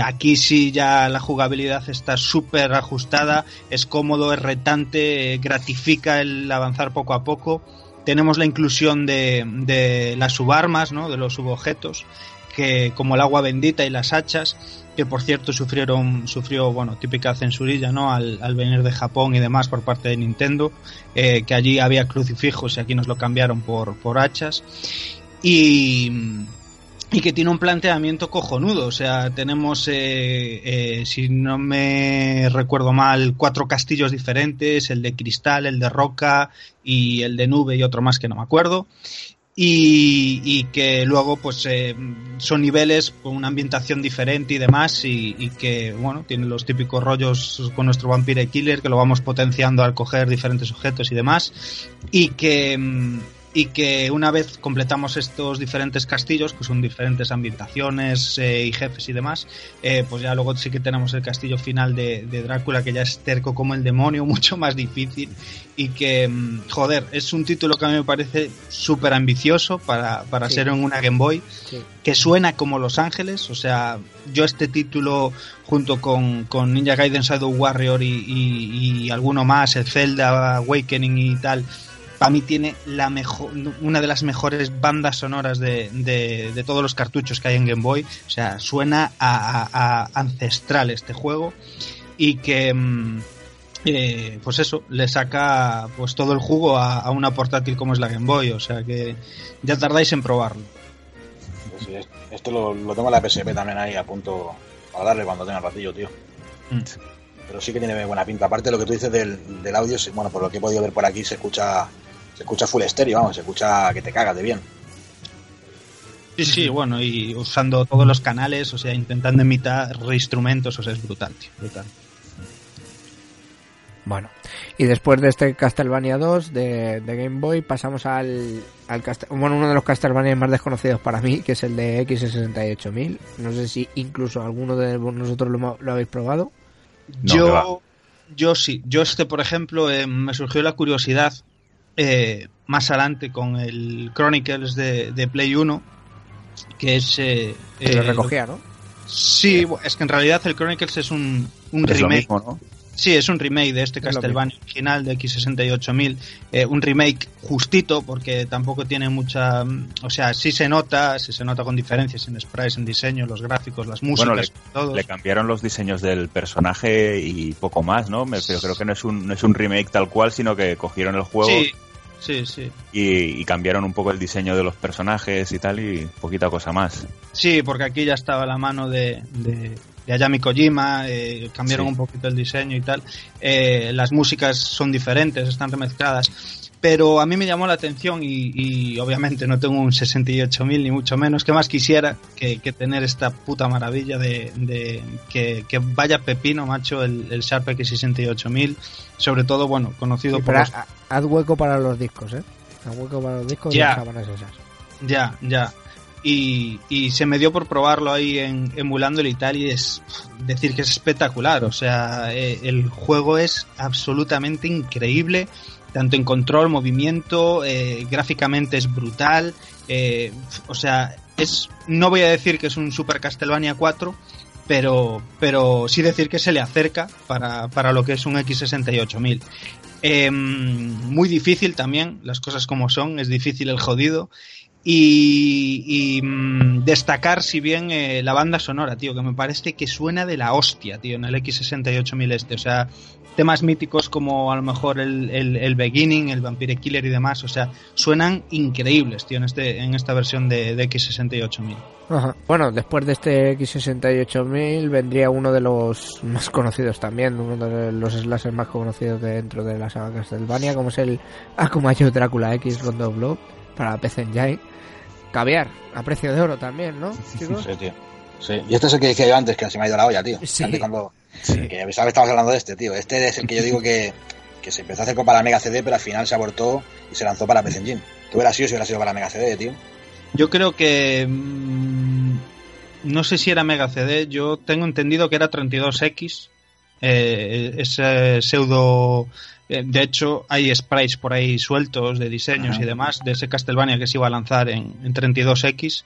Aquí sí ya la jugabilidad está súper ajustada, es cómodo, es retante, gratifica el avanzar poco a poco. Tenemos la inclusión de, de las subarmas, ¿no? de los subobjetos, que como el agua bendita y las hachas, que por cierto sufrieron, sufrió, bueno, típica censurilla, ¿no? Al, al venir de Japón y demás por parte de Nintendo, eh, que allí había crucifijos y aquí nos lo cambiaron por, por hachas. Y, y que tiene un planteamiento cojonudo. O sea, tenemos, eh, eh, si no me recuerdo mal, cuatro castillos diferentes, el de cristal, el de roca y el de nube y otro más que no me acuerdo. Y, que luego pues eh, son niveles con una ambientación diferente y demás y, que bueno tienen los típicos rollos con nuestro Vampire Killer que lo vamos potenciando al coger diferentes objetos y demás y que mm, y que una vez completamos estos diferentes castillos, que son diferentes ambientaciones eh, y jefes y demás, eh, pues ya luego sí que tenemos el castillo final de, de Drácula, que ya es terco como el demonio, *laughs* mucho más difícil, y que, mm, joder, es un título que a mí me parece súper ambicioso para, para Sí. ser en una Game Boy, Sí. que suena como Los Ángeles, o sea, yo este título junto con, con Ninja Gaiden Shadow Warrior y, y- y alguno más, el Zelda Awakening y tal, para mí tiene la mejor, una de las mejores bandas sonoras de, de- de todos los cartuchos que hay en Game Boy. O sea, suena a, a- a ancestral este juego y que, mm, eh, pues eso, le saca pues todo el jugo a, a una portátil como es la Game Boy. O sea que ya tardáis en probarlo. Pues sí, es- esto lo, lo tengo en la PSP también ahí a punto para darle cuando tenga ratillo, tío. Mm. Pero sí que tiene buena pinta. Aparte de lo que tú dices del, del audio, bueno, por lo que he podido ver por aquí, se escucha se escucha full estéreo, vamos, se escucha que te cagas de bien. Sí, sí, bueno, y usando todos los canales, o sea, intentando imitar instrumentos, o sea, es brutal, tío, brutal. Bueno, y después de este Castlevania 2 de, de Game Boy pasamos al, al bueno, uno de los Castlevania más desconocidos para mí, que es el de X68000. No sé si incluso alguno de nosotros lo, lo habéis probado. No, yo, yo sí, yo este, por ejemplo, eh, me surgió la curiosidad eh, más adelante con el Chronicles de, de Play 1, que es... eh, Que lo eh, recogía, ¿no? Sí, es que en realidad el Chronicles es un, un Es lo remake. mismo, ¿no? Sí, es un remake de este Es lo Castlevania original de X68000. Eh, un remake justito porque tampoco tiene mucha... mm, O sea, sí se nota, sí se nota con diferencias en sprites, en diseño, los gráficos, las músicas, Bueno, le, todos. le cambiaron los diseños del personaje y poco más, ¿no? Me- pero creo que no es un, no es un remake tal cual, sino que cogieron el juego Sí, sí, sí. y, y cambiaron un poco el diseño de los personajes y tal, y poquita cosa más. Sí, porque aquí ya estaba la mano de, de, de Ayami Kojima, eh, cambiaron Sí. un poquito el diseño y tal. Eh, las músicas son diferentes, están remezcladas. Pero a mí me llamó la atención y, y obviamente no tengo un 68.000 ni mucho menos. que más quisiera que, que tener esta puta maravilla de, de que, que vaya pepino, macho, el, el Sharp X68000? Sobre todo, bueno, conocido Sí, por los ha- haz hueco para los discos, ¿eh? Haz hueco para los discos y Ya. las sábanas esas. Ya, ya. y, y se me dio por probarlo ahí en, emulándolo y tal y es decir que es espectacular. O sea, eh, el juego es absolutamente increíble, tanto en control, movimiento, eh, gráficamente es brutal. eh, o sea, es no voy a decir que es un Super Castlevania 4, pero, pero sí decir que se le acerca para, para lo que es un X68000. Eh, muy difícil también, las cosas como son, es difícil el jodido. Y, y, mm, destacar, si bien, eh, la banda sonora, tío, que me parece que suena de la hostia, tío, en el X68000 este. O sea, temas míticos como a lo mejor el, el, el Beginning, el Vampire Killer y demás, o sea, suenan increíbles, tío, en, este, en esta versión de, de X68000. Ajá. Bueno, después de este X68000 vendría uno de los más conocidos también, uno de los slashers más conocidos dentro de la saga Castlevania, como es el Akumayo Drácula X Rondo Blood para PC Engine. Caviar, a precio de oro también, ¿no? chicos? Sí, tío. Sí. Y este es el que dije yo antes, que se me ha ido la olla, tío. Sí. Antes cuando... Sí. Que que estabas hablando de este, tío. Este es el que yo digo que, que se empezó a hacer con para Mega CD, pero al final se abortó y se lanzó para PC Engine. ¿Qué hubiera sido si hubiera sido para Mega CD, tío? Yo creo que. mm, no sé si era Mega CD, yo tengo entendido que era 32X. eh, ese pseudo. Eh, de hecho, hay sprites por ahí sueltos de diseños Ajá. y demás de ese Castlevania que se iba a lanzar en, en 32X.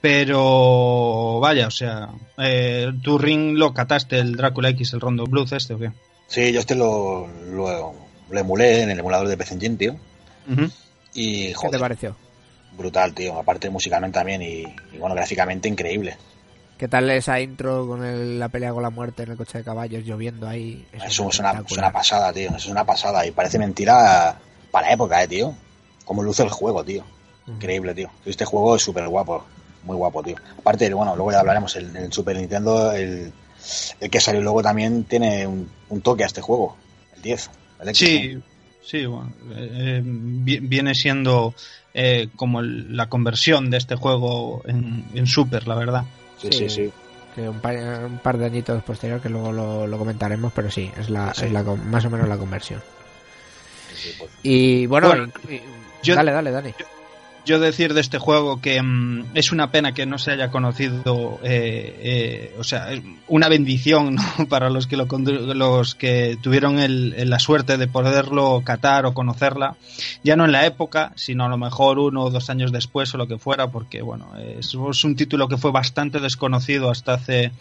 Pero vaya, o sea, eh, tu ring lo cataste, el Drácula X, el Rondo Blues este o qué? Sí, yo este lo, lo, lo emulé en el emulador de PC Engine, tío. Y, ¿Qué te joder, pareció? brutal, tío. Aparte musicalmente también y, y, bueno, gráficamente increíble. ¿Qué tal esa intro con el- la pelea con la muerte en el coche de caballos lloviendo ahí? Eso Eso es una, es espectacular. una pasada, tío. Eso es una pasada. Y parece mentira para época, eh, tío. Cómo luce el juego, tío. Increíble, tío. Este juego es súper guapo. Muy guapo, tío. Aparte, bueno, luego ya hablaremos. El, el Super Nintendo, el, el que salió luego también tiene un, un toque a este juego. El 10. El X, Sí, sí, bueno, eh, eh, vi- viene siendo eh, como la conversión de este juego en, en Super, la verdad. Sí, sí, sí. Que un, par, un par de añitos posterior que luego lo, lo comentaremos, pero sí, es la, Sí. es la con- más o menos la conversión. pues. Y bueno, Bueno, inc- y- yo- dale, dale, Dani. Yo decir de este juego que mm, es una pena que no se haya conocido, eh, eh, o sea, una bendición *laughs* ¿no? para los que lo los que tuvieron el- la suerte de poderlo catar o conocerla, ya no en la época, sino a lo mejor uno o dos años después o lo que fuera, porque bueno, es un título que fue bastante desconocido hasta hace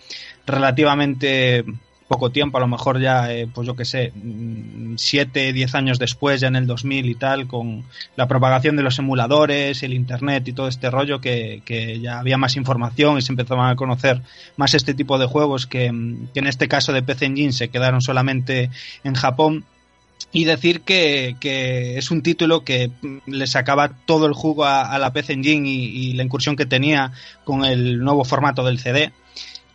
relativamente poco tiempo, a lo mejor ya, eh, pues yo que sé, mm, siete, diez años después, ya en el 2000 y tal, con la propagación de los emuladores, el internet y todo este rollo, que, que ya había más información y se empezaban a conocer más este tipo de juegos que, mm, que en este caso de PC Engine se quedaron solamente en Japón. Y decir que, que es un título que mm, le sacaba todo el jugo a, a la PC Engine y, y la incursión que tenía con el nuevo formato del CD,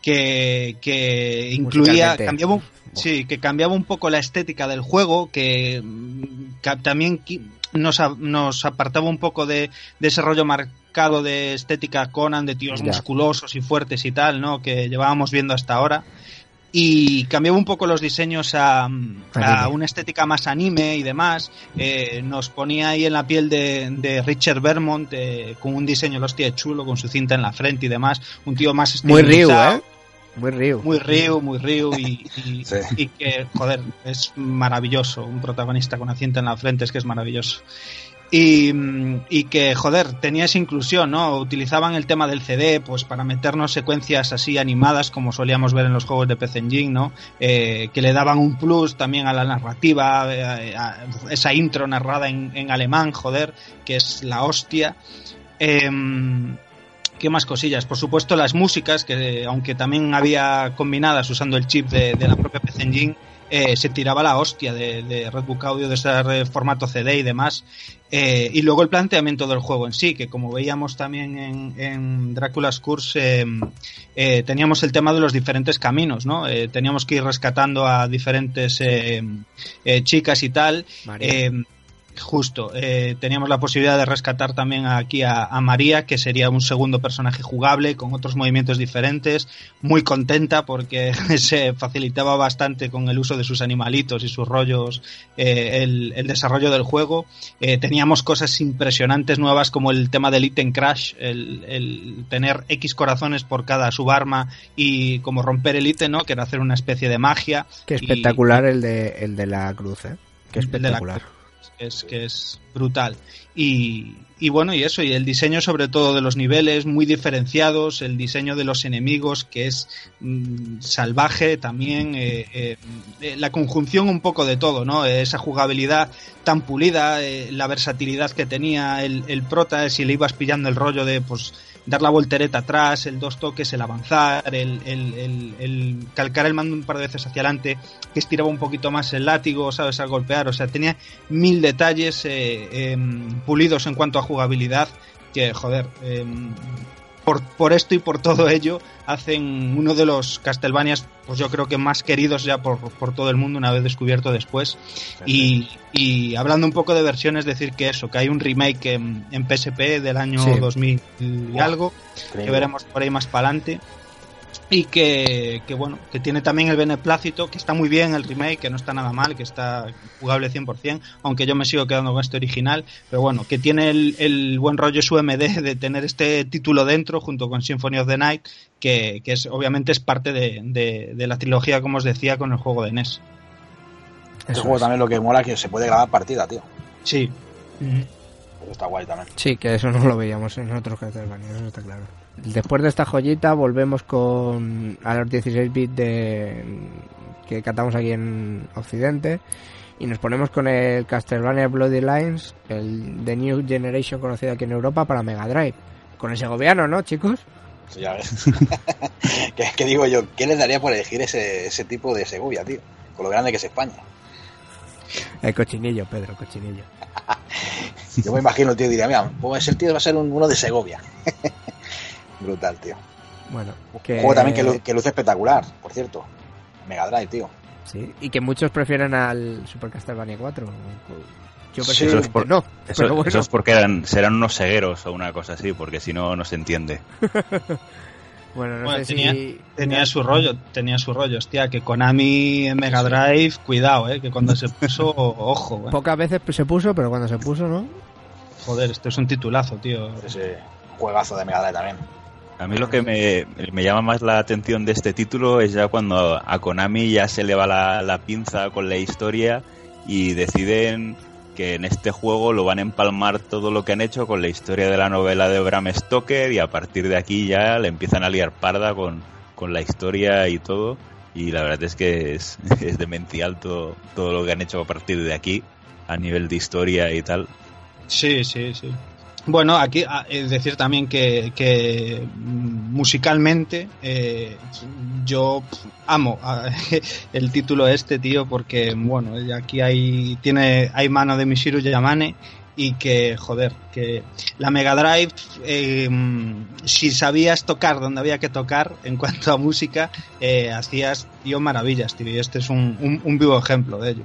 que, que incluía, cambiaba un, Sí, que cambiaba un poco la estética del juego, que, mm, que también nos, nos apartaba un poco de, de ese rollo marcado de estética Conan, de tíos Ya. musculosos y fuertes y tal, ¿no? Que llevábamos viendo hasta ahora. Y cambiaba un poco los diseños a, a una estética más anime y demás. Eh, nos ponía ahí en la piel de, de Richard Vermont eh, con un diseño, los hostia, chulo, con su cinta en la frente y demás. Un tío más Muy Ryu, estilizado ¿eh? Muy Ryu. muy Ryu, muy Ryu y, y, Sí. y que, joder, es maravilloso. Un protagonista con una cinta en la frente es que es maravilloso. Y, y que, joder, tenía esa inclusión, ¿no? Utilizaban el tema del CD, pues para meternos secuencias así animadas, como solíamos ver en los juegos de PC Engine, ¿no? Eh, que le daban un plus también a la narrativa, eh, a esa intro narrada en, en alemán, joder, que es la hostia. Em, ¿Qué más cosillas? Por supuesto, las músicas, que aunque también había combinadas usando el chip de, de la propia PC Engine, eh, se tiraba la hostia de, de Redbook Audio, de ese formato CD y demás. Eh, y luego el planteamiento del juego en sí, que como veíamos también en, en Drácula's Curse, eh, eh, teníamos el tema de los diferentes caminos, ¿no? Teníamos que ir rescatando a diferentes eh, chicas y tal. Justo, eh, teníamos la posibilidad de rescatar también aquí a, a María, que sería un segundo personaje jugable con otros movimientos diferentes, muy contenta porque *laughs* se facilitaba bastante con el uso de sus animalitos y sus rollos eh, el, el desarrollo del juego. Eh, teníamos cosas impresionantes nuevas como el tema del ítem crash, el, el tener X corazones por cada subarma y como romper el ítem, ¿no? que era hacer una especie de magia. Qué Y- espectacular el, de, el de la cruz, ¿eh? Qué espectacular. Es que es brutal. Y, y bueno y eso y el diseño sobre todo de los niveles muy diferenciados el diseño de los enemigos que es mm, salvaje también eh, eh, la conjunción un poco de todo no esa jugabilidad tan pulida eh, la versatilidad que tenía el, el prota si le ibas pillando el rollo de pues dar la voltereta atrás, el dos toques, el avanzar, el, el, el, el calcar el mando un par de veces hacia adelante, que estiraba un poquito más el látigo, ¿sabes? Al golpear, o sea, tenía mil detalles eh, em, pulidos en cuanto a jugabilidad que, joder, em, por, por esto y por todo ello hacen uno de los Castlevanias, pues yo creo que más queridos ya por, por todo el mundo una vez descubierto después. Y, y hablando un poco de versiones, decir que eso, que hay un remake en, en PSP del año Sí. 2000 y algo, que veremos por ahí más para adelante. Y que, que, bueno, que tiene también el beneplácito, que está muy bien el remake, que no está nada mal, que está jugable 100%, aunque yo me sigo quedando con este original, pero bueno, que tiene el, el buen rollo su MD de tener este título dentro junto con Symphony of the Night, que, que es obviamente es parte de, de- de la trilogía, como os decía, con el juego de NES. Este Eso juego es. también lo que mola es que se puede grabar partida, tío. Sí. Está guay también. Sí, que eso no lo veíamos en otros Castlevania, eso está claro. Después de esta joyita volvemos con a los 16 bits de que catamos aquí en Occidente y nos ponemos con el Castlevania Bloody Lines, el de New Generation conocido aquí en Europa para Mega Drive. Con el segoviano, ¿no, chicos? Eso ya ves. *laughs* ¿Qué, qué digo yo? ¿Qué les daría por elegir ese, ese tipo de Segovia, tío? Con lo grande que es España. El cochinillo, Pedro, cochinillo. *laughs* Yo me imagino tío diría, mira, pues el tío va a ser un- uno de Segovia. *laughs* Brutal, tío. Bueno, Un juego también que, lu- que luce espectacular, por cierto. Mega Drive, tío. sí, y que muchos prefieren al Super Castlevania 4. Yo Sí, eso es por- no, Eso, pero bueno. eso es porque eran, serán unos cegueros o una cosa así, porque si no, no se entiende. *laughs* Bueno, no Bueno, sé tenía- si... Tenía su rollo, tenía su rollo, hostia, que Konami en Mega Drive, cuidado, eh, que cuando se puso, *laughs* ojo, eh. Pocas veces se puso, pero cuando se puso, ¿no? joder, esto es un titulazo, tío. Ese juegazo de Mega Drive también. A mí lo que me, llama más la atención de este título es ya cuando a Konami ya se le va la, la pinza con la historia y deciden que en este juego lo van a empalmar todo lo que han hecho con la historia de la novela de Bram Stoker y a partir de aquí ya le empiezan a liar parda con, con la historia y todo y la verdad es que es, *laughs* es demencial todo, todo lo que han hecho a partir de aquí a nivel de historia y tal. Sí, sí, sí. Bueno, aquí ah, es decir también que, musicalmente eh, yo amo *laughs* el título este, tío, porque bueno, aquí hay tiene hay mano de Mishiru Yamane y que joder, que la Mega Drive eh, si sabías tocar donde había que tocar en cuanto a música eh, hacías tío maravillas, tío, y este es un, un vivo ejemplo de ello.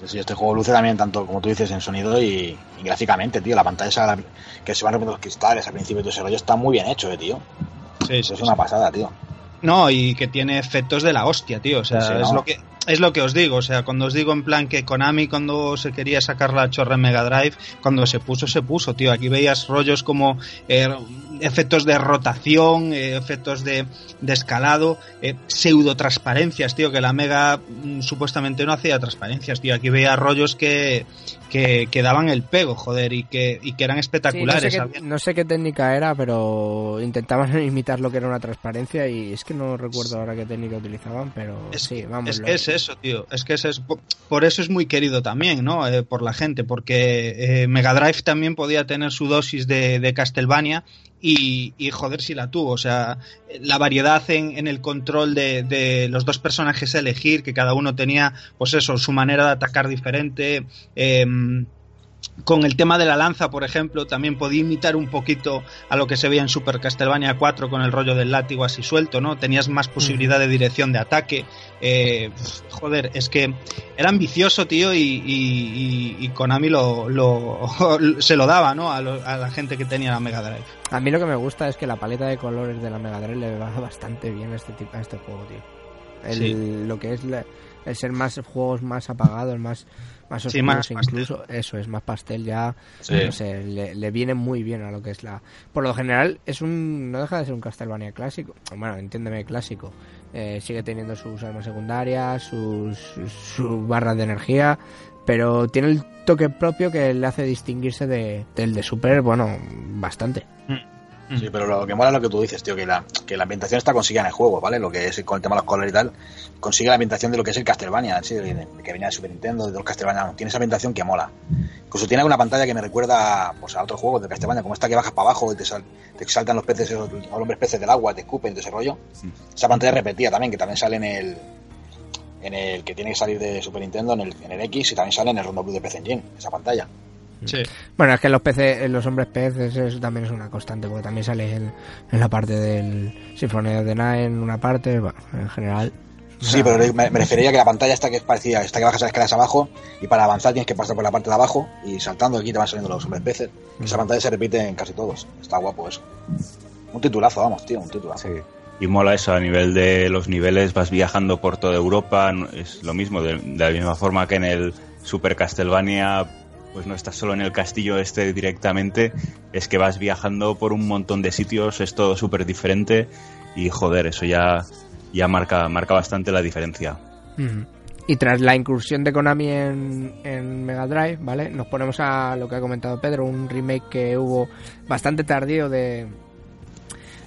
Sí, sí, este juego luce también tanto, como tú dices, en sonido y, y gráficamente, tío. La pantalla esa que se van rompiendo los cristales al principio y todo ese rollo está muy bien hecho, eh, tío. Sí, Eso sí, es una pasada, tío. No, y que tiene efectos de la hostia, tío. O sea, es ¿no? lo que es lo que os digo. O sea, cuando os digo en plan que Konami cuando se quería sacar la chorra en Mega Drive, cuando se puso, se puso, tío. Aquí veías rollos como eh, efectos de rotación, eh, efectos de, de escalado, eh, pseudo transparencias, tío, que la Mega mm, supuestamente no hacía transparencias, tío. Aquí veía rollos que, que, que daban el pego, joder, y que, y que eran Sí, no, espectaculares. sé había- qué, no sé qué técnica era, pero intentaban *laughs* imitar lo que era una transparencia y es que no recuerdo ahora qué técnica utilizaban, pero Es, sí, vamos. es lo- que es eso, tío. Es que es eso. Por, eso es muy querido también, ¿no? Eh, por la gente, porque eh, Mega Drive también podía tener su dosis de, Castlevania y, joder si la tuvo. O sea, la variedad en, el control de, de los dos personajes a elegir, que cada uno tenía, pues eso, su manera de atacar diferente. em, con el tema de la lanza, por ejemplo, también podía imitar un poquito a lo que se veía en Super Castlevania 4 con el rollo del látigo así suelto, ¿no? Tenías más posibilidad de dirección de ataque. eh, joder, es que era ambicioso, tío, y, y, y- y Konami lo, lo- *laughs* se lo daba, ¿no? A, lo- a la gente que tenía la Mega Drive. A mí lo que me gusta es que la paleta de colores de la Mega Drive le va *laughs* bastante bien a este, tipo, a este juego, tío. El, Sí. Lo que es la- el ser más juegos más apagados, más, más Sí, oscuros más pastel. incluso, eso es más pastel ya, Sí. no sé, le, le viene muy bien a lo que es la... Por lo general es un... no deja de ser un Castlevania clásico, bueno, entiéndeme clásico, Eh, sigue teniendo sus armas secundarias, sus, sus barras de energía, pero tiene el toque propio que le hace distinguirse de, del de Super, bueno, bastante. Sí, pero lo que mola es lo que tú dices, tío, que la, que la ambientación está conseguida en el juego, ¿vale? Lo que es con el tema de los colores y tal, consigue la ambientación de lo que es el Castlevania, ¿sí? de- que venía de Super Nintendo, de los Castlevania, tiene esa ambientación que mola. Incluso tiene una pantalla que me recuerda pues, a otros juegos de Castlevania, como esta que bajas para abajo y te, sal- te saltan los peces, esos- los hombres peces del agua, te escupen, todo ese rollo. Esa pantalla repetida también, que también sale en el en el que tiene que salir de Super Nintendo, en el, en el X, y también sale en el Rondo Blue de PC Engine, esa pantalla. Sí. Bueno, es que los peces, los hombres peces, eso también es una constante, porque también sale en, en la parte del Sinfonía de Night, en una parte, bueno, en general. Sí, pero me, me refería a que la pantalla esta que es parecida, esta que bajas las escaleras abajo y para avanzar tienes que pasar por la parte de abajo y saltando aquí te van saliendo los hombres peces. Esa pantalla se repite en casi todos. Está guapo eso. Un titulazo, vamos, tío, un titulazo. Sí. Y mola eso, a nivel de los niveles vas viajando por toda Europa, es lo mismo, de, de la misma forma que en el Super Castlevania, pues no estás solo en el castillo este directamente, es que vas viajando por un montón de sitios, es todo súper diferente y joder, eso ya, ya marca, marca bastante la diferencia. Y tras la incursión de Konami en, Mega Drive, ¿vale? Nos ponemos a lo que ha comentado Pedro, un remake que hubo bastante tardío de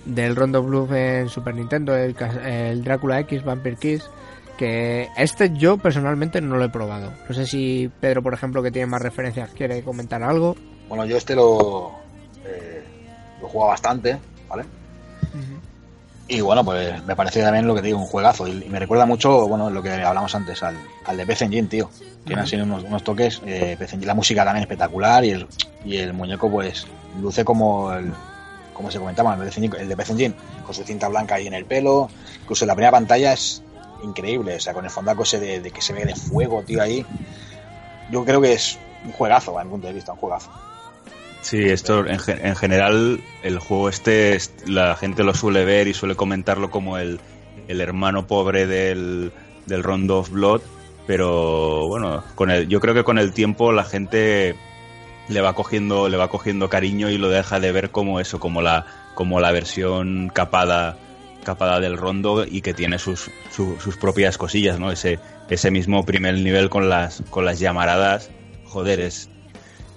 del Rondo Bluff en Super Nintendo, el, el Drácula X, Vampire Kiss, que este yo personalmente no lo he probado. No sé si Pedro, por ejemplo, que tiene más referencias, quiere comentar algo. Bueno, yo este lo, eh, lo he jugado bastante, ¿vale? Y bueno, pues me parece también lo que te digo, un juegazo. Y, me recuerda mucho, bueno, lo que hablamos antes, al, al de PC Engine, tío. Tiene así unos, unos toques, eh, PC Engine, la música también espectacular y el, y el muñeco, pues, luce como el, como se comentaba, el de, PC Engine, con su cinta blanca ahí en el pelo. Incluso la primera pantalla es increíble, o sea, con el fondaco ese de, de que se ve de fuego, tío, ahí. Yo creo que es un juegazo, a mi punto de vista, un juegazo. Sí, esto en, en general, el juego este, es- la gente lo suele ver y suele comentarlo como el, el hermano pobre del, del Rondo of Blood, pero bueno, con el, yo creo que con el tiempo la gente le va cogiendo, le va cogiendo cariño y lo deja de ver como eso, como la, como la versión capada, capada del Rondo y que tiene sus, su- sus propias cosillas, ¿no? Ese, ese mismo primer nivel con las, con las llamaradas, joder, es,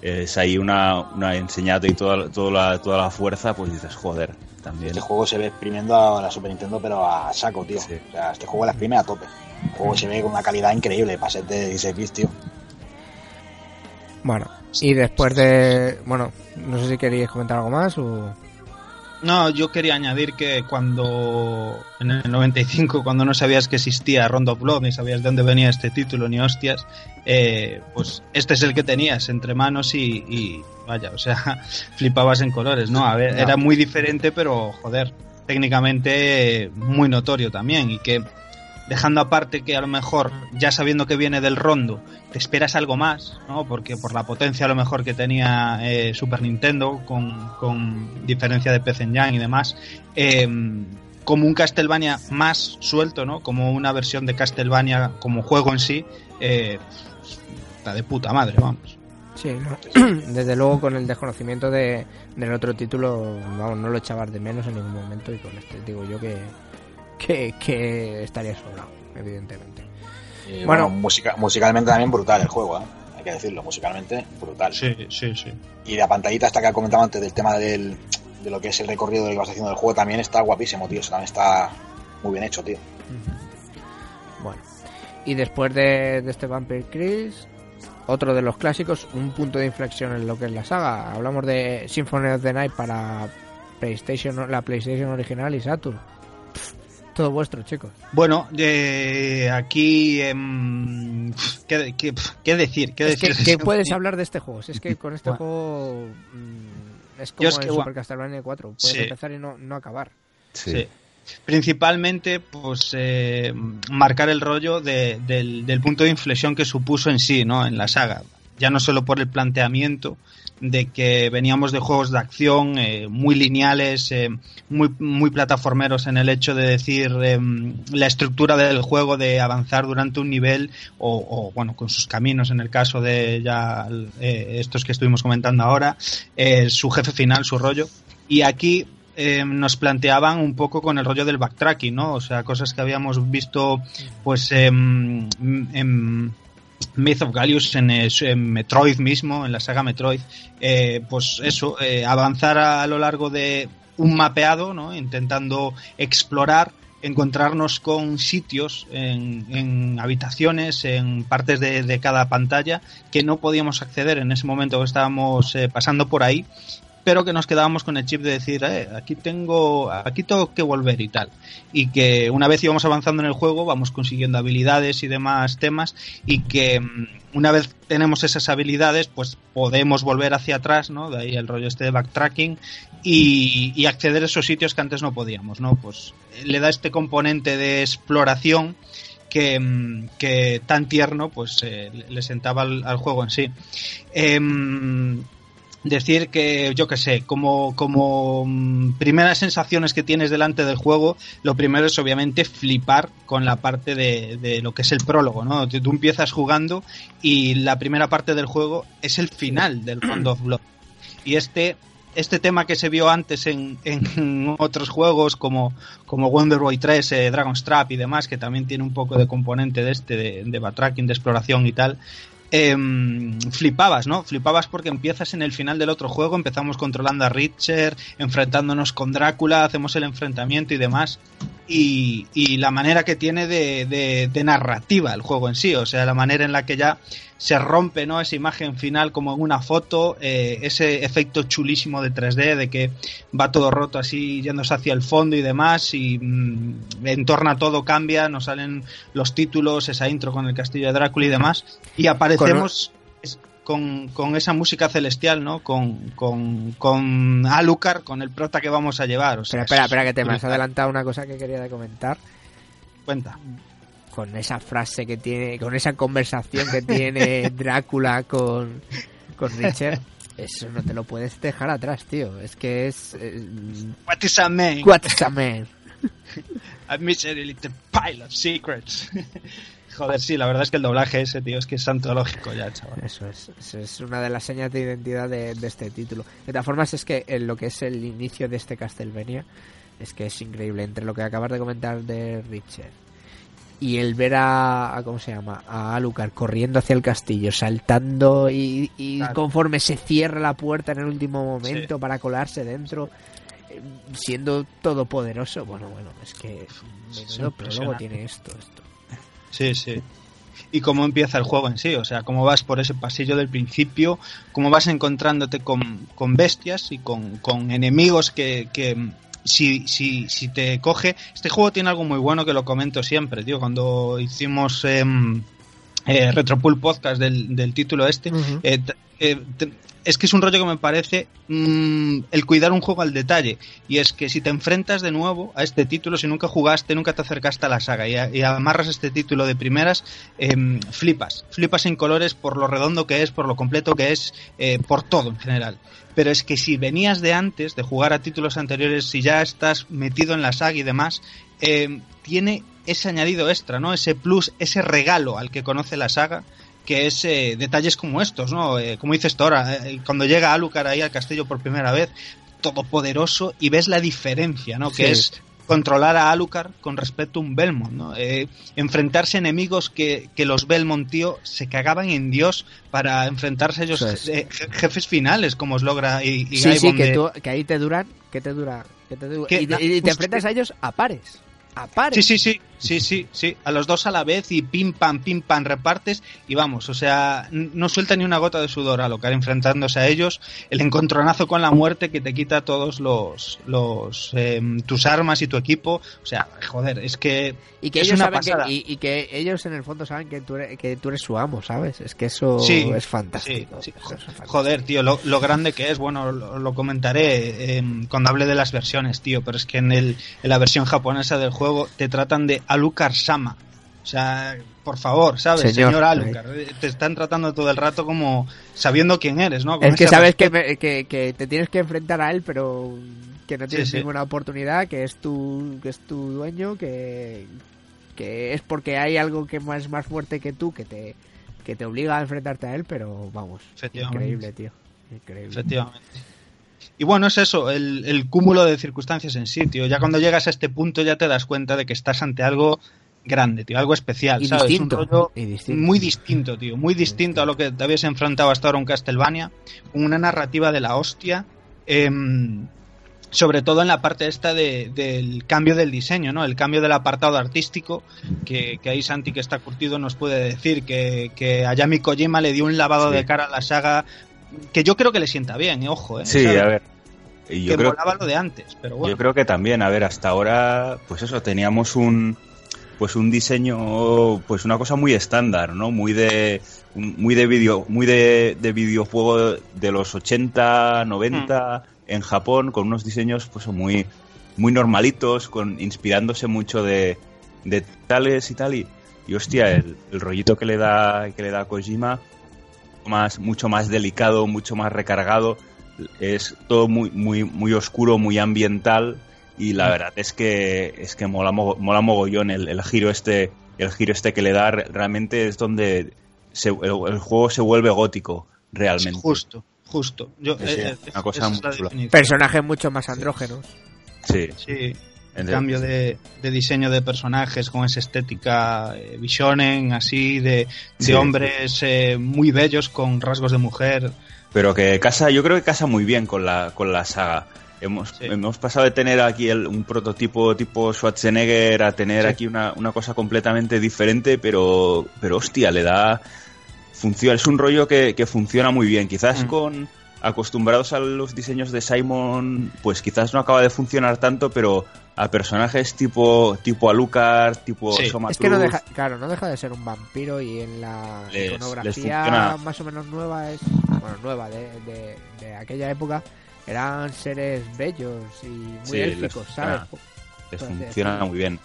es ahí una, una enseñada y toda, toda, la, toda la fuerza, pues dices, joder, también. Este juego se ve exprimiendo a la Super Nintendo, pero a saco, tío. Sí. O sea, este juego la exprime a tope. El juego se ve con una calidad increíble para ser de 16 bits, tío. Bueno, y después de... Bueno, no sé si queréis comentar algo más o... No, yo quería añadir que cuando en el 95, cuando no sabías que existía Rondo of Blood, ni sabías de dónde venía este título, ni hostias, eh, pues este es el que tenías entre manos y, y, vaya, o sea, *laughs* flipabas en colores, ¿no? A ver, No. era muy diferente, pero joder, técnicamente eh, muy notorio también y que dejando aparte que a lo mejor ya sabiendo que viene del rondo te esperas algo más, ¿no? Porque por la potencia a lo mejor que tenía eh, Super Nintendo con, con diferencia de PC Engine y demás, eh, como un Castlevania más suelto, ¿no? Como una versión de Castlevania como juego en sí, eh, está de puta madre, vamos. Sí, ¿no? *clears throat* desde luego con el desconocimiento de, del otro título, vamos, no lo echabas de menos en ningún momento y con este digo yo que, que, que estaría sobrado, evidentemente. Y, Bueno. musicalmente también brutal el juego, ¿eh? Hay que decirlo, musicalmente brutal. Sí, sí, sí. Y la pantallita esta que comentaba antes del tema del, de lo que es el recorrido de lo que vas haciendo del juego también está guapísimo, tío. También está muy bien hecho, tío. Bueno, y después de, de este Vampire Chris, otro de los clásicos, un punto de inflexión en lo que es la saga. Hablamos de Symphony of the Night para PlayStation, la PlayStation original y Saturn. Todo vuestro, chicos. Bueno, eh, aquí em, ¿qué, qué, qué decir? ¿Qué Es que, decir? ¿qué *laughs* puedes hablar de este juego? Si es que con este Bueno. juego mm, es como es que, el bueno, Super Castlevania 4. Puedes sí. empezar y no, no acabar. Sí. Sí. Principalmente, pues, eh, marcar el rollo de- del, del punto de inflexión que supuso en sí, ¿no? En la saga. Ya no solo por el planteamiento de que veníamos de juegos de acción eh, muy lineales, eh, muy, muy plataformeros en el hecho de decir eh, la estructura del juego de avanzar durante un nivel o, o, bueno, con sus caminos en el caso de ya eh, estos que estuvimos comentando ahora, eh, su jefe final, su rollo. Y aquí eh, nos planteaban un poco con el rollo del backtracking, ¿no? O sea, cosas que habíamos visto pues em, en Myth of Gallius en, Metroid mismo, en la saga Metroid, eh, pues eso, eh, avanzar a, lo largo de un mapeado, ¿no? Intentando explorar encontrarnos con sitios en, habitaciones, en partes de, de cada pantalla que no podíamos acceder en ese momento que estábamos eh, pasando por ahí pero que nos quedábamos con el chip de decir, eh, aquí tengo, aquí tengo que volver y tal. Y que una vez íbamos avanzando en el juego, vamos consiguiendo habilidades y demás temas, y que mm, una vez tenemos esas habilidades, pues podemos volver hacia atrás, ¿no? De ahí el rollo este de backtracking y, y acceder a esos sitios que antes no podíamos, ¿no? Pues eh, le da este componente de exploración que, mm, que tan tierno pues eh, le- sentaba al, al juego en sí. Em, decir que, yo que sé, como, como mm, primeras sensaciones que tienes delante del juego, lo primero es obviamente flipar con la parte de, de lo que es el prólogo, ¿no? Tú tú empiezas jugando y la primera parte del juego es el final del Round of Blood. Y este, este tema que se vio antes en, en *laughs* otros juegos como, como Wonder Boy 3, eh, Dragon's Trap y demás, que también tiene un poco de componente de este, de, de backtracking, de exploración y tal, em, flipabas, ¿no? Flipabas porque empiezas en el final del otro juego, empezamos controlando a Richard, enfrentándonos con Drácula, hacemos el enfrentamiento y demás. Y, y la manera que tiene de, de- de narrativa el juego en sí, o sea, la manera en la que ya se rompe, ¿no? Esa imagen final como en una foto, eh, ese efecto chulísimo de 3D, de que va todo roto así, yéndose hacia el fondo y demás, y mm, en torno a todo cambia, nos salen los títulos, esa intro con el castillo de Drácula y demás, y aparecemos con, con esa música celestial, ¿no? Con, con, con Alucard, con el prota que vamos a llevar. O sea, Espera, espera, es espera, que te me has adelantado una cosa que quería comentar. Cuenta. Con esa frase que tiene, con esa conversación que tiene *laughs* Drácula con, con Richard. Eso no te lo puedes dejar atrás, tío. Es que es. eh, What is a man? What's a man? *laughs* A misery little pile of secrets. *laughs* Joder, sí, la verdad es que el doblaje ese, tío, es que es antológico ya, chaval. Eso es, eso es una de las señas de identidad de, de este título. De todas formas, es que en lo que es el inicio de este Castlevania, es que es increíble. Entre lo que acabas de comentar de Richard y el ver a, a- ¿cómo se llama? A Alucard corriendo hacia el castillo, saltando y, y Claro. conforme se cierra la puerta en el último momento para colarse dentro, eh, siendo todopoderoso. Bueno, bueno, es que menudo prólogo tiene esto, esto. Sí, sí. Y cómo empieza el juego en sí, o sea, cómo vas por ese pasillo del principio, cómo vas encontrándote con, con bestias y con, con enemigos que, que si, si, si te coge... Este juego tiene algo muy bueno que lo comento siempre, tío, cuando hicimos... em, eh, Retropool Podcast del, del título este, eh, eh, t- es que es un rollo que me parece mm, el cuidar un juego al detalle. Y es que si te enfrentas de nuevo a este título, si nunca jugaste, nunca te acercaste a la saga y, amarras este título de primeras, em, flipas. Flipas en colores por lo redondo que es, por lo completo que es, eh, por todo en general. Pero es que si venías de antes, de jugar a títulos anteriores, si ya estás metido en la saga y demás, em, tiene ese añadido extra, ¿no? Ese plus, ese regalo al que conoce la saga, que es eh, detalles como estos, ¿no? Eh, como dices tú ahora, eh, cuando llega Alucard ahí al castillo por primera vez, todopoderoso, y ves la diferencia, ¿no? Que es controlar a Alucard con respecto a un Belmont, ¿no? Eh, enfrentarse a enemigos que, que los Belmont, tío, se cagaban en Dios para enfrentarse a ellos es. eh, jefes finales, como os logra y, y Sí, sí, que, de- tú, que ahí te duran, que te dura, que te dura. Que- y, y te enfrentas a ellos a pares. A pares. Sí, sí, sí. Sí, sí, sí, a los dos a la vez y pim pam, pim pam repartes y vamos, o sea, no suelta ni una gota de sudor a Alucard enfrentándose a ellos, el encontronazo con la muerte que te quita todos los, los em, tus armas y tu equipo, o sea, joder, es que Y que es ellos una saben que, y, y que ellos en el fondo saben que tú eres, que tú eres su amo, ¿sabes? Es que eso Sí, es fantástico. sí, sí. Joder, tío, lo, lo grande que es, bueno, lo, lo comentaré em, cuando hable de las versiones, tío, pero es que en, el, en la versión japonesa del juego te tratan de Alucard Sama. O sea, por favor, ¿sabes? Señor. Señor, Alucard. eh, Te están tratando todo el rato como sabiendo quién eres, ¿no? Con Es que sabes que, me- que, que te tienes que enfrentar a él, pero que no tienes sí. ninguna oportunidad, que es tu, que es tu dueño, que, que es porque hay algo que más, más fuerte que tú que te, que te obliga a enfrentarte a él, pero vamos, increíble, tío. Increíble. Efectivamente. Y bueno, es eso, el, el cúmulo de circunstancias en sí, tío. Ya cuando llegas a este punto ya te das cuenta de que estás ante algo grande, tío, algo especial, Y ¿sabes? distinto, Un rollo distinto. muy distinto, tío, muy distinto a lo que te habías enfrentado hasta ahora en Castlevania, una narrativa de la hostia, em, sobre todo en la parte esta de- del cambio del diseño, ¿no? El cambio del apartado artístico, que, que ahí Santi, que está curtido, nos puede decir que, que a Yami Kojima le dio un lavado Sí. de cara a la saga que yo creo que le sienta bien, eh, ojo, ¿eh? Sí, ¿sabes? a ver. Yo que creo, molaba lo de antes, pero bueno. yo creo que también, a ver, hasta ahora, pues eso, teníamos un pues un diseño, pues una cosa muy estándar, ¿no? Muy de muy de video, muy de, de videojuego de los 80, 90 en Japón con unos diseños pues muy muy normalitos, con inspirándose mucho de, de tales y tal y, y hostia, el, el rollito que le da que le da Kojima más mucho más delicado, mucho más recargado, es todo muy muy muy oscuro, muy ambiental. Y la verdad es que es que mola, mola mogollón el, el giro este el giro este que le da. Re- realmente es donde se- el, el juego se vuelve gótico realmente. Justo, justo. Yo, Sí, sí, eh, eh, una cosa muy chula. Personajes mucho más andrógenos. sí. Sí, el cambio de, de diseño de personajes con esa estética eh, visionen, así, de, hombres eh, muy bellos con rasgos de mujer. pero que casa yo creo que casa muy bien con la con la saga hemos, Sí. hemos pasado de tener aquí el- un prototipo tipo Schwarzenegger a tener Sí. aquí una, una cosa completamente diferente pero pero hostia le da funciona es un rollo que, que funciona muy bien quizás Mm. con acostumbrados a los diseños de Simon pues quizás no acaba de funcionar tanto pero a personajes tipo tipo Alucard tipo Sí. Soma Es que no deja, claro, no deja de ser un vampiro y en la Les- iconografía más o menos nueva es, bueno, nueva de, de, de aquella época eran seres bellos y muy Sí, les élficos, funciona. ¿sabes? les funciona muy bien.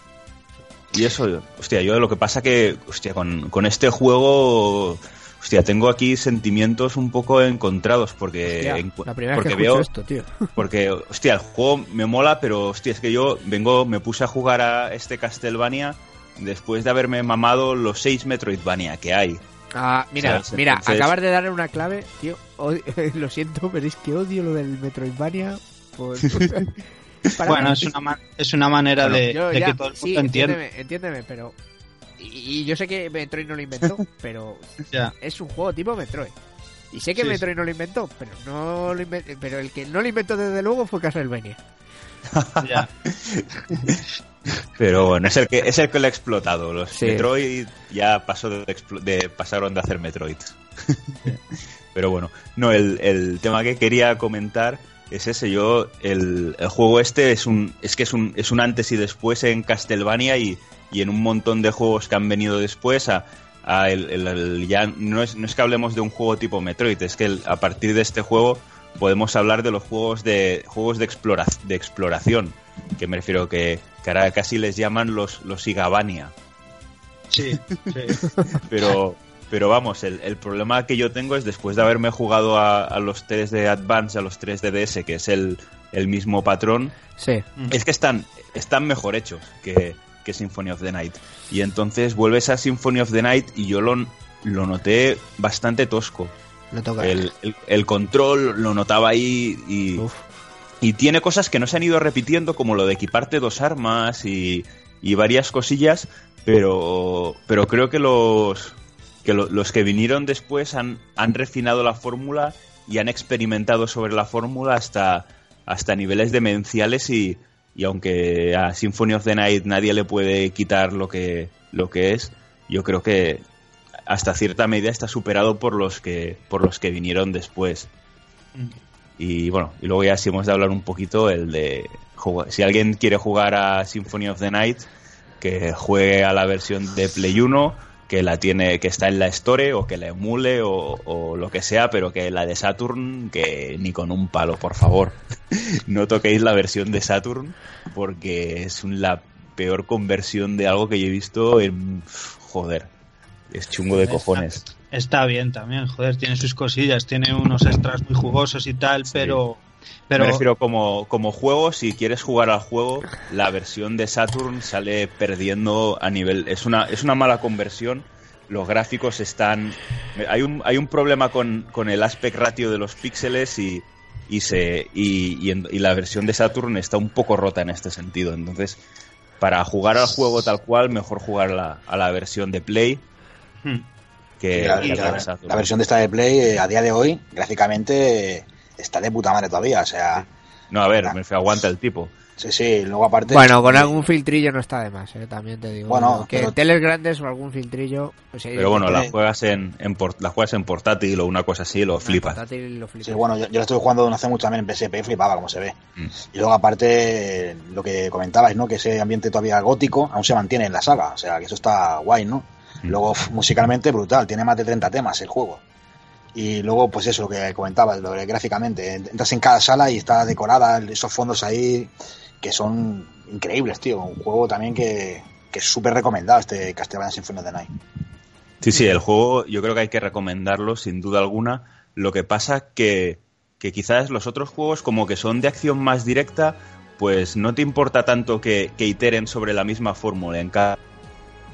Y eso, hostia, yo lo que pasa que, hostia, con, con este juego, hostia, tengo aquí sentimientos un poco encontrados porque, Hostia, en- la primera vez porque que escucho veo, esto, tío. *laughs* porque, hostia, el juego me mola, pero, hostia, es que yo vengo, me puse a jugar a este Castlevania después de haberme mamado los seis Metroidvania que hay. Ah, mira, ¿Sabes? mira, Entonces- acabas de darle una clave, tío. Odio- *laughs* lo siento, pero es que odio lo del Metroidvania. Por... *laughs* Bueno, es una, es una manera Bueno, de, Yo de ya, que todo el sí, mundo entienda. entiéndeme, entiéndeme, pero... Y, y yo sé que Metroid no lo inventó, *laughs* pero es un juego tipo Metroid. Y sé que Sí, Metroid no lo inventó, pero no lo inven- pero el que no lo inventó desde luego fue Castlevania. *laughs* Ya. *laughs* Pero bueno, es el que, es el que lo ha explotado. Los Sí. Metroid ya pasó de, explo- de- pasaron de hacer Metroid. Pero bueno, no, el, el tema que quería comentar es ese. Yo, el, el juego este es un, es que es un, es un antes y después en Castlevania y, y en un montón de juegos que han venido después a, a el, el- el- ya no es, no es que hablemos de un juego tipo Metroid, es que a partir de este juego podemos hablar de los juegos de juegos de, explora, de exploración, que me refiero que, que ahora casi les llaman los, los Igabania. Sí, sí. *laughs* Pero, pero vamos, el, el problema que yo tengo es después de haberme jugado a, a los 3 de Advance, a los 3 de DS, que es el, el mismo patrón, Sí. es que están, están mejor hechos que, que Symphony of the Night. Y entonces vuelves a Symphony of the Night y yo lo, lo noté bastante tosco. No toca. El, el- el control lo notaba ahí y, Uf. y tiene cosas que no se han ido repitiendo, como lo de equiparte dos armas y, y varias cosillas, pero, pero creo que los que lo- los que vinieron después han, han refinado la fórmula y han experimentado sobre la fórmula hasta, hasta niveles demenciales y, y aunque a Symphony of the Night nadie le puede quitar lo que, lo que es, yo creo que hasta cierta medida está superado por los que, por los que vinieron después. Y bueno, y luego ya si hemos de hablar un poquito el de si alguien quiere jugar a Symphony of the Night, que juegue a la versión de Play 1, que la tiene, que está en la Store o que la emule o, o lo que sea, pero que la de Saturn, que ni con un palo, por favor. *laughs* no toquéis la versión de Saturn, porque es la peor conversión de algo que yo he visto en joder. Es chungo de cojones. Está bien también, joder, tiene sus cosillas, tiene unos extras muy jugosos y tal, Sí. pero... pero Me refiero como, como juego, si quieres jugar al juego, la versión de Saturn sale perdiendo a nivel. Es una, es una mala conversión. Los gráficos están. Hay un, hay un problema con, con el aspect ratio de los píxeles y, y, se, y, y en- y la versión de Saturn está un poco rota en este sentido. Entonces, para jugar al juego tal cual, mejor jugar la- a la versión de Play Hmm. que, la, versión de esta de Play, eh, a día de hoy, gráficamente, eh, está de puta madre todavía. O sea, No, a ver, me aguanta el tipo. sí, sí, luego aparte. Bueno, con algún filtrillo no está de más, eh, también te digo. Bueno, que pero- teles grandes o algún filtrillo. Pues, Pero bueno, tiene- la juegas en, en port- la juegas en portátil o una cosa así, lo flipas. portátil lo flipas. Sí, bueno, yo, yo la estuve jugando no hace mucho también en PSP y flipaba como se ve. Mm. Y luego aparte, lo que comentabais, ¿no? Que ese ambiente todavía gótico aún se mantiene en la saga. O sea, que eso está guay, ¿no? Mm. Luego, musicalmente, brutal. Tiene más de 30 temas el juego. Y luego, pues eso, lo que comentabas, lo de gráficamente. Entras en cada sala y está decorada, esos fondos ahí que son increíbles, tío. Un juego también que, que es súper recomendado, este Castlevania Symphony of the Night. Sí, sí, el juego yo creo que hay que recomendarlo sin duda alguna. Lo que pasa que, que quizás los otros juegos como que son de acción más directa, pues no te importa tanto que, que iteren sobre la misma fórmula. En ca-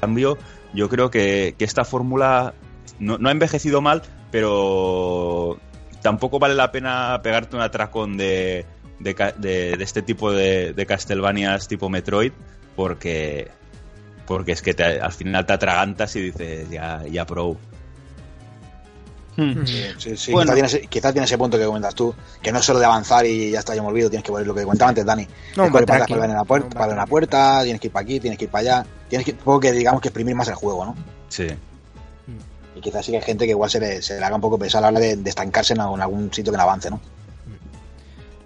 cambio, yo creo que, que esta fórmula no, no ha envejecido mal, pero tampoco vale la pena pegarte un atracón de, de, ca- de- de este tipo de, de Castlevanias tipo Metroid, porque, porque es que te- al final te atragantas y dices, ya, ya pro. Hmm. Sí, sí, Bueno. quizás, tiene ese, quizás tiene ese punto que comentas tú, que no es solo de avanzar y ya está, ya me olvido, tienes que ver lo que comentaba antes Dani. No, para, para en la puerta, No, un para ver en la batraqui. puerta, tienes que ir para aquí, tienes que ir para allá, tienes que, poco que digamos que exprimir más el juego, ¿no? Sí. Y quizás sí que hay gente que igual se le, se le haga un poco pesar a la hora de, de estancarse en algún, en algún sitio que no avance, ¿no?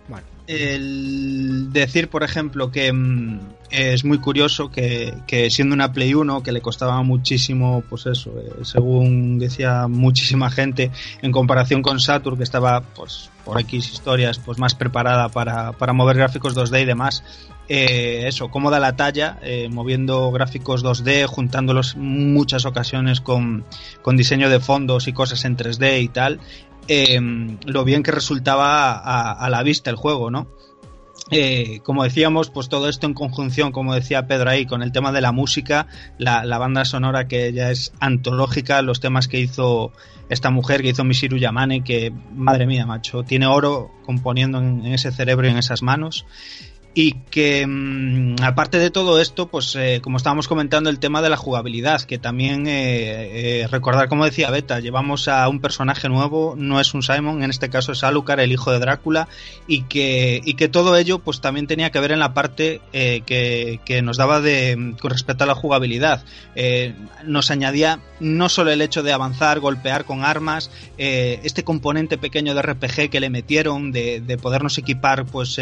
Bueno, el decir, por ejemplo, que mm, es muy curioso que, que siendo una Play 1 que le costaba muchísimo, pues eso, eh, según decía muchísima gente, en comparación con Saturn, que estaba, pues, por X historias, pues más preparada para, para mover gráficos 2D y demás. Eh, eso, cómo da la talla, eh, moviendo gráficos 2D, juntándolos muchas ocasiones con, con diseño de fondos y cosas en 3D y tal eh, lo bien que resultaba a, la vista el juego, ¿no? Como decíamos, pues todo esto en conjunción, como decía Pedro ahí, con el tema de la música, la, la banda sonora que ya es antológica, los temas que hizo esta mujer, que hizo Mishiru Yamane, que madre mía, macho, tiene oro componiendo en, en ese cerebro y en esas manos. Y que mm, aparte de todo esto, pues eh, como estábamos comentando el tema de la jugabilidad, que también eh, eh, recordar, como decía Beta, llevamos a un personaje nuevo, no es un Simon, en este caso es Alucard, el hijo de Drácula, y que, y que todo ello pues también tenía que ver en la parte eh, que, que nos daba de con respecto a la jugabilidad. Eh, nos añadía no solo el hecho de avanzar, golpear con armas, este componente pequeño de RPG que le metieron, de, de podernos equipar pues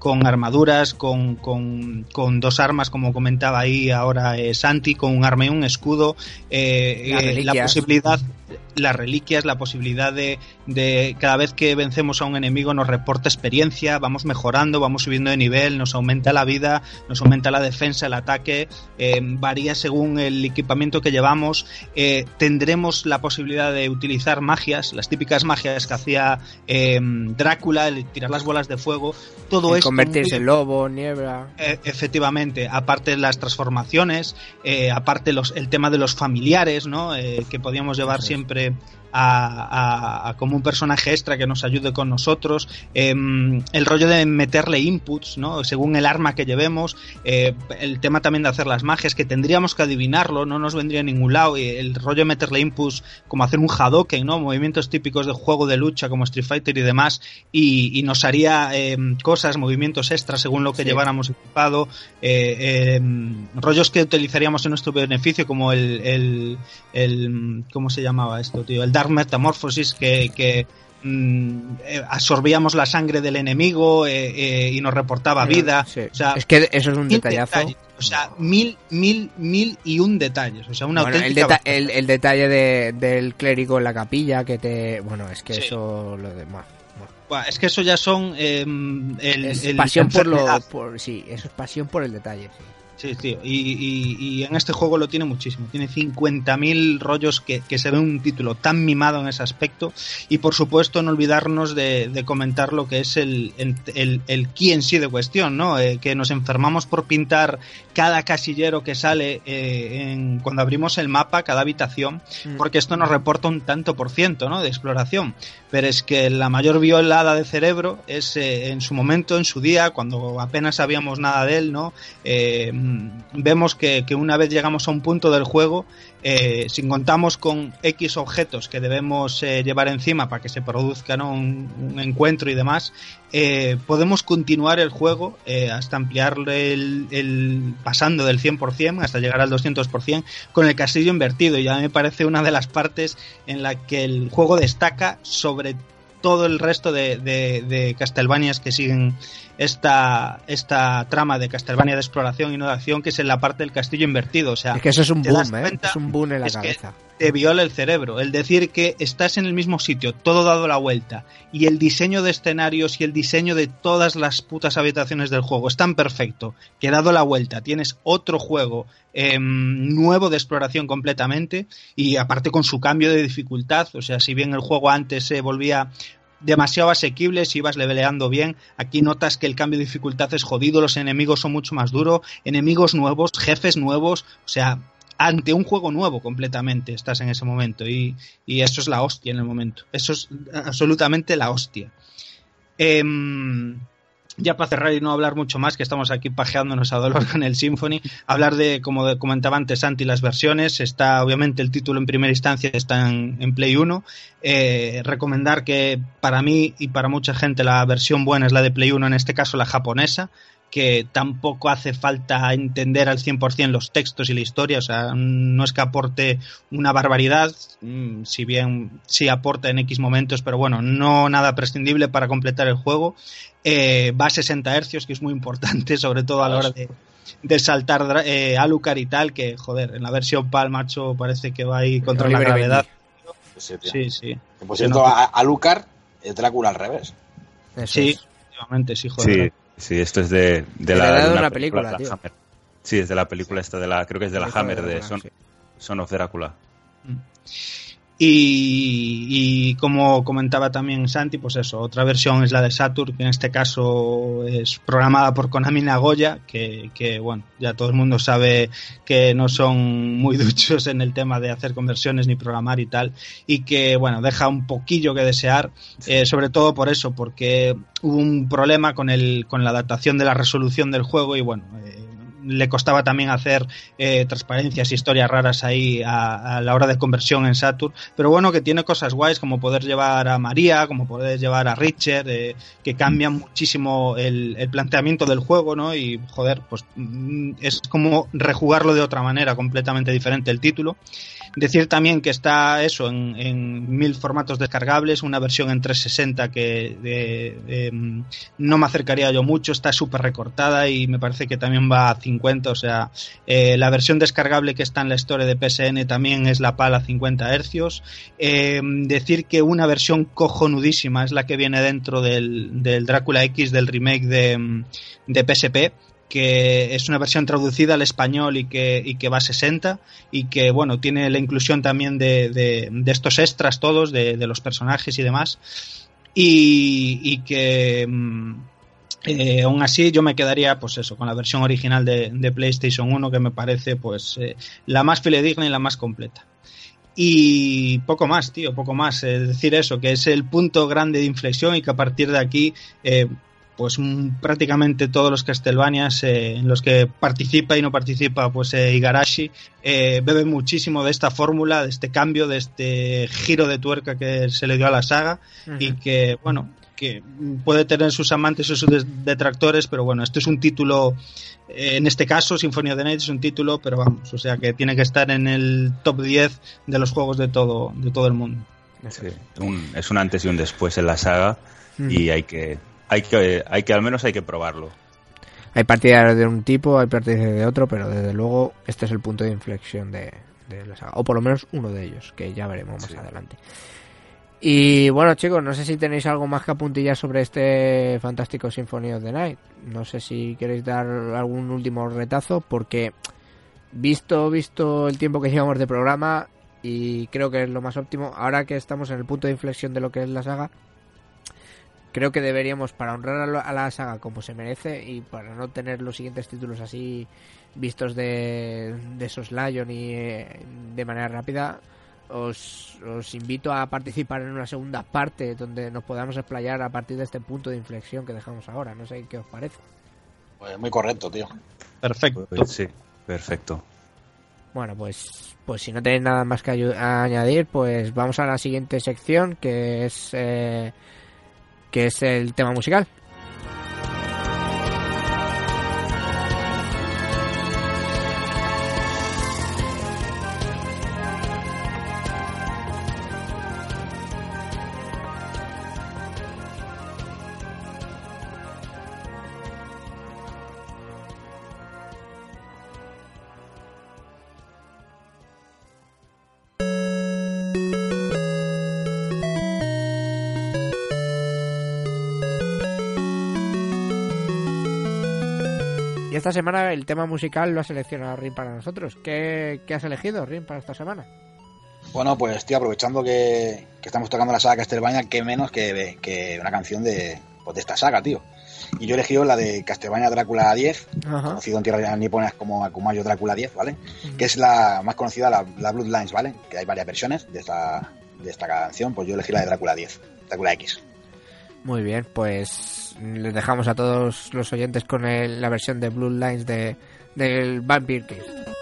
con armaduras, con, con, con, dos armas, como comentaba ahí ahora eh, Santi, con un arma y un escudo, eh, la posibilidad, las reliquias, la posibilidad de, de, cada vez que vencemos a un enemigo nos reporta experiencia, vamos mejorando, vamos subiendo de nivel, nos aumenta la vida, nos aumenta la defensa, el ataque, eh, varía según el equipamiento que llevamos, eh, tendremos la posibilidad de utilizar magias, las típicas magias que hacía eh, Drácula, el tirar las bolas de fuego, todo esto... Convertirse en lobo, niebla... Eh, efectivamente, aparte las transformaciones, aparte los, el tema de los familiares, ¿no? Que podíamos llevar siempre de a, a- a como un personaje extra que nos ayude con nosotros, em, el rollo de meterle inputs, ¿no? Según el arma que llevemos, eh, el tema también de hacer las magias, que tendríamos que adivinarlo, no nos vendría a ningún lado, y el rollo de meterle inputs como hacer un Hadoken, ¿no? Movimientos típicos de juego de lucha como Street Fighter y demás, y, y nos haría em, cosas, movimientos extras según lo que Sí. lleváramos equipado, eh, em, rollos que utilizaríamos en nuestro beneficio, como el, el, el- ¿cómo se llamaba esto, tío? El Dark Metamorphosis, que, que mm, eh, absorbíamos la sangre del enemigo eh, eh, y nos reportaba vida. Sí. O sea, es que eso es un detallazo. detalles. O sea, mil, mil, mil y un detalles. O sea, una Bueno, el, auténtica... deta- el, el detalle de- del clérigo en la capilla que te... Bueno, es que Sí. eso lo demás. Es que eso ya son em, el, Es el- pasión por lo... Por, sí, eso es pasión por el detalle. sí. Sí, tío. Y, y- y en este juego lo tiene muchísimo. Tiene 50.000 rollos que, que se ve un título tan mimado en ese aspecto. Y por supuesto, no olvidarnos de, de comentar lo que es el, el, el, el key en sí de cuestión, ¿no? Eh, que nos enfermamos por pintar cada casillero que sale eh, en- cuando abrimos el mapa, cada habitación, Mm. porque esto nos reporta un tanto por ciento, ¿no? De exploración. Pero es que la mayor violada de cerebro es eh, en su momento, en su día, cuando apenas sabíamos nada de él, ¿no? Eh, vemos que, una vez llegamos a un punto del juego, eh, si contamos con X objetos que debemos eh, llevar encima para que se produzca un, encuentro y demás, eh, podemos continuar el juego hasta ampliarle el, pasando del 100% hasta llegar al 200% con el castillo invertido. Y a me parece una de las partes en la que el juego destaca sobre todo el resto de, de, que siguen esta, esta trama de Castlevania de exploración y no de acción, que es en la parte del castillo invertido. O sea, Es que eso es un ¿te das boom, ¿eh? Es un boom en la que- cabeza. te viola el cerebro. El decir que estás en el mismo sitio, todo dado la vuelta, y el diseño de escenarios y el diseño de todas las putas habitaciones del juego es tan perfecto que dado la vuelta tienes otro juego em, nuevo de exploración completamente y aparte con su cambio de dificultad. O sea, si bien el juego antes se volvía demasiado asequible si ibas leveleando bien. Aquí notas que el cambio de dificultad es jodido, los enemigos son mucho más duros, enemigos nuevos, jefes nuevos, o sea, ante un juego nuevo completamente estás en ese momento y, y eso es la hostia en el momento. Eso es absolutamente la hostia. Em, ya para cerrar y no hablar mucho más, que estamos aquí pajeándonos a dolor *laughs* con el Symphony, hablar de, como comentaba antes Santi, las versiones. Está, obviamente, el título en primera instancia está en, en Play 1. Eh, recomendar que para mí y para mucha gente la versión buena es la de Play 1, en este caso la japonesa que tampoco hace falta entender al 100% los textos y la historia, o sea, no es que aporte una barbaridad, mm, si bien sí aporta en X momentos, pero bueno, no nada prescindible para completar el juego. Eh, va a 60 hercios, que es muy importante, *laughs* sobre todo a la hora de, de saltar eh, Alucard y tal, que joder, en la versión PAL, macho, parece que va ahí contra la gravedad. Sí. Sí, Por cierto, a, a Lucar es Drácula al revés. Eso Sí, es. efectivamente, sí, joder. Sí, sí, esto es de, de la, de una película, de la tío. Hammer. Sí, es de la película esta de la, creo que es de la Película Hammer, de Drácula, Son, sí. Son of Drácula. Y, como comentaba también Santi, pues eso, otra versión es la de Saturn, que en este caso es programada por Konami Nagoya, que, que, bueno, ya todo el mundo sabe que no son muy *laughs* duchos en el tema de hacer conversiones ni programar y tal, y que, bueno, deja un poquillo que desear, eh, sobre todo por eso, porque hubo un problema con, el, con la adaptación de la resolución del juego y, bueno, eh, le costaba también hacer eh, transparencias, historias raras ahí a, a la hora de conversión en Saturn, pero bueno, que tiene cosas guays como poder llevar a María, como poder llevar a Richard, eh, que cambian muchísimo el, planteamiento del juego, ¿no? Y joder, pues mm, es como rejugarlo de otra manera, completamente diferente el título. Decir también que está eso en, mil formatos descargables, una versión en 360 que eh, no me acercaría yo mucho, está súper recortada y me parece que también va a 50, o sea, eh, la versión descargable que está en la historia de PSN también es la PAL a 50 hercios. Eh, decir que una versión cojonudísima es la que viene dentro del, del Drácula X del remake de, de PSP que es una versión traducida al español y que, y que va a 60 y que bueno tiene la inclusión también de, de, estos extras todos de, de, los personajes y demás y, y que mm, eh, aún así yo me quedaría pues eso con la versión original de, de PlayStation 1 que me parece pues eh, la más fidedigna y la más completa Y poco más, tío, poco más. Es decir, eso, que es el punto grande de inflexión y que a partir de aquí, eh, pues un- prácticamente todos los Castlevanias eh, en los que participa y no participa, pues Igarashi, beben muchísimo de esta fórmula, de este cambio, de este giro de tuerca que se le dio a la saga y que, bueno, que puede tener sus amantes o sus detractores, pero bueno, esto es un título, eh, en este caso, of the Night es un título, pero vamos, o sea que tiene que estar en el top 10 de los juegos de todo, de todo el mundo. Sí, un- es un antes y un después en la saga Mm. y hay que, hay que, hay que al menos hay que probarlo. Hay partidarios de un tipo, hay partidarios de otro, pero desde luego este es el punto de inflexión de, de la saga. O por lo menos uno de ellos, que ya veremos más Sí. adelante. Y bueno, chicos, no sé si tenéis algo más que apuntillar sobre este fantástico Symphony of the Night. No sé si queréis dar algún último retazo, porque visto, visto el tiempo que llevamos de programa, y creo que es lo más óptimo, ahora que estamos en el punto de inflexión de lo que es la saga, creo que deberíamos, para honrar a, la saga como se merece y para no tener los siguientes títulos así vistos de, de Lion y eh, de manera rápida, os, os invito a participar en una segunda parte donde nos podamos explayar a partir de este punto de inflexión que dejamos ahora. No sé qué os parece. Pues muy correcto, tío. Perfecto. Pues sí, perfecto. Bueno, pues, pues si no tenéis nada más que añadir, pues vamos a la siguiente sección que es eh, que es el tema musical. Esta semana el tema musical lo ha seleccionado Rin para nosotros. ¿Qué, qué has elegido, Rin, para esta semana? Bueno, pues estoy aprovechando que, que estamos tocando la saga Castlevania, qué menos que, que una canción de, pues, de esta saga, tío. Y yo he elegido la de Castlevania Drácula 10, Ajá. conocido en tierras niponas como Akumayo Drácula 10, ¿vale? Que es la más conocida, la, la Bloodlines, ¿vale? Que hay varias versiones de esta, de esta canción, pues yo elegí la de Drácula 10, Drácula X. Muy bien, pues les dejamos a todos los oyentes con el- la versión de Blue Lines de, del Vampire Kiss.「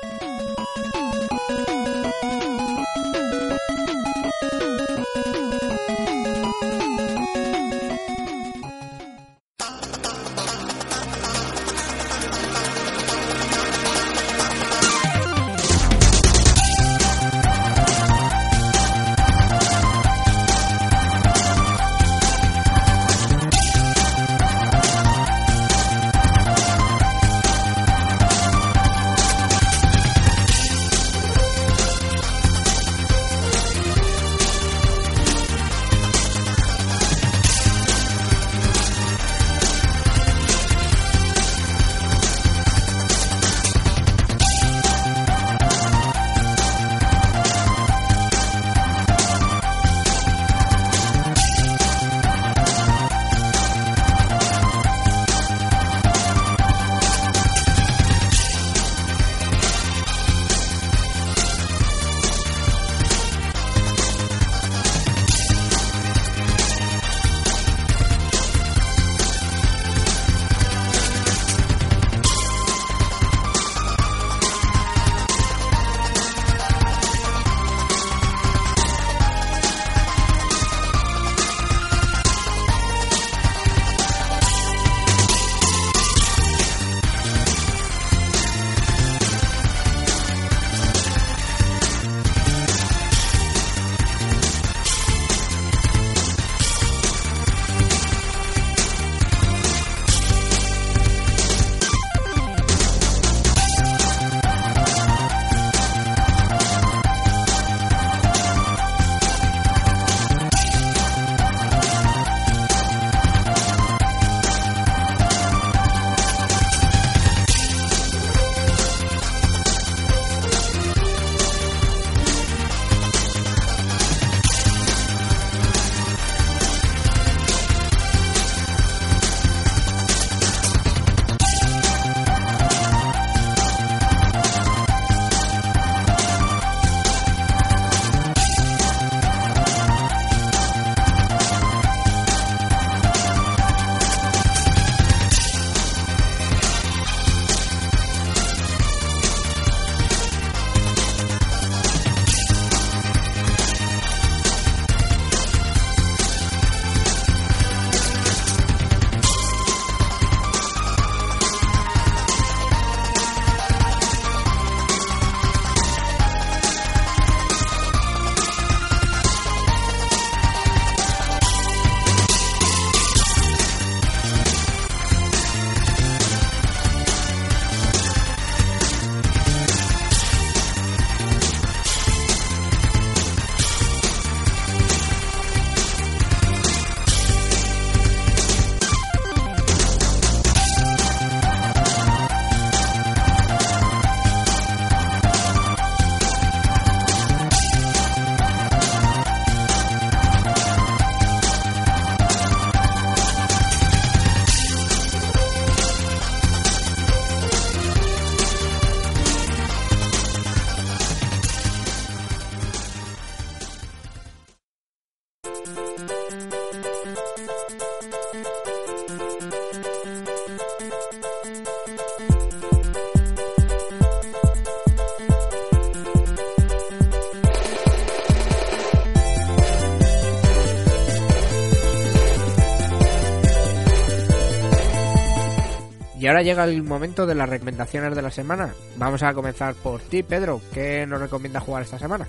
ahora llega el momento de las recomendaciones de la semana. Vamos a comenzar por ti, Pedro. ¿Qué nos recomienda jugar esta semana?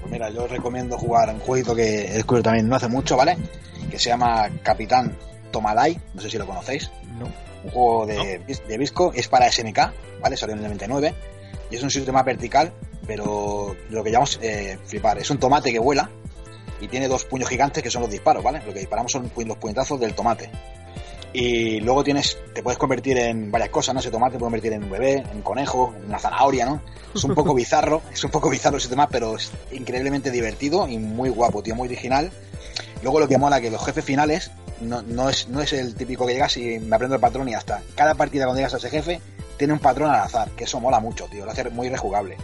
Pues mira, yo os recomiendo jugar un jueguito que he descubierto también no hace mucho, ¿vale? Que se llama Capitán Tomalai, no sé si lo conocéis. No. Un juego de, de Visco, es para SNK, ¿vale? Salió en el 99 y es un sistema vertical, pero lo que llamamos eh, flipar. Es un tomate que vuela y tiene dos puños gigantes que son los disparos, ¿vale? Lo que disparamos son los puñetazos del tomate. Y luego tienes, te puedes convertir en varias cosas, ¿no? Ese tomate te puede convertir en un bebé, en conejo, en una zanahoria, ¿no? Es un poco *laughs* bizarro, es un poco bizarro ese tema, pero es increíblemente divertido y muy guapo, tío, muy original. Luego lo que mola que los jefes finales no, no es, no es el típico que llegas y me aprendo el patrón y ya está. Cada partida cuando llegas a ese jefe tiene un patrón al azar, que eso mola mucho, tío, lo hace muy rejugable.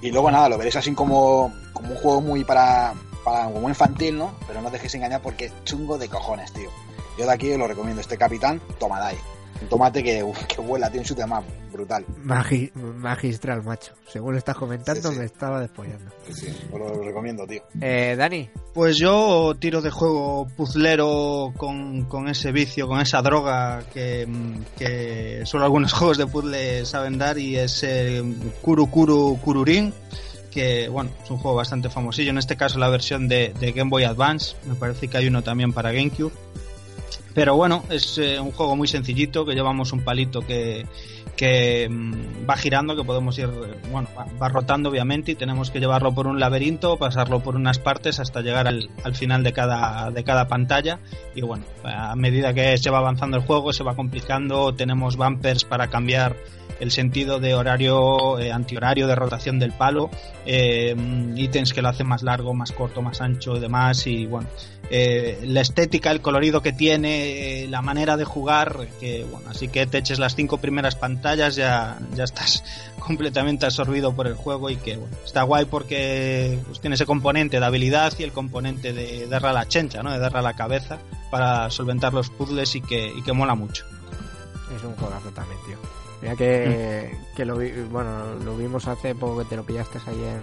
Y luego nada, lo veréis así como, como un juego muy para, para como infantil, ¿no? Pero no os dejéis engañar porque es chungo de cojones, tío. Yo de aquí lo recomiendo, este capitán, Tomadai. Un tomate que, uf, que vuela, tiene un chute más brutal. Magi- magistral, macho. Según lo estás comentando, Sí, sí. me estaba despollando. Sí, sí, os lo recomiendo, tío. Eh, Dani, Pues yo tiro de juego puzlero con, con ese vicio, con esa droga que, que solo algunos *laughs* juegos de puzzle saben dar y es eh, Kuru Kuru Kururin que bueno, es un juego bastante famosillo, en este caso la versión de, de Game Boy Advance, me parece que hay uno también para GameCube. Pero bueno, es eh, un juego muy sencillito, que llevamos un palito que, que mm, va girando, que podemos ir, eh, bueno, va, rotando obviamente y tenemos que llevarlo por un laberinto, pasarlo por unas partes hasta llegar al, al final de cada, de cada pantalla. Y bueno, a medida que se va avanzando el juego se va complicando, tenemos bumpers para cambiar el sentido de horario, eh, antihorario, de rotación del palo, eh, ítems que lo hacen más largo, más corto, más ancho y demás. Y bueno, eh, la estética, el colorido que tiene, la manera de jugar, que bueno, así que te eches las cinco primeras pantallas, ya, ya estás *laughs* completamente absorbido por el juego y que bueno, está guay porque pues, tiene ese componente de habilidad y el componente de darle a la chencha, ¿no? de darle a la cabeza para solventar los puzzles y que, y que mola mucho. es un juegazo también, tío. Mira que, que lo, vi- bueno, lo vimos hace poco que te lo pillaste ahí en,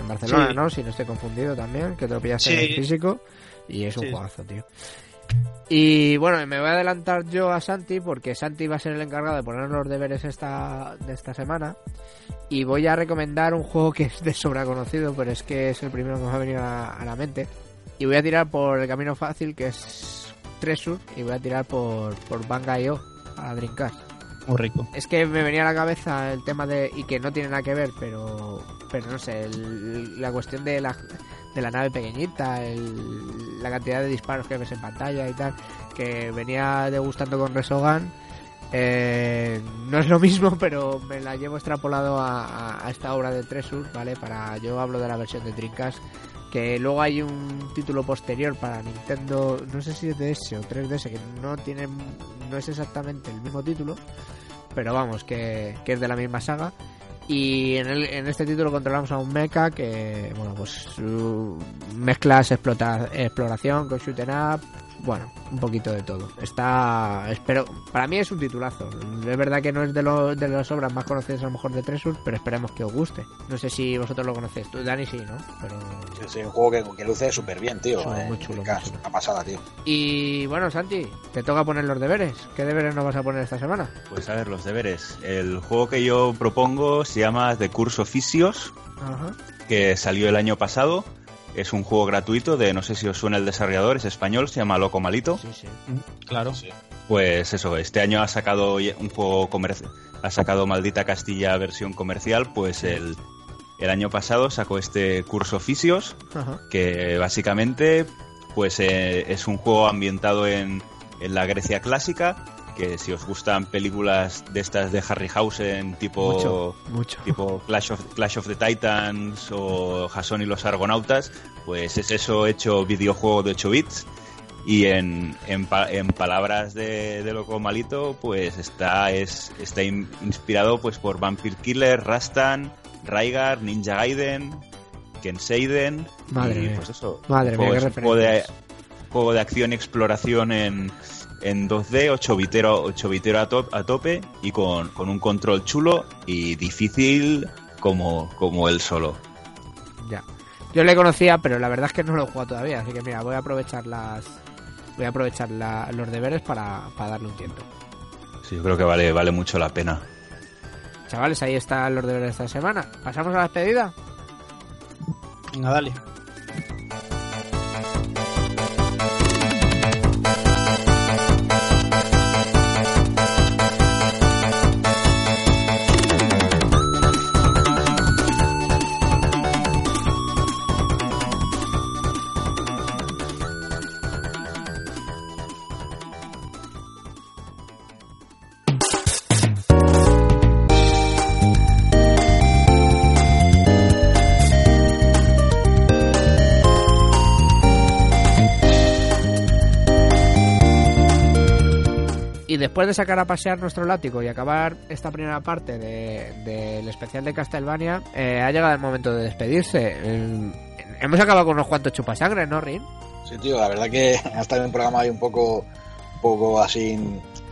en Barcelona, Sí. ¿no? Si no estoy confundido también, que te lo pillaste Sí. en físico. Y es un Sí. juegazo, tío. Y bueno, me voy a adelantar yo a Santi porque Santi va a ser el encargado de poner los deberes esta, de esta semana. Y voy a recomendar un juego que es de sobra conocido, pero es que es el primero que me ha venido a, a la mente. Y voy a tirar por el camino fácil que es Treasure y voy a tirar por, por a Dreamcast. Es que me venía a la cabeza el tema de. y que no tiene nada que ver, pero. pero no sé, el- la cuestión de la, de la nave pequeñita, el- la cantidad de disparos que ves en pantalla y tal, que venía degustando con Resogan. Eh, no es lo mismo, *laughs* pero me la llevo extrapolado a, a- esta obra de Treasure, ¿vale? Para. yo hablo de la versión de Dreamcast. Que luego hay un título posterior para Nintendo, no sé si es DS o 3DS, que no tiene, no es exactamente el mismo título, pero vamos, que, que es de la misma saga. Y en, en este título controlamos a un mecha que, bueno, pues mezclas explota- exploración con shoot 'em up, bueno, un poquito de todo. Está, espero, para mí es un titulazo. Es verdad que no es de, lo- de las obras más conocidas a lo mejor de Treasure, pero esperemos que os guste. No sé si vosotros lo conocéis, tú Dani sí, ¿no? Pero Es un juego que, que luce súper bien, tío. Eh, muy chulo, muy Dreamcast, chulo. Una pasada, tío. Y bueno, Santi, te toca poner los deberes. ¿Qué deberes nos vas a poner esta semana? Pues a ver, los deberes. El juego que yo propongo se llama The Curse Officios, Ajá. que salió el año pasado. Es un juego gratuito de, no sé si os suena el desarrollador, es español, se llama Loco Malito. Sí, sí. Claro. Pues eso, este año ha sacado un juego comercial, ha sacado Maldita Castilla versión comercial, pues el, el año pasado sacó este Curso Oficios, Ajá. que básicamente pues eh, es un juego ambientado en, en la Grecia clásica, que si os gustan películas de estas de Harryhausen tipo Mucho, mucho. tipo Clash of, Clash of the Titans o Jason y los Argonautas, pues es eso hecho videojuego de 8 bits. Y en, en, en palabras de, de Loco Malito, pues está, es, está in- inspirado pues por Vampire Killer, Rastan, Raigar, Ninja Gaiden, Ken Seiden. Madre y, mía. pues eso. Madre mía, juego, qué es un juego de, juego de acción y exploración en, en 2D, 8 bitero, 8 bitero a, to- a tope y con, con un control chulo y difícil como, como el solo. Ya. Yo le conocía, pero la verdad es que no lo he jugado todavía, así que mira, voy a aprovechar las voy a aprovechar la- los deberes para, para darle un tiento. Sí, yo creo que vale, vale mucho la pena. Chavales, ahí están los deberes de esta semana. ¿Pasamos a la despedida? Venga, dale. Después de sacar a pasear nuestro látigo y acabar esta primera parte de- del especial de Castlevania, eh, ha llegado el momento de despedirse. El- hemos acabado con unos cuantos chupasangre, ¿no, Rin? Sí, tío, la verdad que *laughs* ha estado un programa ahí un poco, poco así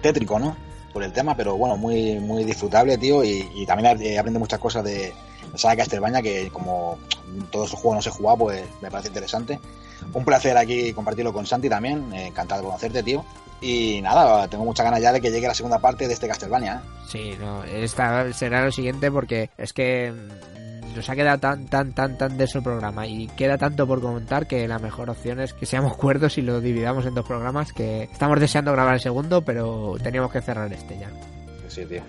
tétrico, ¿no? Por el tema, pero bueno, muy, muy disfrutable, tío, y, y también he aprendido muchas cosas de saga Castlevania que como todos esos juegos no se jugado, pues me parece interesante. Un placer aquí compartirlo con Santi también, eh, encantado de conocerte, tío. Y nada, tengo muchas ganas ya de que llegue la segunda parte de este Castlevania, ¿eh? Sí, no, esta será lo siguiente porque es que nos ha quedado tan, tan, tan, tan de el programa y queda tanto por comentar que la mejor opción es que seamos cuerdos y lo dividamos en dos programas que estamos deseando grabar el segundo, pero teníamos que cerrar este ya. Sí, tío.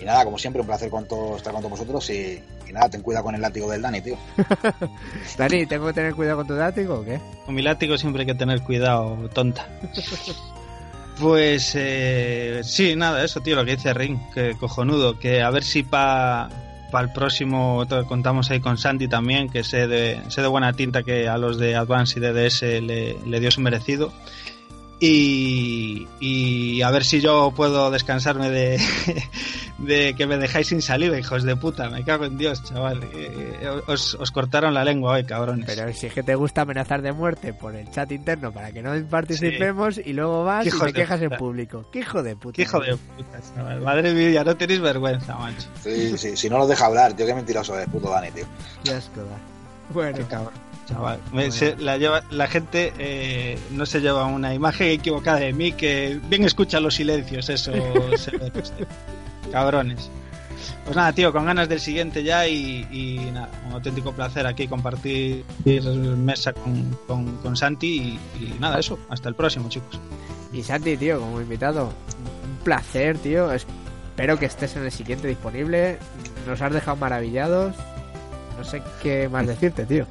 Y nada, como siempre, un placer con todos, estar con todos vosotros y, y nada, ten cuidado con el látigo del Dani, tío. *laughs* Dani, ¿tengo que tener cuidado con tu látigo o qué? Con mi látigo siempre hay que tener cuidado, tonta. *laughs* Pues eh, sí, nada, eso, tío, lo que dice Ring, que cojonudo, que a ver si para el próximo contamos ahí con Santi también, que sé de, sé de buena tinta que a los de Advance y DDS le, le dio su merecido. Y, y a ver si yo puedo descansarme de, *laughs* de que me dejáis sin saliva, hijos de puta. Me cago en Dios, chaval. Eh, os, os cortaron la lengua hoy, cabrones. Pero si es que te gusta amenazar de muerte por el chat interno para que no participemos y luego vas y te quejas en público. ¡Qué hijo de puta! Qué hijo de puta, chaval. Madre mía, no tenéis vergüenza, macho. Sí, sí, si no los deja hablar, tío, qué mentiroso es, puto Dani, tío. Qué asco. Bueno, Qué cabrón, chaval. Me- se- la, lleva, la gente eh, no se lleva una imagen equivocada de mí que bien escucha los silencios, eso *laughs* se ve, este. Cabrones. Pues nada, tío, con ganas del siguiente ya y, y nada, un auténtico placer aquí compartir mesa con, con, con Santi y, y nada, eso. Hasta el próximo, chicos. Y Santi, tío, como invitado, un placer, tío. Espero que estés en el siguiente disponible. Nos has dejado maravillados. No sé qué más *laughs* decirte, tío.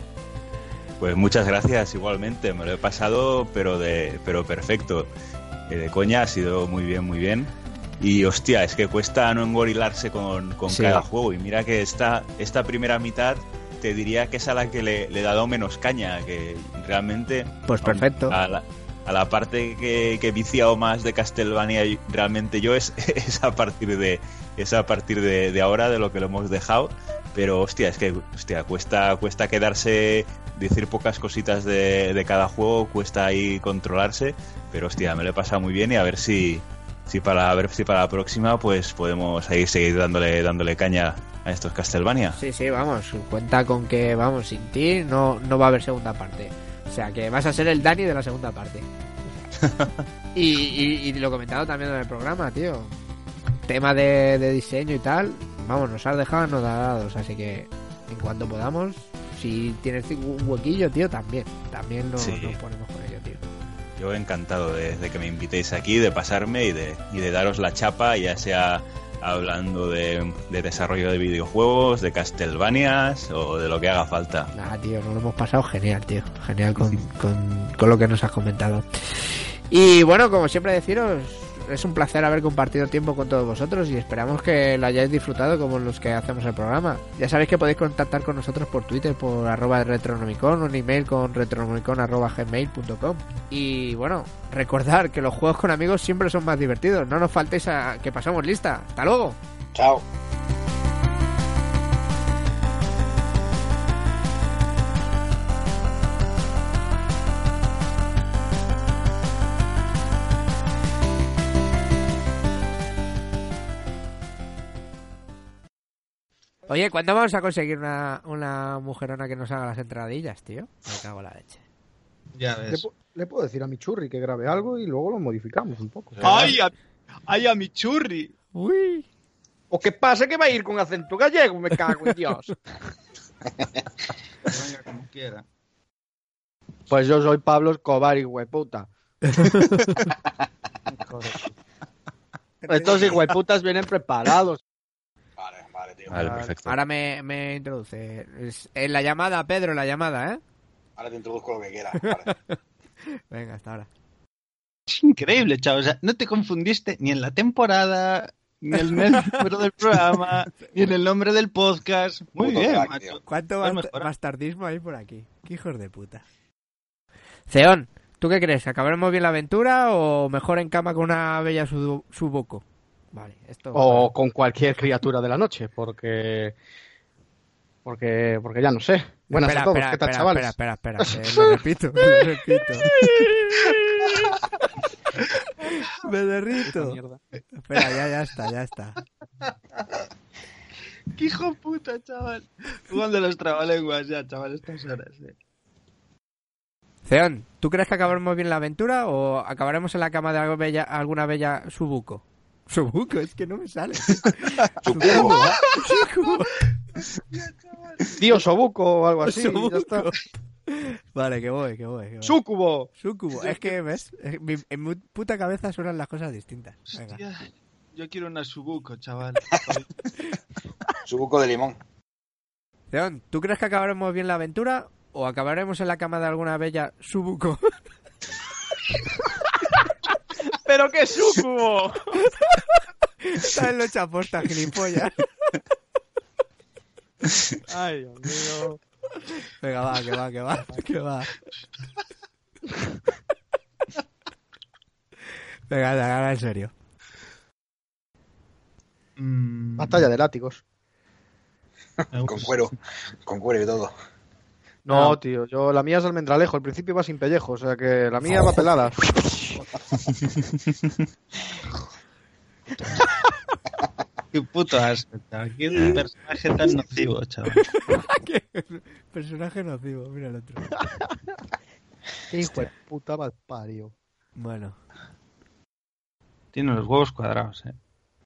Pues muchas gracias igualmente, me lo he pasado pero de pero perfecto. Eh, de coña ha sido muy bien, muy bien. Y hostia, es que cuesta no engorilarse con, con Sí. cada juego. Y mira que esta, esta primera mitad te diría que es a la que le, le he dado menos caña, que realmente... Pues perfecto. A la, a la parte que, que he viciado más de Castlevania realmente yo es, *laughs* es a partir de es a partir de, de ahora de lo que lo hemos dejado pero hostia es que hostia cuesta cuesta quedarse decir pocas cositas de, de cada juego cuesta ahí controlarse pero hostia me lo he pasado muy bien y a ver si si para a ver si para la próxima pues podemos ahí seguir dándole dándole caña a estos Castlevania Sí, sí, vamos. Cuenta con que, vamos, sin ti no, no va a haber segunda parte. O sea, que vas a ser el Dani de la segunda parte. *laughs* y, y, y lo comentado también en el programa, tío. Tema de, de diseño y tal. Vamos, nos has dejado anodadados. Así que en cuanto podamos, si tienes un huequillo, tío, también. También nos, Sí. nos ponemos con ello, tío. Yo encantado de, de que me invitéis aquí, de pasarme y de, y de daros la chapa, ya sea hablando de, de desarrollo de videojuegos, de Castlevanias o de lo que haga falta. Nada, tío, nos lo hemos pasado genial, tío. Genial con, con, con lo que nos has comentado. Y bueno, como siempre deciros, es un placer haber compartido tiempo con todos vosotros y esperamos que lo hayáis disfrutado como los que hacemos el programa. Ya sabéis que podéis contactar con nosotros por Twitter, por arroba retronomicon, un email con retronomicon gmail.com. Y bueno, recordar que los juegos con amigos siempre son más divertidos. No nos faltéis a que pasamos lista. Hasta luego. Chao. Oye, ¿cuándo vamos a conseguir una, una mujerona que nos haga las entradillas, tío? Me cago en la leche. Ya ves. le puedo decir a mi churri que grabe algo y luego lo modificamos un poco. ¡Ay, a, ay, a mi churri! Uy. ¿O qué pasa que va a ir con acento gallego? Me cago en Dios. *laughs* Venga, como quiera. Pues yo soy Pablo Escobar, hueputa. *laughs* Estos hijueputas vienen preparados. Vale, vale, tío. Vale, perfecto. Ahora me, me introduce. En la llamada, Pedro, en la llamada, ¿eh? Ahora te introduzco lo que quieras. *laughs* Vale. Venga, hasta ahora. Es increíble, chaval. O sea, no te confundiste ni en la temporada, ni en el *laughs* número del programa, ni en el nombre del podcast. Muy Puto bien, crack, macho. ¿Cuánto bastardismo hay por aquí? ¿Qué hijos de puta? Ceón, ¿tú qué crees? ¿Acabaremos bien la aventura o mejor en cama con una bella su- suboco? Vale, esto... O con cualquier criatura de la noche, porque. Porque, porque ya no sé. Buenas espera, a todos, espera, ¿qué tal, espera, chavales? Espera, espera, espera. eh, lo repito, *laughs* lo repito. *laughs* Me derrito. Espera, ya, ya está, ya está. *laughs* ¡Qué hijo puta, chaval! Jugando los trabalenguas ya, chaval, estas horas. eh. Ceón, ¿tú crees que acabaremos bien la aventura o acabaremos en la cama de algo bella- alguna bella subuco? Subuco, es que no me sale. *laughs* Subuco. Tío Sobuco o algo así. ya Subuco. está. Vale, que voy, que voy. Que voy. Sucubo. Sucubo. Es que, ¿ves? Mi- En mi puta cabeza suenan las cosas distintas. Venga. Hostia, yo quiero una Subuco, chaval. *laughs* Su buco de limón. Ceón, ¿tú crees que acabaremos bien la aventura o acabaremos en la cama de alguna bella subuco? *laughs* ¡Pero qué sucubo! *laughs* ¿Sabes lo hecho aposta, gilipollas? Ay, Dios mío. Venga, va, que va, que va, que va. Venga, anda, ahora en serio. Mm, Batalla de látigos. Con cuero. Con cuero y todo. No, tío, yo la mía es almendralejo. Al principio va sin pellejo, o sea que la mía va pelada. *laughs* Qué puto asco, chaval. Qué personaje tan nocivo, chaval. *laughs* ¿Qué? Personaje nocivo, mira el otro. Qué hijo de puta malpario. Bueno, Tiene los huevos cuadrados, eh.